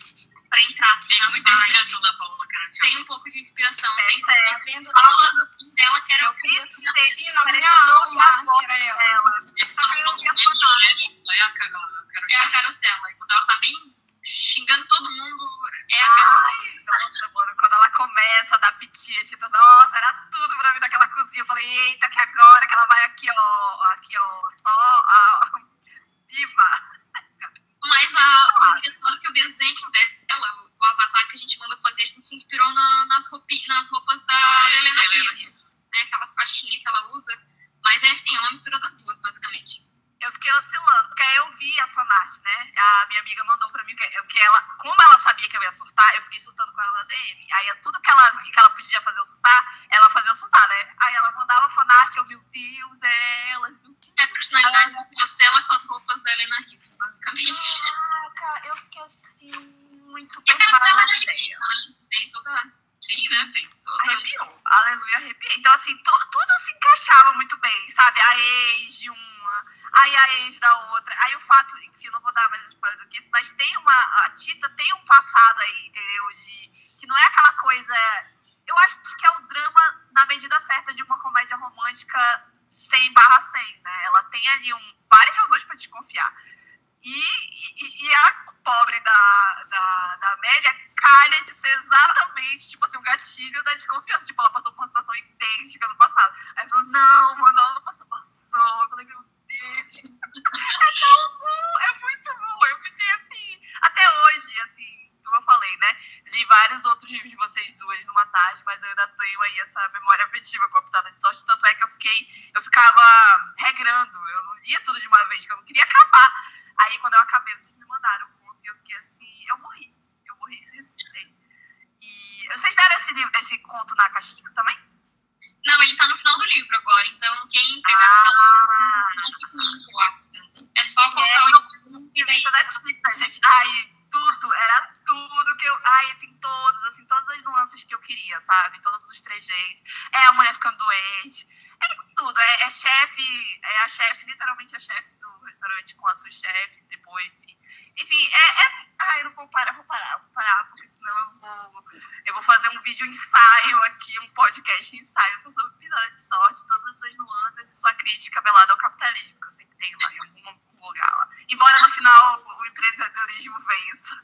S5: pra entrar assim
S6: Tem muita
S5: vibe.
S6: inspiração da Paula, cara.
S5: Tem um pouco de inspiração.
S3: É,
S5: Tem
S3: sério.
S4: vendo
S5: falando assim dela que era
S3: eu pensei.
S4: Sim, na minha
S3: que eu
S4: aula,
S3: vi a foto
S4: que era ela.
S3: dela.
S6: Eles falam
S3: falar.
S6: Ela é a Carol.
S5: é a Carocela. E quando ela tá bem xingando todo mundo, é a Carocela.
S3: Nossa, mano, quando ela começa a dar piti, tipo, nossa, era tudo pra mim daquela cozinha. Eu falei, eita, que agora que ela vai aqui, ó, aqui, ó, só a viva.
S5: Mas a, o engraçado é que o desenho dela, o avatar que a gente mandou fazer, a gente se inspirou na- nas, roupi, nas roupas da
S6: Ah,
S5: Helena Rizzo, né? Aquela faixinha que ela usa. Mas é assim, é uma mistura das duas, basicamente.
S3: Eu fiquei oscilando, porque aí eu vi a fanart, né? A minha amiga mandou pra mim que, ela, como ela sabia que eu ia surtar, eu fiquei surtando com ela na DM. Aí tudo que ela que ela podia fazer eu surtar, ela fazia eu surtar, né? Aí ela mandava fanart, eu, meu Deus, é elas, meu Deus.
S5: É a personalidade da Carocela com as roupas da Helena Rizzo, basicamente.
S3: Caraca, eu fiquei assim, muito
S5: E a Carocela é
S3: perturbada
S5: argentina, né? Tem toda...
S6: Sim, né? Tem.
S5: toda
S3: Arrepiou, aleluia, arrepiei. Então, assim, tu- tudo se encaixava muito bem, sabe? A ex de uma, aí a ex da outra. Aí o fato, enfim, não vou dar mais spoiler do que isso, mas tem uma. A Tita tem um passado aí, entendeu? De. Que não é aquela coisa. Eu acho que é o drama na medida certa de uma comédia romântica sem barra sem, né? Ela tem ali um, várias razões pra desconfiar. E, e, e a pobre da, da, da Amélia calha de ser exatamente, tipo assim, o gatilho da desconfiança. Tipo, ela passou por uma situação idêntica no passado. Aí falou, não, mano, ela não passou, passou. Eu falei, meu Deus. É tão bom, é muito bom. Eu fiquei assim, até hoje, assim, como eu falei, né? Li vários outros livros de vocês duas numa tarde, mas eu ainda tenho aí essa memória afetiva com a pitada de sorte. Tanto é que eu fiquei, eu ficava regrando. Eu não lia tudo de uma vez, que eu não queria acabar. Aí quando eu acabei, vocês me mandaram o conto e eu fiquei assim, eu morri. Eu morri sem resistência. E vocês deram esse, livro, esse conto na caixinha também?
S5: Não, ele tá no final do livro agora, então quem pegar
S3: Ah.
S5: É só
S3: É,
S5: colocar o link e daí
S3: Revista da Tita, gente. Ai, tudo, era tudo que eu. Ai, tem todos, assim, todas as nuances que eu queria, sabe? Todos os trejeitos. É a mulher ficando doente. É tudo. É, é chefe, é a chefe, literalmente a chefe restaurante com a sua chefe, depois de. Enfim, é. é... Ai, eu não vou parar, vou parar, vou parar, porque senão eu vou. Eu vou fazer um vídeo ensaio aqui, um podcast ensaio só sobre pitada de sorte, todas as suas nuances e sua crítica velada ao capitalismo, que eu sempre tenho lá em algum lugar lá. Embora no final o empreendedorismo vença.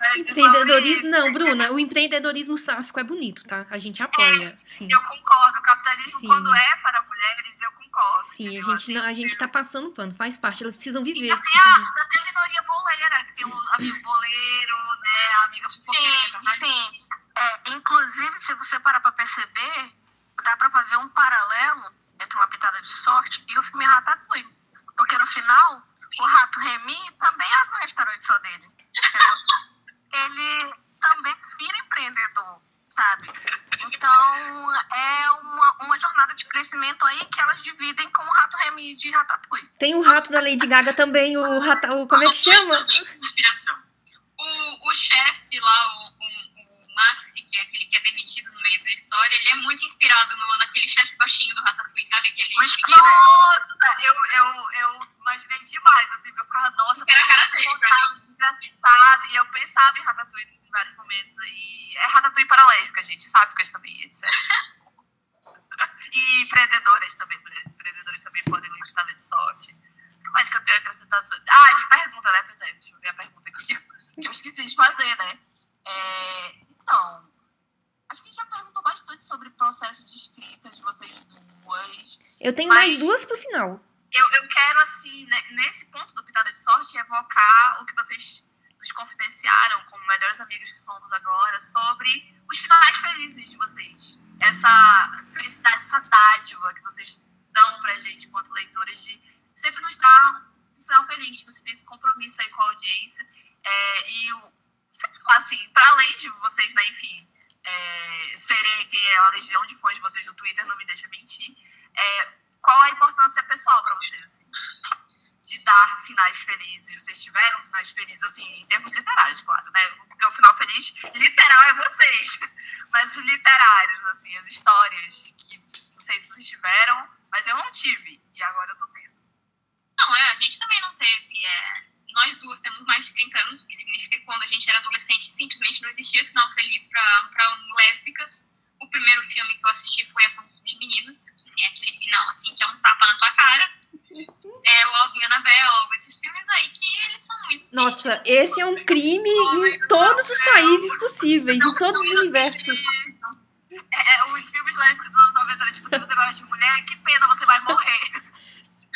S3: É
S1: Empreendedorismo, não, Bruna, o empreendedorismo sáfico é bonito, tá? A gente apoia, sim.
S3: Eu concordo, o capitalismo,
S1: Sim.
S3: quando é para mulheres, eu concordo.
S1: Sim, a gente, não, a gente tá passando pano, faz parte, elas precisam viver.
S3: Ainda tem a, tem a minoria boleira, que tem o amigo boleiro, né? A amiga fofoqueira,
S4: Sim,
S3: jornalista.
S4: É, inclusive, se você parar pra perceber, dá pra fazer um paralelo entre uma pitada de sorte e o filme Ratatouille. Porque no final, o rato Remy também abre um restaurante só dele. entendeu? Ele também vira empreendedor, sabe? Então, é uma, uma jornada de crescimento aí que elas dividem com o rato Remy de Ratatouille.
S1: Tem o rato da Lady Gaga também, o rata, o, como é que chama?
S6: Inspiração.
S5: O, o chefe lá, o Maxi, que é aquele que é demitido no meio da história, ele é muito inspirado no, naquele chefe baixinho do Ratatouille, sabe? Aquele
S4: O Skinner.
S3: Nossa, eu, eu, eu imaginei demais, assim, porque eu ficava, nossa,
S5: Era cara dele,
S3: portado desgraçado. E eu pensava em Ratatouille em vários momentos aí. É Ratatouille para lésbicas, gente, sáficas também, etc. e empreendedoras também, mulheres empreendedoras também podem ler pitada de sorte. O que mais que eu tenho a acrescentar? Ah, de pergunta, né? Pois é, deixa eu ver a pergunta aqui que eu esqueci de fazer, né? É, então, acho que a gente já perguntou bastante sobre o processo de escrita de vocês duas.
S1: Eu tenho mais duas pro final.
S3: Eu, eu quero, assim, né, nesse ponto do Pitada de Sorte, evocar o que vocês nos confidenciaram como melhores amigos que somos agora sobre os finais felizes de vocês. Essa felicidade, essa dádiva que vocês dão pra gente enquanto leitores de sempre nos dar um final feliz. Você tem esse compromisso aí com a audiência. É, e, sei lá, assim, para além de vocês, né, enfim, é, serem quem é a legião de fãs de vocês no Twitter, não me deixa mentir. É, qual a importância pessoal para vocês, assim, de dar finais felizes? Vocês tiveram finais felizes, assim, em termos literários, claro, né? Porque o final feliz literal é vocês, mas os literários, assim, as histórias que não sei se vocês tiveram, mas eu não tive, e agora eu tô tendo.
S5: Não, é, a gente também não teve. É, nós duas temos mais de 30 anos, o que significa que quando a gente era adolescente simplesmente não existia final feliz para lésbicas. O primeiro filme que eu assisti foi Assunto de Meninas, que tem aquele final assim, que é um tapa na tua cara. É Love e Annabelle, esses filmes aí que eles são muito.
S1: Nossa, esse é um crime em todos os países possíveis, em todos os universos.
S3: É, é, os filmes lésbicos dos anos 90, né? tipo, se você gosta de mulher, que pena, você vai morrer.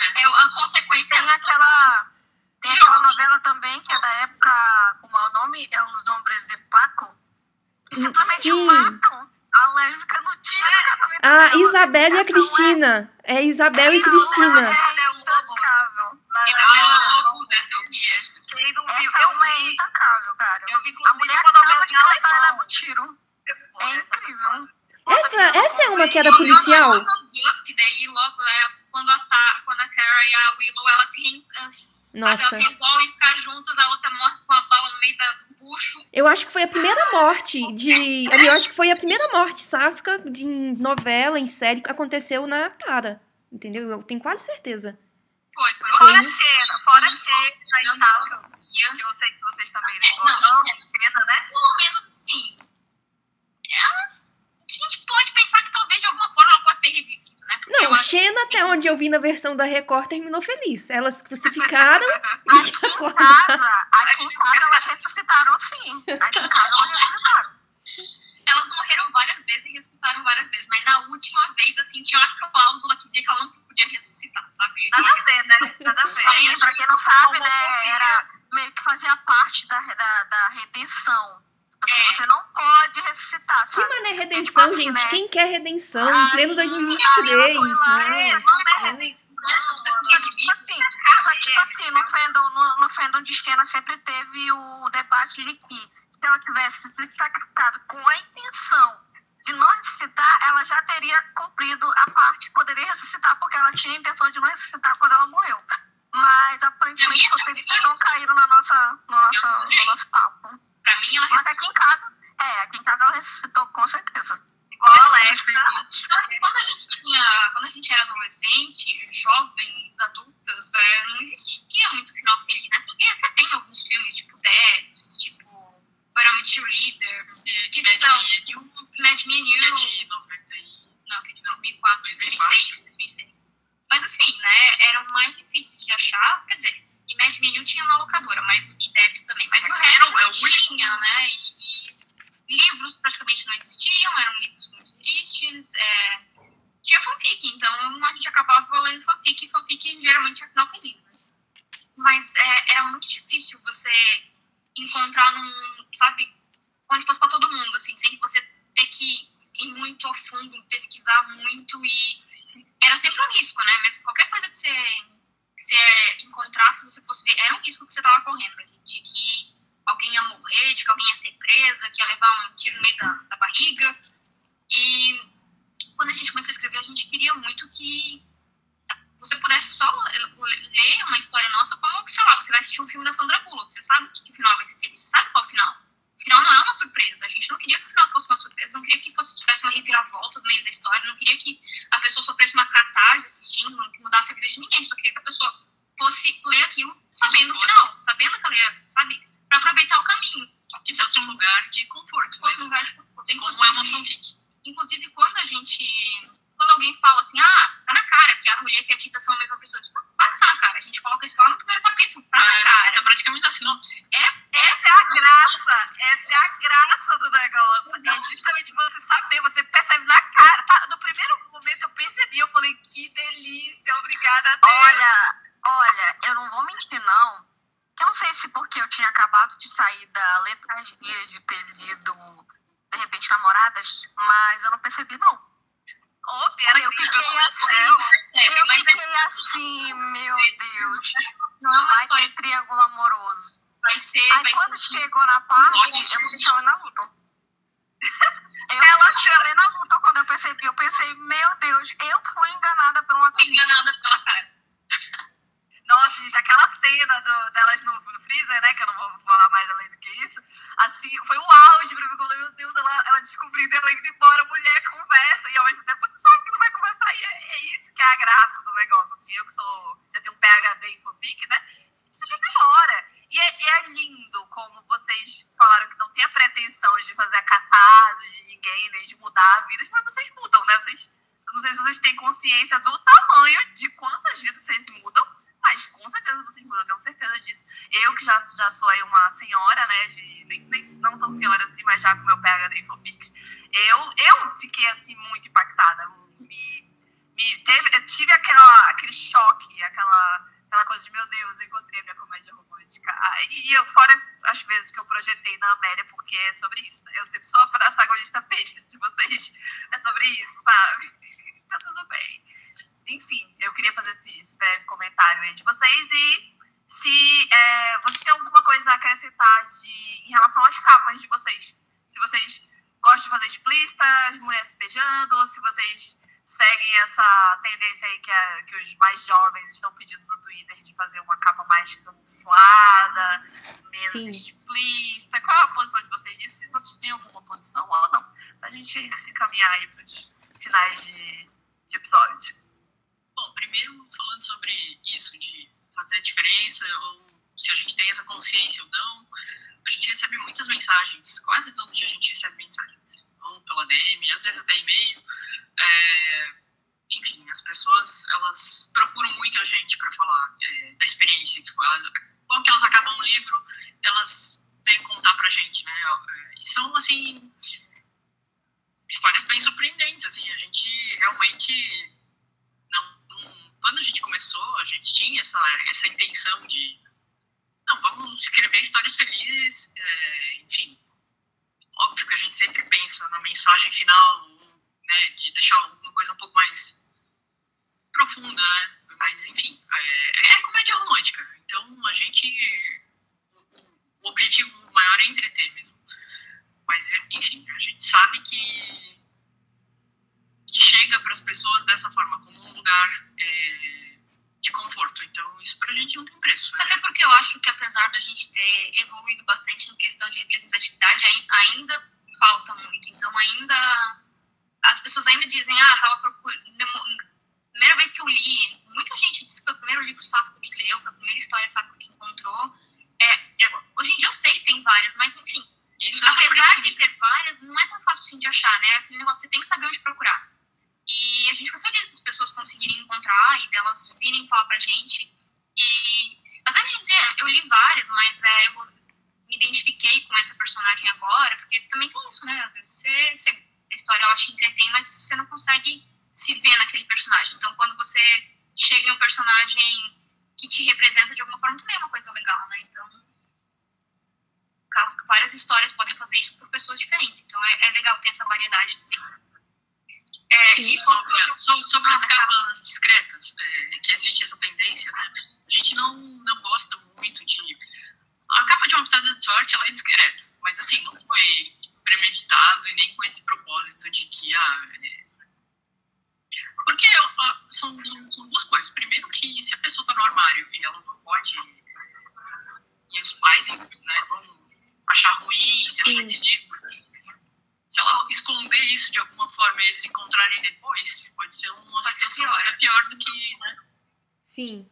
S5: É a consequência
S4: Tem aquela, tem aquela novela também, que é da época, como é o nome? É Os Hombres de Paco. Que simplesmente
S1: Sim.
S4: matam a lésbica no dia do casamento
S1: A
S4: dela.
S1: Isabela e a Cristina. É Isabel e
S4: Essa
S1: Cristina.
S4: É intacável.
S3: Lá-
S5: é
S3: lá-
S5: uma
S3: lá-
S5: loucura, essa eu.
S3: Quem não viu,
S4: Essa
S3: eu
S4: uma é intacável, cara.
S3: Eu vi,
S4: A mulher
S3: uma novela de
S4: de casar e leva
S3: alemão.
S4: um tiro. É incrível.
S1: Essa, essa é uma que era policial?
S5: ela Buffy, daí logo é quando a, Ta- quando a Tara e a Willow elas, re, sabe, elas resolvem ficar juntas, a outra morre com a bala no meio da, do bucho.
S1: Eu acho que foi a primeira morte de. Eu acho que foi a primeira morte sáfica de em novela, em série, que aconteceu na Tara. Entendeu? Eu tenho quase certeza.
S5: Foi, foi
S3: Fora a
S5: horrível.
S3: Xena, fora a Xena e tal, que eu sei que vocês também
S5: É, não,
S3: gostam de Xena, né?
S5: pelo menos assim, elas. A gente pode pensar que talvez de alguma forma ela pode ter revivido, né? Porque
S1: Não, Xena, até onde eu vi na versão da Record, terminou feliz. Elas crucificaram
S4: Aqui
S1: e
S4: em
S1: acordaram.
S4: casa, aqui em casa elas ressuscitaram sim. Aqui em casa elas ressuscitaram.
S5: elas morreram várias vezes e ressuscitaram várias vezes, mas na última vez, assim, tinha uma cláusula que dizia que ela não podia ressuscitar, sabe?
S3: Nada a ver, né? Nada a ver.
S4: Pra quem não sabe, né, era meio que fazia parte da, da, da redenção. Assim,
S5: É.
S4: você não pode ressuscitar,
S1: Que
S4: sabe?
S1: mané
S4: Tipo
S1: redenção,
S4: assim,
S1: gente?
S4: né?
S1: Quem quer redenção?
S4: Ah,
S1: Em pleno
S4: ela
S1: 2023,
S4: foi lá,
S1: né?
S3: É, não é redenção.
S4: Que, tipo assim, no fandom, no, no fandom de Xena sempre teve o debate de que se ela tivesse se sacrificado com a intenção de não ressuscitar, ela já teria cumprido a parte, poderia ressuscitar porque ela tinha a intenção de não ressuscitar quando ela morreu. Mas aparentemente os roteiristas não caíram na nossa, no, nosso, no nosso papo.
S5: Pra mim, ela
S4: Mas aqui em casa, é, aqui em casa ela ressuscitou com certeza.
S3: Igual a
S4: Todos
S3: Alexa.
S5: Quando a gente tinha, quando a gente era adolescente, jovens, adultas, é, não existia muito final feliz, né? Tem, até tem alguns filmes, tipo Debs, tipo Barão Cheerleader, que
S6: Mad
S5: estão Mad Men
S6: é
S5: You,
S6: de 90
S5: não, que é de 2004,
S6: 2004.
S5: 2006, 2006. Mas assim, né, eram mais difíceis de achar, quer dizer, e Mad Men You tinha na locadora, mas, e Debs também, mas o
S6: o- é o
S5: tinha, né, e, e livros praticamente não existiam, eram livros muito tristes, é, tinha fanfic, então a gente acabava lendo fanfic, e fanfic geralmente tinha final feliz, né? Mas é, era muito difícil você encontrar num, sabe, onde fosse pra todo mundo, assim, sem você ter que ir muito a fundo, pesquisar muito e era sempre um risco, né? Mesmo qualquer coisa que você, você encontrasse, você fosse ver, era um risco que você tava correndo ali, de que alguém ia morrer, de que alguém ia ser presa, que ia levar um tiro no meio da, da barriga. E quando a gente começou a escrever, a gente queria muito que você pudesse só ler uma história nossa como, sei lá, você vai assistir um filme da Sandra Bullock, você sabe que o final vai ser feliz, você sabe qual é o final. O final não é uma surpresa, a gente não queria que o final fosse uma surpresa, não queria que fosse, tivesse uma reviravolta no meio da história, não queria que a pessoa sofresse uma catarse assistindo, não que mudasse a vida de ninguém, a gente só queria que a pessoa fosse ler aquilo sabendo o final, sabendo que ela ia, sabe, pra aproveitar o caminho.
S6: Que fosse um lugar de conforto.
S5: Fosse um lugar de conforto.
S6: Como é uma fanfic.
S5: Inclusive, quando a gente. Quando alguém fala assim, ah, tá na cara que a Julieta e a Tita são a mesma pessoa, eu disse, não, tá na cara. A gente coloca isso lá no primeiro capítulo, tá na
S6: É,
S5: cara.
S6: tá praticamente na sinopse.
S3: Essa é a graça, essa é a graça do negócio. É justamente você saber, você percebe na cara. Tá? No primeiro momento eu percebi, eu falei, que delícia, obrigada a Deus.
S4: Olha, olha, eu não vou mentir, não. Eu não sei se porque eu tinha acabado de sair da letargia de ter lido De repente Namoradas, mas eu não percebi, não.
S3: Piera,
S4: Eu fiquei assim, eu
S5: é,
S4: fiquei assim, meu Deus.
S5: não é uma
S4: Vai ter triângulo amoroso.
S5: vai ser.
S4: Aí
S5: vai
S4: quando
S5: ser
S4: chegou na parte, eu me senti na luta. Eu
S3: Ela
S4: ali na luta quando eu percebi. Eu pensei, meu Deus, eu fui enganada por uma
S5: enganada pela cara.
S3: Nossa, gente, aquela cena do- delas no, no freezer, né? Que eu não vou falar mais além do que isso. Assim, foi um auge pra mim. Quando, eu, meu Deus, ela, ela descobrindo ela indo embora, mulher conversa. E ao mesmo tempo você sabe que não vai conversar. E é, é isso que é a graça do negócio. Assim, eu que sou. Já tenho um PHD em fanfic, né? Isso já demora. E é, e é lindo como vocês falaram que não tem a pretensão de fazer a catarse de ninguém, nem de mudar a vida, mas vocês mudam, né? Vocês. Não sei se vocês têm consciência do tamanho de quantas vidas vocês mudam. Mas com certeza vocês mudam, eu tenho certeza disso. Eu que já, já sou aí uma senhora, né? De, nem, nem- não tão senhora assim, mas já com meu PHD fanfics. Eu, eu fiquei assim muito impactada. Me, me teve, eu tive aquela, aquele choque, aquela, aquela coisa de meu Deus, eu encontrei a minha comédia romântica. E eu, fora as vezes que eu projetei na Amélia, porque é sobre isso. né? Eu sempre sou a protagonista besta de vocês. É sobre isso, sabe? Tá tudo bem. Enfim, eu queria fazer esse, esse breve comentário aí de vocês e se é, vocês têm alguma coisa a acrescentar de, em relação às capas de vocês. Se vocês gostam de fazer explícita, as mulheres se beijando, ou se vocês seguem essa tendência aí que, é- que os mais jovens estão pedindo no Twitter de fazer uma capa mais camuflada, menos
S1: Sim.
S3: explícita. Qual é a posição de vocês disso? Se vocês têm alguma posição ou não. Pra gente se encaminhar aí pros finais de, de episódio.
S6: Bom, primeiro falando sobre isso, de fazer a diferença, ou se a gente tem essa consciência ou não, a gente recebe muitas mensagens, quase todo dia a gente recebe mensagens, ou pela DM, às vezes até e-mail. É, enfim, as pessoas, elas procuram muito a gente para falar é, da experiência que foi. Quando que elas acabam um livro, elas vêm contar pra gente, né? É, E são, assim, histórias bem surpreendentes, assim, a gente realmente não, não- quando a gente começou, a gente tinha essa, essa intenção de não, vamos escrever histórias felizes, é, enfim. Óbvio que a gente sempre pensa na mensagem final, né, de deixar alguma coisa um pouco mais profunda, né? Mas, enfim, é, é comédia romântica. Então, a gente. O, o objetivo maior é entreter mesmo. Mas, enfim, a gente sabe que pessoas dessa forma, como um lugar é, de conforto. Então, isso pra gente não tem preço. É.
S5: Até porque eu acho que apesar da gente ter evoluído bastante em questão de representatividade, ai- ainda falta muito. Então ainda as pessoas ainda dizem, ah, tava procurando. Primeira vez que eu li, muita gente disse que foi o primeiro livro sáfico que leu, foi a primeira história sáfica que encontrou. É, é, hoje em dia eu sei que tem várias, mas enfim,
S6: Isso é
S5: apesar de ter várias, não é tão fácil assim de achar, né? Aquele negócio, você tem que saber onde procurar. E a gente foi feliz das pessoas conseguirem encontrar e delas virem falar pra gente. E às vezes a gente dizia, eu li várias, mas é, eu me identifiquei com essa personagem agora, porque também tem isso, né? Às vezes você, você- a história ela te entretém, mas você não consegue se ver naquele personagem. Então quando você chega em um personagem que te representa de alguma forma, também é uma coisa legal, né? Então várias histórias podem fazer isso por pessoas diferentes. Então é, é legal ter essa variedade também. É, e
S6: sobre, sobre, sobre as capas discretas, é, que existe essa tendência, né? A gente não, não gosta muito de. A capa de uma pitada de sorte ela é discreta, mas assim, não foi premeditado e nem com esse propósito de que. Ah, é... Porque ah, são, são, são duas coisas. Primeiro, que se a pessoa tá no armário e ela não pode. E os pais né, vão achar ruim, se achar esse livro se ela esconder isso de alguma forma e eles encontrarem depois, pode ser uma
S5: Pode ser
S6: situação
S5: pior.
S6: é pior do que. Né?
S1: Sim.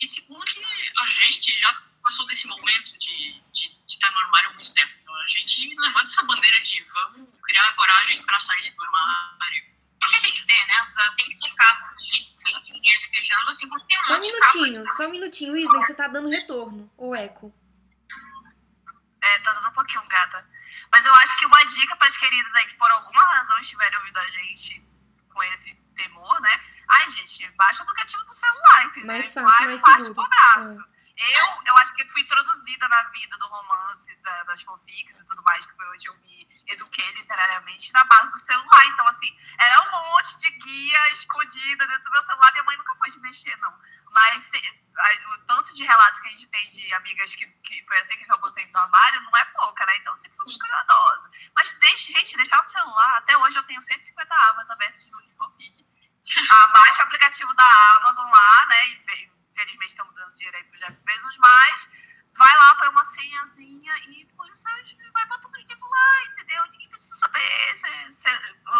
S6: E segundo, que a gente já passou desse momento de, de, de estar no armário há muito tempo. Então a gente levanta essa bandeira de vamos criar coragem para sair do armário.
S5: Porque tem que ter, né? Só Tem que ter capa de gente de mulheres esquejando, assim, porque
S1: Só um
S5: capa.
S1: minutinho, só um minutinho. Wesley, você tá dando retorno. Ou eco.
S3: É, tá dando um pouquinho, gata. Mas eu acho que uma dica para as queridas aí que por alguma razão estiverem ouvindo a gente com esse temor, né? Ai, gente, baixa o aplicativo do celular, entendeu?
S1: Mais fácil, mais
S3: fácil
S1: seguro. É.
S3: pro braço. Eu, eu acho que fui introduzida na vida do romance, da- das fanfics e tudo mais, que foi onde eu me eduquei literariamente na base do celular. Então, assim, era um monte de guia escondida dentro do meu celular. Minha mãe nunca foi de mexer, não. Mas o tanto de relatos que a gente tem de amigas que, que foi assim que acabou saindo do armário não é pouca, né? Então, eu sempre fui muito cuidadosa. Mas deixe, gente, deixar o celular. Até hoje eu tenho 150 abas abertas de de fanfic. Baixa o aplicativo da Amazon lá, né? E, infelizmente estamos dando dinheiro aí pro Jeff Bezos, mas vai lá, põe uma senhazinha e põe os seus. Vai botando o livro lá, entendeu? Ninguém precisa saber. Você, você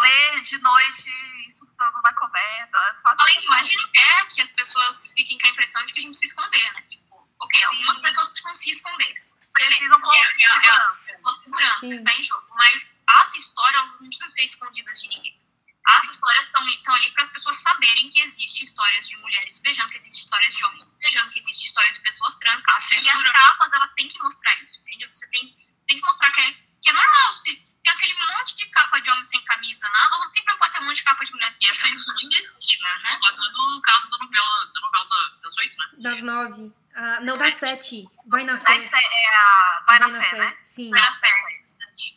S3: lê de noite surtando na coberta.
S5: Além do mais, a gente quer que as pessoas fiquem com a impressão de que a gente se esconder, né? Tipo, ok,
S3: Sim.
S5: algumas pessoas precisam se esconder.
S3: precisam pôr
S5: É, é, é,
S3: segurança.
S5: a segurança
S1: Sim.
S5: que tá em jogo. Mas as histórias elas não precisam ser escondidas de ninguém. As histórias estão ali para as pessoas saberem que existem histórias de mulheres se beijando, que existem histórias de homens se beijando, que existem histórias de pessoas trans.
S6: A
S5: E as capas, elas têm que mostrar isso, entende? Você tem, tem que mostrar que é, que é normal. Se tem aquele monte de capa de homem sem camisa na Amazon, por que não pode ter um monte de capa de mulher sem
S6: E a
S5: camisa?
S6: censura ainda existe, né? A gente tá dando o caso da novela, da novela da- das oito, né?
S1: Das nove. Ah, não, das
S6: Sete.
S1: Vai na fé.
S3: É a. Vai, na, fé, né?
S1: Sim.
S5: Vai na fé.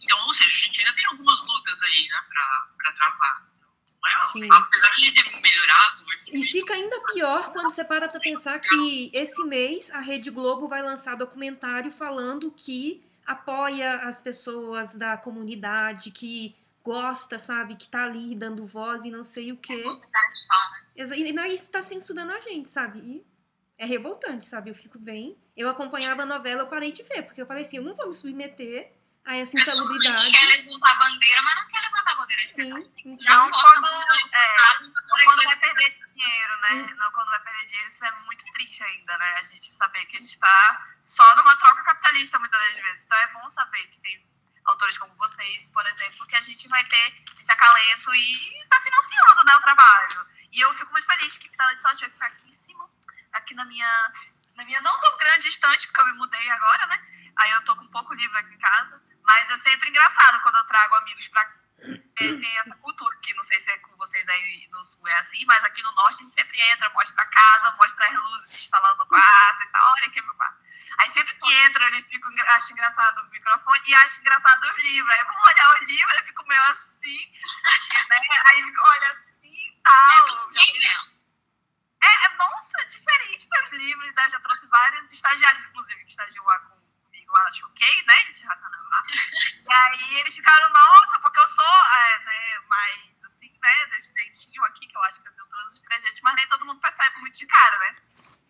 S6: Então, ou seja, a gente ainda tem algumas lutas aí, né, pra, pra travar. É-
S1: Sim.
S6: Apesar de ter melhorado,
S1: E fica ainda pior quando você para pra pensar que esse mês a Rede Globo vai lançar documentário falando que apoia as pessoas da comunidade, que gosta, sabe, que tá ali dando voz e não sei o quê.
S5: Pau, né?
S1: E daí está censurando a gente, sabe? E é revoltante, sabe? Eu fico bem. Eu acompanhava a novela, eu parei de ver, porque eu falei assim, eu não vou me submeter a essa
S5: A gente
S1: insalubridade.
S5: quer levantar a bandeira, mas não quer levantar a bandeira de
S1: Sim. Então,
S3: Não quando. É, não quando vai perder dinheiro, né?
S1: Hum.
S3: Não quando vai perder dinheiro, isso é muito triste ainda, né? A gente saber que ele está só numa troca capitalista muitas das vezes. Então é bom saber que tem autores como vocês, por exemplo, que a gente vai ter esse acalento e tá financiando né, o trabalho. E eu fico muito feliz que Pitala de Sorte vai ficar aqui em cima, aqui na minha, na minha não tão grande estante, porque eu me mudei agora, né? Aí eu tô com pouco livro aqui em casa. Mas é sempre engraçado quando eu trago amigos pra é, tem essa cultura, que não sei se é com vocês aí no sul é assim, mas aqui no norte a gente sempre entra, mostra a casa, mostra as luzes que está lá no quarto e tal, olha aqui é meu quarto. Aí sempre que entra, eles ficam, acham engraçado o microfone e acham engraçado os livros. Aí vamos olhar os livros, eu fico meio assim, né? aí fica, olha assim e
S5: É
S3: tal.
S5: tudo bem mesmo.
S3: É, é, nossa, diferente dos livros, né? Já trouxe vários estagiários, inclusive, que estagiam lá carnaval, choquei, né? De carnaval. E aí eles ficaram, nossa, porque eu sou, é, né, mais assim, né, desse jeitinho aqui, que eu acho que eu tenho todos os três jeitos, mas nem todo mundo percebe muito de cara, né?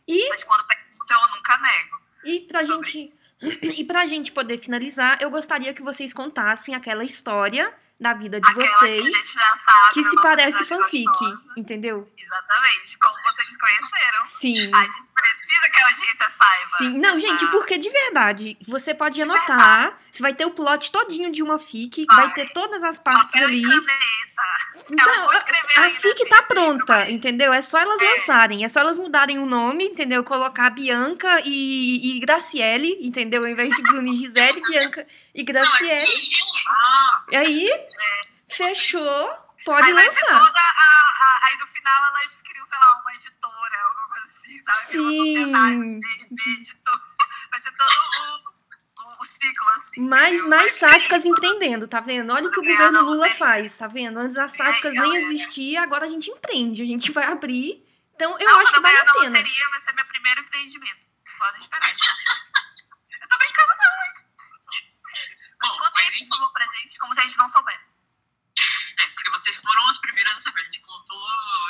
S1: E,
S3: Mas quando perguntam, eu nunca nego.
S1: e pra
S3: Sobre.
S1: gente. E pra gente poder finalizar, eu gostaria que vocês contassem aquela história da vida de
S3: Aquela que a
S1: vocês que
S3: da
S1: se parece fanfic,
S3: gostosa.
S1: entendeu?
S3: Exatamente, como vocês se conheceram.
S1: Sim.
S3: A gente precisa que a audiência saiba.
S1: Sim, não,
S3: dessa-
S1: gente, porque de verdade, você pode
S3: De
S1: anotar, você vai ter o plot todinho de uma fic,
S3: Vai.
S1: vai ter todas as partes
S3: Papel
S1: ali.
S3: caneta.
S1: Então, a
S3: ainda
S1: fic
S3: assim,
S1: tá
S3: livro,
S1: pronta,
S3: mas-
S1: entendeu? É só elas
S3: É.
S1: lançarem, é só elas mudarem o nome, entendeu? Colocar Bianca e, e Graciele, entendeu? Ao invés de Bruno e Gisele, Bianca e
S5: Não, é
S1: Graciele.
S6: Ah,
S1: E aí, fechou, pode
S3: Aí vai ser
S1: lançar.
S3: toda a, a- Aí no final elas criam, sei lá, uma editora, alguma coisa assim, sabe? Cria Uma
S1: Sim.
S3: sociedade de, de editor. Vai ser todo o, o, ciclo, assim.
S1: Mais, mais sáficas empreendendo, tá vendo? Olha o que o governo Lula faz, tá vendo? Antes as sáficas nem
S3: galera.
S1: existia, agora a gente empreende, a gente vai abrir. Então, eu
S3: Não,
S1: acho que vale a
S3: na
S1: pena.
S3: loteria, vai ser meu primeiro empreendimento. Podem esperar, gente. Eu tô brincando, não, hein? Mas
S6: Bom,
S3: conta
S6: mas
S3: aí, por
S6: enfim.
S3: favor, pra gente, como se a gente não soubesse.
S6: é, porque vocês foram as primeiras a saber. A gente contou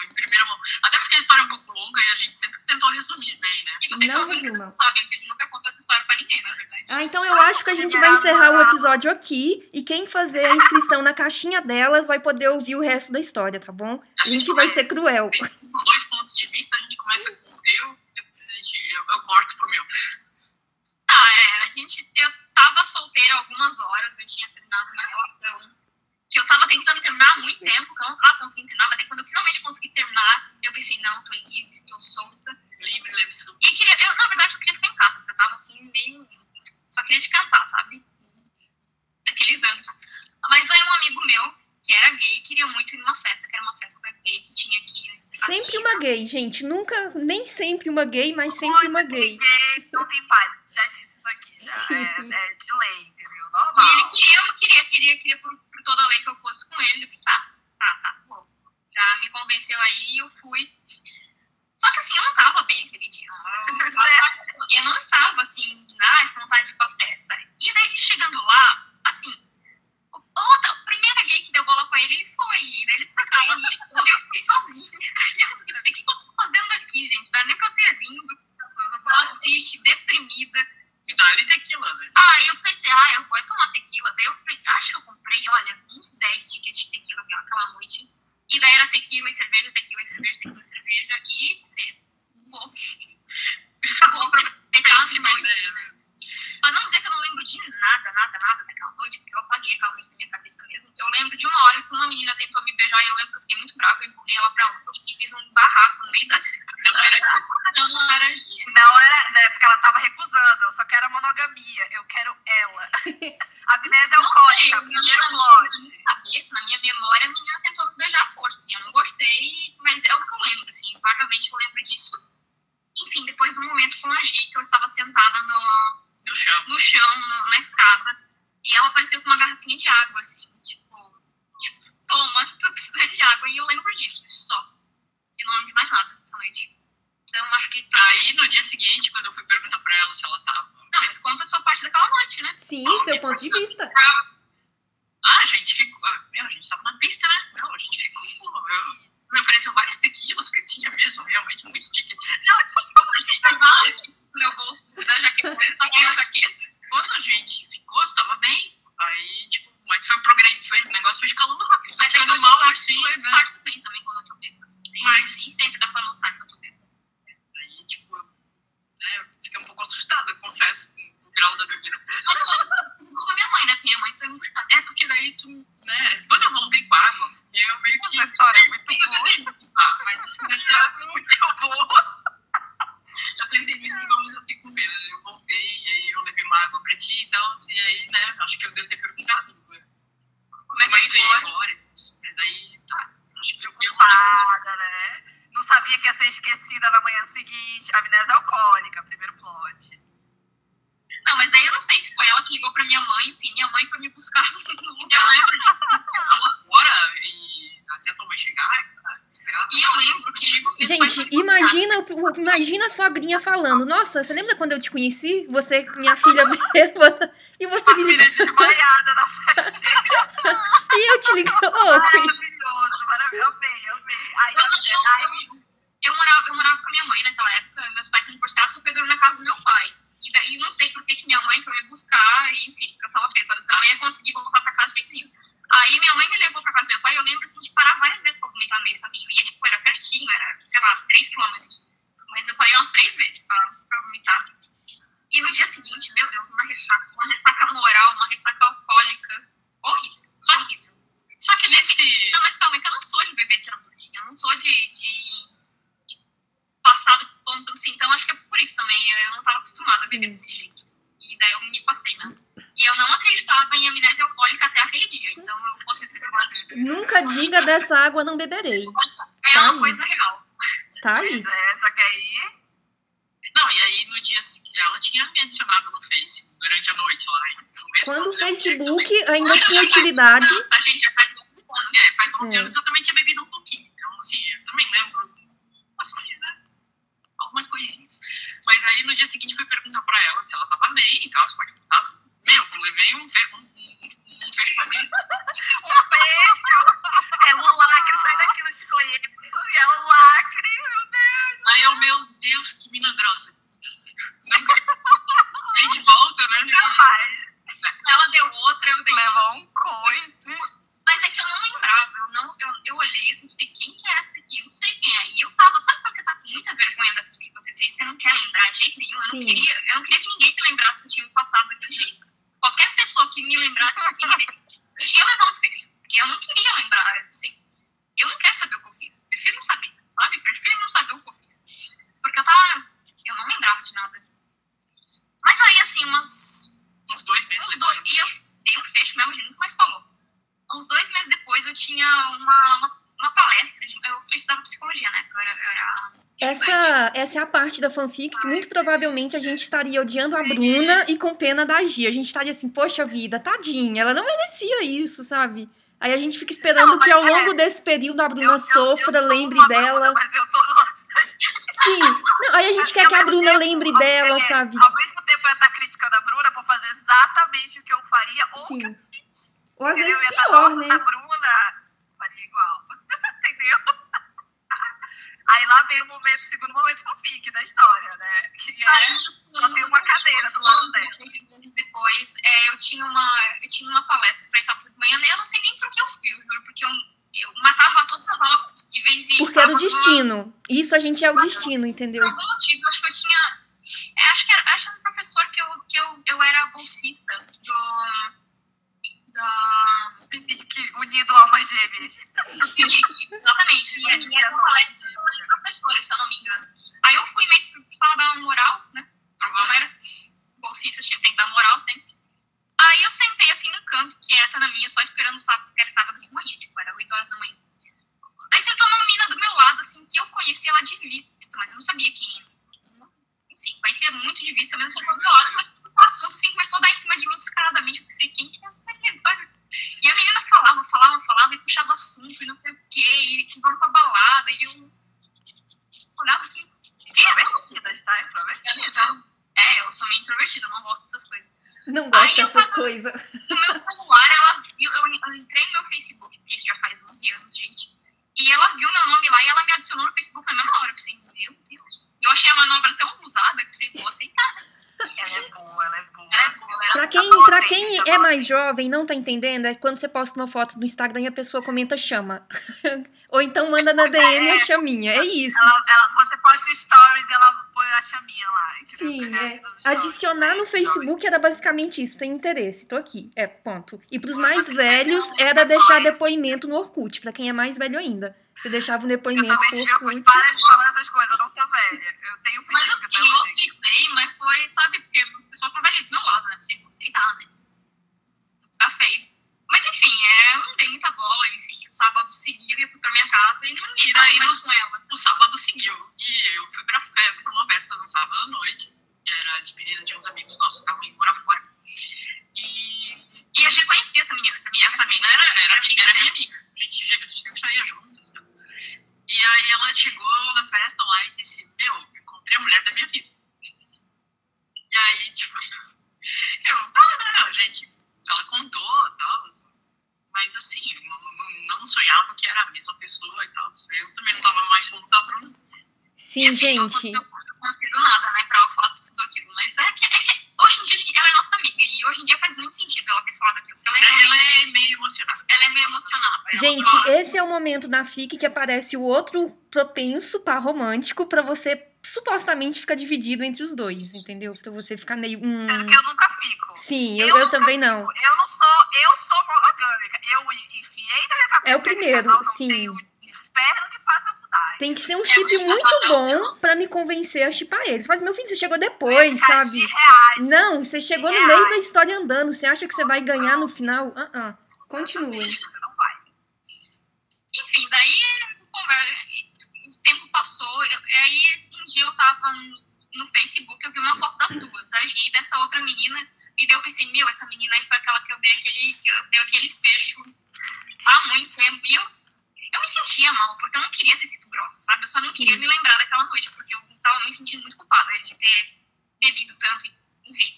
S6: em primeira mão. Até porque a história é um pouco longa e a gente sempre tentou resumir bem, né?
S5: e vocês
S1: Não
S5: são os únicos que sabem, porque a gente nunca contou essa história pra ninguém, na verdade.
S1: Ah, então eu acho que a gente vai encerrar o episódio aqui e quem fazer a inscrição na caixinha delas vai poder ouvir o resto da história, tá bom? A gente vai ser cruel.
S6: Com dois pontos de vista, a gente começa com o meu, depois a gente, eu, eu corto pro meu.
S5: Tá, é, a gente, eu tava solteira algumas horas, eu tinha terminado uma relação que eu tava tentando terminar há muito tempo, que eu não tava conseguindo terminar, mas daí quando eu finalmente consegui terminar, eu pensei, não, tô livre, tô solta.
S6: Livre, leve solto.
S5: E queria, eu, na verdade, eu queria ficar em casa, porque eu tava assim, meio. Só queria descansar, sabe? Daqueles anos. Mas aí um amigo meu, que era gay, queria muito ir numa festa, que era uma festa gay que tinha aqui.
S1: Sempre
S5: aqui.
S1: uma gay, gente. Nunca, nem sempre uma gay, mas sempre uma gay.
S3: Ninguém não tem paz. Já disse.
S1: Sim.
S3: É, é de lei, entendeu?
S5: E ele
S3: Normal.
S5: queria, eu queria, queria, queria por, por toda a lei que eu fosse com ele. Eu disse, tá, tá, tá, bom. Já me convenceu aí e eu fui. Só que assim, eu não tava bem aquele dia. Eu, eu não estava assim, ah, com vontade de ir pra festa. E daí chegando lá, assim, o, outra, a primeira gay que deu bola pra ele, ele foi. E daí eles ficaram eu fiquei sozinha. Eu pensei, o que eu tô fazendo aqui, gente? Não dá nem pra ter vindo. Tava triste, deprimida.
S6: E dá-lhe tequila, né?
S5: Aí eu pensei, ah, eu vou tomar tequila. Daí eu acho que eu comprei, olha, uns 10 tickets de tequila aquela noite. E daí era tequila e cerveja, tequila e cerveja, tequila e cerveja. E pensei, vou. Vou aproveitar
S6: ideia, né?
S5: Pra não dizer que eu não lembro de nada, nada, nada daquela noite, porque eu apaguei aquela noite da minha cabeça mesmo. Eu lembro de uma hora que uma menina tentou me beijar e eu lembro que eu fiquei muito brava, eu empurrei ela pra longe e fiz um barraco no meio da.
S6: Não era
S5: Não, não era Gia.
S3: Não era, né? Porque ela tava recusando. Eu só quero a monogamia. Eu quero ela. Amnésia
S5: Não sei,
S3: alcoólica,
S5: eu
S3: primeiro
S5: na minha
S3: plot.
S5: cabeça, na minha memória, a menina tentou me beijar à força, assim, eu não gostei, mas é o que eu lembro, assim, vagamente eu lembro disso. Enfim, depois de um momento com a Gi, que eu estava sentada no,
S6: no chão.
S5: no chão, no- na escada, e ela apareceu com água, assim, tipo, tipo, toma, tô precisando de água, e eu lembro disso, só. E não lembro de mais nada essa noite. Então, acho que...
S6: Aí no dia seguinte, quando eu fui perguntar pra ela se ela tava.
S5: Não, mas conta a sua parte daquela noite, né?
S1: Sim, seu ponto de vista.
S6: Ah, a gente ficou. ah, meu, a gente tava na pista, né? Não, a gente ficou. Meu, me ofereceu vários tequilas, porque tinha mesmo realmente muitos tickets.
S5: Vocês pegaram tipo, no meu bolso da jaqueta, da jaqueta.
S6: Quando a gente ficou, estava bem. Aí, tipo, mas foi um programa, foi, o negócio foi escalando rápido.
S5: Mas
S6: Foi
S5: é que eu
S6: ficando mal
S5: disfarço,
S6: assim,
S5: eu
S6: né?
S5: disfarço bem também quando eu tô bêbada. Mas nem sempre dá pra notar que eu tô bêbada.
S6: Aí, tipo, eu, né, eu fiquei um pouco assustada, confesso, com o grau da bebida.
S5: Mas eu não com a minha mãe, né? Porque minha mãe foi me buscar.
S6: É, porque daí tu, né, quando eu voltei com a água, eu meio que.
S3: Essa história é muito
S6: eu
S3: boa.
S6: tentei me esquivar, mas isso daí era
S3: Muito boa.
S6: Eu tentei me esquivar, mas eu fiquei com medo. Eu voltei, e aí eu levei uma água pra ti e tal, e aí, né, acho que eu devo ter perguntado. né,
S5: Como é
S6: Como é que
S5: que
S6: tu ia
S5: foi?
S6: embora? Mas daí, tá, acho que eu eu
S3: Preocupada, né? Não sabia que ia ser esquecida na manhã seguinte. Amnésia alcoólica, primeiro plot.
S5: Não, mas daí eu não sei se foi ela que ligou pra minha mãe. Enfim, minha mãe foi me buscar no lugar.
S6: Eu lembro de, ficar lá fora e até tua mãe chegar, esperar.
S5: E eu lembro que, tipo, meus pais
S1: Gente,
S5: foram buscar.
S1: imagina, o- falando. Nossa, você lembra quando eu te conheci? Você, minha filha bêbada, e você
S2: A
S1: me
S2: filha
S1: ligou.
S2: desmaiada na festinha.
S1: E eu te liguei. Ô, Cris.
S2: Maravilhoso, maravilhoso. Amei, amei. Aí,
S5: Eu, eu,
S2: aí,
S5: eu, eu morava, eu morava com a minha mãe naquela época, meus pais sendo divorciados, eu peguei na casa do meu pai. E daí não sei por que, que minha mãe foi me buscar, e, enfim, porque eu tava bêbada, porque eu não ia conseguir voltar pra casa de jeito nenhum. Aí minha mãe me levou pra casa do meu pai, eu lembro assim de parar várias vezes pra vomitar no meio do caminho. E tipo, era pertinho, era, sei lá, 3 quilômetros. Mas eu parei umas três vezes pra, pra vomitar. E no dia seguinte, meu Deus, uma ressaca, uma ressaca moral, uma ressaca alcoólica. Horrível, horrível.
S6: Só que nesse.
S5: Não, mas calma, é que eu não sou de beber tanto assim. Eu não sou de, de, de passar do ponto assim. Então acho que é por isso também. Eu não tava acostumada a beber
S1: Sim.
S5: desse jeito. E daí eu me passei mesmo. E eu não acreditava em amnésia alcoólica até aquele dia. Então eu posso dizer que
S1: Nunca diga dessa água não beberei.
S5: é
S1: Tá
S5: uma
S1: aí.
S5: coisa real.
S1: Tá aí.
S2: pois é, só que aí.
S6: Não, e aí no dia seguinte, ela tinha me adicionado no Face durante a noite lá. e meio
S1: Quando o Facebook ainda tinha utilidade.
S5: Anos, tá, gente? Já faz um ano.
S6: É, faz 11
S1: É.
S6: anos eu também tinha bebido um pouquinho. Então, assim, eu também lembro. Nossa, né? Algumas coisinhas. Mas aí no dia seguinte fui perguntar pra ela se ela tava bem e tal, se pode contar. Meu, eu levei um, um, um,
S2: beijo! É um lacre, sai daqui, não te conheço. E é um lacre, meu Deus.
S6: Aí eu, meu Deus, que mina grossa. Aí de volta, né?
S2: Jamais.
S5: Ela deu outra, eu dei
S2: Levou um coice.
S5: Mas é que eu não lembrava, eu, não, eu, eu olhei assim, pensei, quem que é essa aqui? Eu não sei quem é. E eu tava, sabe quando você tá com muita vergonha daquilo que você fez, você não quer lembrar de jeito nenhum? Eu
S1: Sim.
S5: não queria, eu não queria que ninguém me lembrasse que eu tinha me passado daquele jeito. Qualquer pessoa que me lembrasse eu ia levar um fecho. Porque eu não queria lembrar, pensei, eu não quero saber o que eu fiz. Prefiro não saber, sabe? Prefiro não saber o que eu fiz. Porque eu tava, eu não lembrava de nada. Mas aí, assim, umas
S6: Uns dois meses
S5: uns
S6: depois.
S5: dois, e eu dei um fecho mesmo, a gente nunca mais falou. Uns dois meses depois eu tinha uma, uma, uma palestra, de, eu estudava psicologia, né? Eu era, eu era estudante.
S1: Essa, essa é a parte da fanfic que muito provavelmente a gente estaria odiando a Bruna e com pena da Gia. A gente estaria assim, poxa vida, tadinha, ela não merecia isso, sabe? Aí a gente fica esperando
S2: Não,
S1: que ao
S2: é,
S1: longo desse período a Bruna sofra,
S2: sou
S1: lembre
S2: uma
S1: dela.
S2: Bruna, mas eu tô longe da gente.
S1: Sim. Não, aí a gente quer que a Bruna lembre dela,
S2: é,
S1: sabe?
S2: Ao mesmo tempo eu ia estar criticando a Bruna por fazer exatamente o que eu faria ou o que
S1: Sim.
S2: eu fiz.
S1: Ou às?
S2: Eu
S1: vezes pior,
S2: nossa,
S1: né?
S2: Aí lá veio o momento, o segundo momento fanfic da história, né? Que é,
S5: Aí,
S2: só tem uma cadeira do lado dela.
S5: Depois, é, eu, tinha uma, eu tinha uma palestra para sábado de manhã, eu não sei nem por que eu fui, eu juro, porque eu, eu matava todas as aulas possíveis e
S1: Porque era o destino. Isso a gente é o destino, entendeu?
S5: Por algum motivo, acho que eu tinha. é, acho que era, acho que era um professor que eu, que eu, eu era bolsista do. Da.
S2: Que unido almas gêmeas.
S5: exatamente. E aí era uma palestra de professores, se eu não me engano. Aí eu fui meio que precisava dar uma moral, né? Não era bolsista, tinha tem que dar moral sempre. Aí eu sentei assim no canto, quieta na minha, só esperando o sábado, que era sábado de manhã, tipo, era 8 horas da manhã. Aí sentou uma mina do meu lado, assim, que eu conhecia ela de vista, mas eu não sabia quem era. Enfim, conhecia muito de vista, mas não sentou do meu lado, mas assunto, assim, começou a dar em cima de mim descaradamente, eu pensei, quem que é essa aqui? E a menina falava, falava, falava, e puxava assunto, e não sei o quê, e que vamos pra balada, e eu olhava assim,
S2: Introvertidas, tá? Introvertidas.
S5: então, é, eu sou meio introvertida, eu não gosto dessas coisas.
S1: Não gosto
S5: eu
S1: dessas coisas.
S5: No meu celular, ela viu, eu, eu entrei no meu Facebook, porque isso já faz 11 anos, gente. E ela viu meu nome lá e ela me adicionou no Facebook na mesma hora. Eu pensei, meu Deus. Eu achei a manobra tão usada que eu pensei, vou aceitar.
S2: Ela é boa, ela é boa.
S5: Ela é boa, ela
S1: Pra quem,
S2: Adorei,
S1: pra quem
S2: gente,
S1: é mais jovem e não tá entendendo, é quando você posta uma foto no Instagram e a pessoa comenta chama. Ou então manda na DM a chaminha. É isso.
S2: Ela, você posta stories e ela põe a chaminha lá.
S1: Sim, é.
S2: stories,
S1: Adicionar no. Facebook era basicamente isso. Tem interesse, tô aqui. É, ponto. E pros
S2: Pô,
S1: mais velhos
S2: esse é
S1: era deixar depoimento no Orkut. Pra quem é mais velho ainda. Você deixava um
S2: Eu
S1: depoimento
S2: também
S1: no
S2: tive Orkut. Para de falar essas coisas, eu não sou velha. Eu tenho
S5: Mas assim, eu aceitei, mas foi, sabe, porque a pessoa tava ali do meu lado, né? Pensei, vou aceitar, né? Tá feio. Mas enfim, é, eu não dei muita bola, enfim. O sábado seguiu e eu fui pra minha casa e não
S6: daí
S5: daí mais com ela.
S6: O sábado seguiu. E eu fui pra, fe- pra uma festa no sábado à noite. Que era a despedida de uns amigos nossos que estavam indo morar fora. E,
S5: E eu já conhecia essa menina, essa
S6: e
S5: menina.
S6: essa mina era, era, amiga, era minha amiga. A gente, a gente sempre saía juntas. sabe? E aí ela chegou na festa lá e disse, meu, encontrei a mulher da minha vida. E aí, tipo, eu, não, não, gente, ela contou e tal. Mas assim, eu não, não, não sonhava que era a mesma pessoa e tal. Eu também não tava mais falando da Bruna.
S1: Sim,
S5: assim,
S1: gente.
S5: Eu consegui do nada, né, pra ela falar tudo aquilo. Mas é que, é que hoje em dia ela é nossa amiga. E hoje em dia faz muito sentido ela ter falado aquilo. Porque ela é,
S6: Ela
S5: realmente-
S6: é meio emocionada.
S5: ela é meio emocionada. Ela
S1: Gente,
S5: fala-
S1: esse é o momento da FIC que aparece o outro propenso par romântico pra você supostamente ficar dividido entre os dois, entendeu? Pra você ficar meio. Hum,
S3: Sendo que eu nunca fico.
S1: Sim, eu, eu
S3: nunca
S1: também não.
S3: Eu não sou, eu sou monogâmica. Eu enfiei na minha cabeça
S1: É o primeiro,
S3: casal não
S1: sim.
S3: tem o inferno que faça mudar.
S1: Tem que ser um
S5: É
S1: chip
S5: muito
S1: muito bom pra me convencer a chipar eles. Mas, meu filho, você chegou depois, sabe?
S3: de reais.
S1: Não, você chegou no
S3: reais.
S1: meio da história andando. Você acha que você vai ganhar no final? Ah, ah. Continue.
S3: Exatamente, Você não vai.
S5: Enfim, daí o tempo passou, eu- e aí um dia eu tava no, no Facebook, eu vi uma foto das duas, da Gi e dessa outra menina, e daí eu pensei, meu, essa menina aí foi aquela que eu dei aquele, que eu dei aquele fecho há muito tempo, e eu, eu me sentia mal, porque eu não queria ter sido grossa, sabe? Eu só não queria me lembrar daquela noite, porque eu tava me sentindo muito culpada de ter bebido tanto, enfim,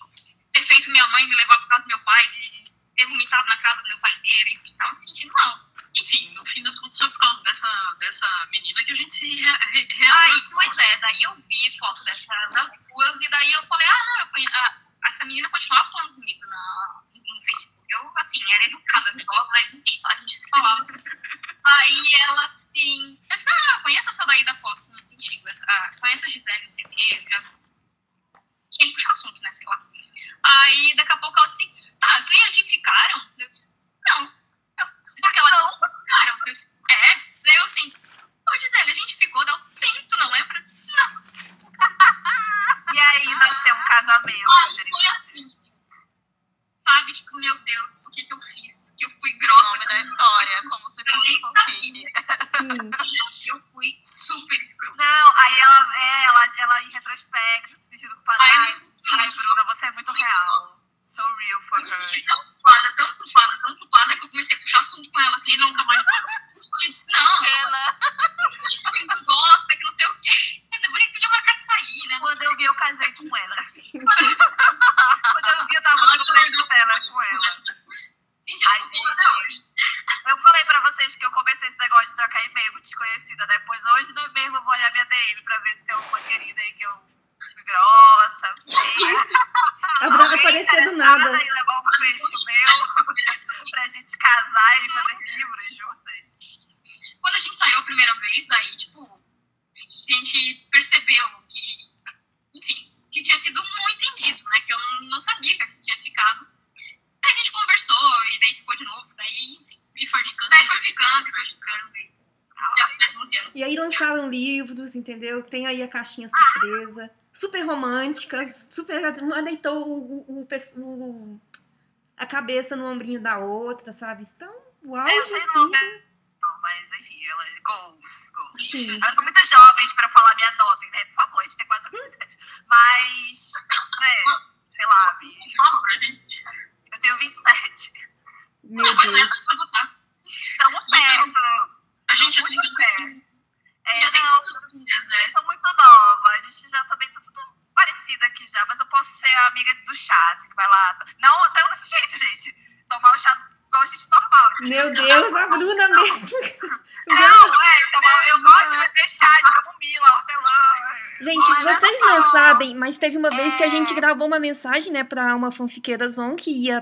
S5: ter feito minha mãe me levar por causa do meu pai, de ter vomitado na casa do meu pai inteiro, enfim, tava me sentindo mal.
S6: Enfim, no fim das contas foi por causa dessa, dessa menina que a gente se re, re, reaproximou.
S5: pois é, daí eu vi foto dessa, das duas e daí eu falei, ah, não, eu conhe... ah, essa menina continuava falando comigo na, no Facebook. Eu, assim, era educada, mas enfim, a gente se falava. Aí ela, assim, eu disse, não, não, eu conheço essa daí da foto contigo, ah, conheço a Gisele, não sei o quê, já tinha que puxar assunto, né, sei lá. Aí, daqui a pouco ela disse, tá, tu e a Gi ficaram? Eu disse, não. Eu, porque ela
S3: Não.
S5: ficaram? Eu disse, é. Daí eu assim, ô Gisele, a gente ficou? Ela, sim, tu não lembra? Não.
S3: E aí nasceu um casamento, gente.
S5: foi assim, sabe, tipo, meu Deus, o que que eu fiz? Que eu fui
S3: O
S5: grossa.
S3: nome da
S5: com-
S3: história, como se fosse
S5: sabia.
S1: Sim.
S5: Eu fui super escrota.
S3: Não, aí ela, é, ela, ela em retrospecto, se sentindo
S5: me
S3: Ai,
S5: senti,
S3: ai, Bruna, você é muito real. So real for
S5: eu me
S3: her.
S5: senti tão culpada, tão culpada, tão culpada, que eu comecei a puxar assunto com ela, assim, e nunca mais. Eu disse, não,
S3: Ela,
S5: isso que a gente gosta, que não sei o quê. Eu deveria podia marcar de sair, né?
S3: quando eu vi, eu casei com ela. quando eu vi, eu tava muito best-seller com ela.
S5: Senti
S3: Ai,
S5: culpa
S3: gente. Eu falei pra vocês que eu comecei esse negócio de trocar e-mail desconhecida, né? Pois hoje é mesmo, eu vou olhar minha DM pra ver se tem alguma querida aí que eu grossa, não sei.
S1: A Bruna apareceu do
S3: interessada
S1: nada.
S3: em levar um peixe meu pra gente casar e fazer livros juntas.
S5: Quando a gente saiu a primeira vez, daí, tipo, a gente percebeu que, enfim, que tinha sido um entendido, né? Que eu não sabia que a gente tinha ficado. Aí a gente conversou e daí ficou de novo, daí, enfim.
S6: E foi ficando.
S5: Daí foi ficando, foi ficando. E já fez 11 anos.
S1: E aí lançaram livros, entendeu? Tem aí a caixinha surpresa. Super românticas, super. Uma deitou o, o, o, a cabeça no ombrinho da outra, sabe? Então,
S3: É, eu sei não,
S1: assim.
S3: né? Não, mas enfim, ela goals, goals.
S1: Sim.
S3: Elas são muito jovens pra falar, me adotem, né? Por favor, a gente tem quase a minha idade. Mas, né, sei lá,
S5: gente.
S3: Eu tenho 27.
S1: Meu
S5: é
S1: Deus.
S3: Tamo perto.
S6: A gente
S3: muito perto. É,
S5: Já tem
S3: não,
S5: quantos dias, né?
S3: vocês são muito nova. A gente já também tá tudo parecido aqui já, mas eu posso ser a amiga do chá, assim, que vai lá. Não, não desse jeito, gente. Tomar o chá igual a gente normal.
S1: Meu Deus, a Bruna mesmo.
S3: Não, é, tomar, eu gosto de beber chá de camomila, hortelã.
S1: Gente,
S3: Olha
S1: vocês
S3: só.
S1: não sabem, mas teve uma vez que a
S3: É.
S1: gente gravou uma mensagem, né, pra uma fanfiqueira Zon que ia,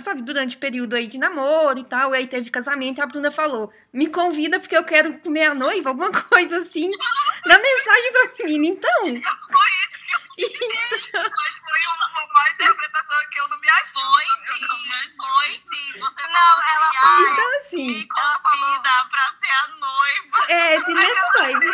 S1: sabe, durante o período aí de namoro e tal, e aí teve casamento, e a Bruna falou, me convida porque eu quero comer a noiva, alguma coisa assim, na mensagem pra menina. Então,
S3: Foi isso que eu disse. Mas foi uma, uma interpretação que eu não me ajudo.
S2: Foi sim,
S3: não-
S2: foi sim. Você
S3: Não,
S2: falou
S3: ela
S2: assim,
S1: então assim,
S2: me convida pra ser a noiva.
S1: é, tem nessa vibe.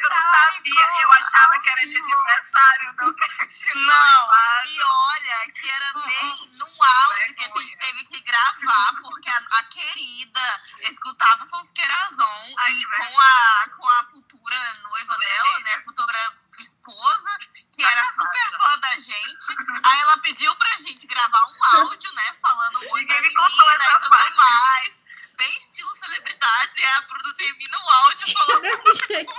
S3: Eu não sabia. Eu achava que era de aniversário, não que
S2: Não, e olha que era bem num áudio que a gente teve que gravar, porque a, a querida escutava o Fosqueirazon e com a, com a futura noiva dela, né, futura esposa, que era super fã da gente. Aí ela pediu pra gente gravar um áudio, né, falando oi
S3: termina o áudio falando
S1: Desse jeito.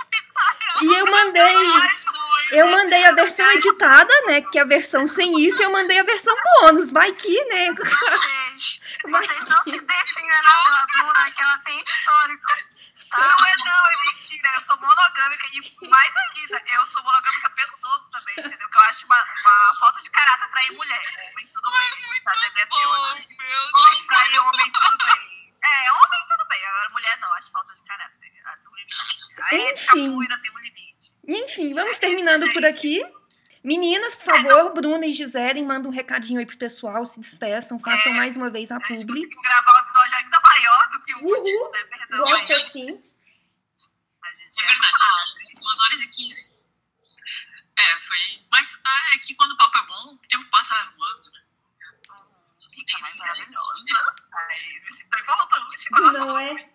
S1: E eu mandei. Eu mandei a versão editada, né? Que é a versão sem isso, e eu mandei a versão bônus. Vai que, né?
S4: Vocês,
S1: Vai
S4: vocês não
S1: que.
S4: se deixem enganar pela Bruna, que ela tem histórico. Tá?
S3: Não é não, é mentira. Eu sou monogâmica e mais ainda, eu sou monogâmica pelos outros também, entendeu? Que eu acho uma, uma falta de caráter atrair mulher. Homem, tudo bem. Tá debatendo.
S2: meu
S3: Homem trair homem, tudo bem. É, homem, tudo bem. Agora, mulher não, acho falta de caráter. Ah, tem um limite. A ética
S1: Enfim.
S3: fluida tem um limite.
S1: Enfim, vamos
S3: É isso,
S1: terminando por
S3: gente.
S1: aqui. Meninas, por favor, Bruna e Gisele, mandem um recadinho aí pro pessoal, se despeçam, façam mais uma vez a
S3: A gente
S1: publi.
S3: conseguiu gravar um episódio ainda maior do que o
S1: Uhul.
S3: último, né? Perdão.
S1: Gosto assim.
S3: A gente
S6: É verdade, 2 horas e 15. É, foi. Mas ah, é que quando o papo é bom, o tempo passa voando, né?
S3: Mais maravilhosa. Ai, me sinto importante quando
S1: Não é?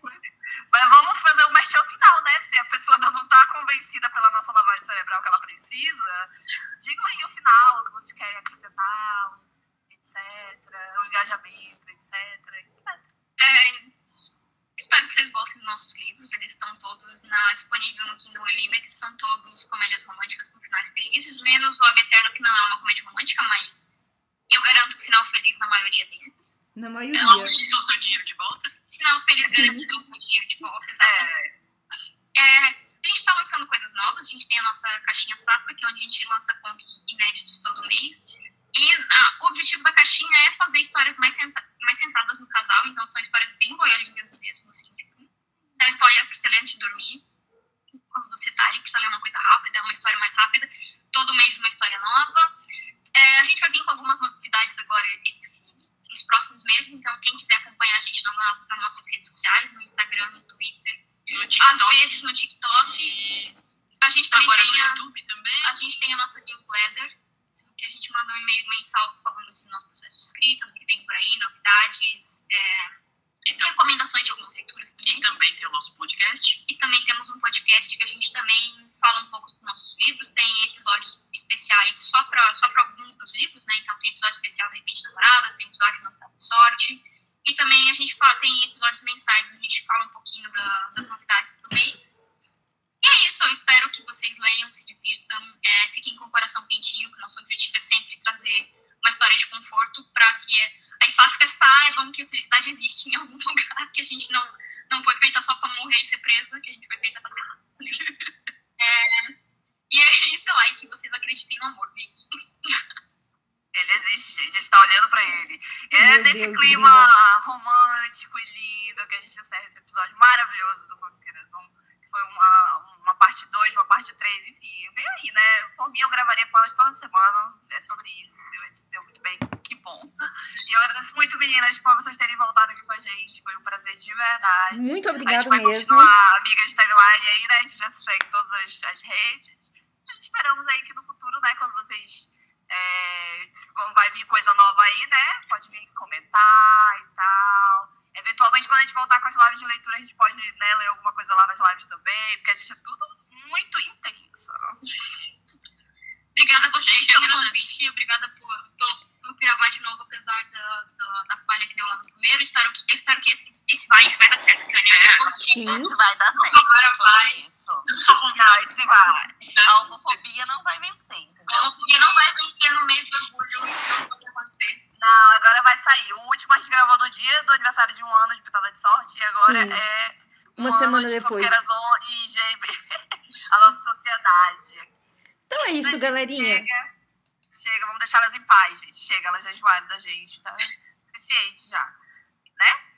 S3: Mas vamos fazer o merchan final, né? Se a pessoa ainda não tá convencida pela nossa lavagem cerebral que ela precisa, digam aí o final, o que vocês querem acrescentar, etc. O engajamento, etc. etc.
S5: É, espero que vocês gostem dos nossos livros. Eles estão todos na, disponível no Kindle Unlimited. São todos comédias românticas com finais felizes, menos o Ab Eterno, que não é uma comédia romântica, mas eu garanto final feliz na maioria deles.
S1: Na
S6: Não
S1: maioria.
S6: utilizam o seu dinheiro de volta.
S5: Final feliz
S1: Sim.
S5: garantido o dinheiro de volta. exatamente.
S3: É,
S5: É, a gente está lançando coisas novas. A gente tem a nossa caixinha sáfica, que é onde a gente lança contos inéditos todo mês. E ah, o objetivo da caixinha é fazer histórias mais, centra- mais centradas no casal. Então, são histórias bem boiolinhas mesmo, assim. Tipo, da história pra você ler antes de dormir. Quando você tá ali, precisa ler uma coisa rápida, é uma história mais rápida. Todo mês uma história nova. É, a gente vai vir com algumas novidades agora esse, nos próximos meses. Então, quem quiser acompanhar a gente nas, nossas- nas nossas redes sociais, no Instagram, no Twitter,
S6: No
S5: às vezes no TikTok.
S6: E
S5: A gente também
S6: agora no
S5: tem a,
S6: YouTube também.
S5: a gente tem a nossa newsletter, assim, que a gente manda um e-mail mensal falando assim, do nosso processo de escrita, do que vem por aí, novidades, é,
S6: Então,
S5: recomendações de algumas leituras
S6: e
S5: também.
S6: também tem o nosso podcast.
S5: E também temos um podcast que a gente também fala um pouco dos nossos livros, tem episódios especiais só para só pra alguns dos livros, né? Então tem episódio especial da Repente Namoradas, tem episódio do Nota de Sorte. E também a gente fala, tem episódios mensais onde a gente fala um pouquinho da- das novidades pro mês. E é isso, eu espero que vocês leiam, se divirtam, é, fiquem com o coração quentinho, que o nosso objetivo é sempre trazer uma história de conforto para que as sáficas saibam que a felicidade existe em algum lugar, que a gente não, não foi feita só para morrer e ser presa, que a gente foi feita para ser. É, e é isso lá, e que vocês acreditem no amor, é isso.
S3: ele existe, gente. A gente tá olhando pra ele. É
S1: Meu
S3: nesse
S1: Deus,
S3: clima
S1: Bruna.
S3: romântico e lindo que a gente encerra esse episódio maravilhoso do Fanfiqueiração. Foi uma, uma parte 2, uma parte 3, enfim. Vem aí, né? Por mim, eu gravaria com elas toda semana. É sobre isso, entendeu? Isso deu muito bem. Que bom. E eu agradeço muito, meninas, por vocês terem voltado aqui com a gente. Foi um prazer de verdade.
S1: Muito
S3: a gente
S1: obrigada
S3: vai
S1: mesmo.
S3: continuar amigas de timeline aí, né? A gente já segue todas as, as redes. Nós esperamos aí que no futuro, né, quando vocês. É, vai vir coisa nova aí, né? Pode vir comentar e tal. Eventualmente, quando a gente voltar com as lives de leitura, a gente pode né, ler alguma coisa lá nas lives também, porque a gente é tudo muito intensa.
S5: Obrigada a vocês pelo convite, obrigada por, por, por gravar de novo, apesar da, da, da falha que deu lá no primeiro. Espero que, eu espero que esse, esse vai, esse vai dar certo, Tânia.
S6: É.
S3: Esse vai dar certo.
S6: Agora vai.
S3: isso. Não, esse vai. A homofobia não vai vencer,
S5: A
S3: entendeu?
S5: homofobia não vai vencer no mês do orgulho, isso não pode acontecer.
S3: Não, agora vai sair. O último a gente gravou no dia do aniversário de um ano de Pitada de Sorte, e agora
S1: Sim.
S3: é um
S1: Uma
S3: ano
S1: semana
S3: de
S1: depois.
S3: Fofoqueirazon e GB, a nossa sociedade.
S1: Então é isso,
S3: Gente,
S1: galerinha.
S3: Chega, chega, vamos deixar elas em paz, gente. Chega, elas já enjoaram da gente, tá? Suficiente já. Né?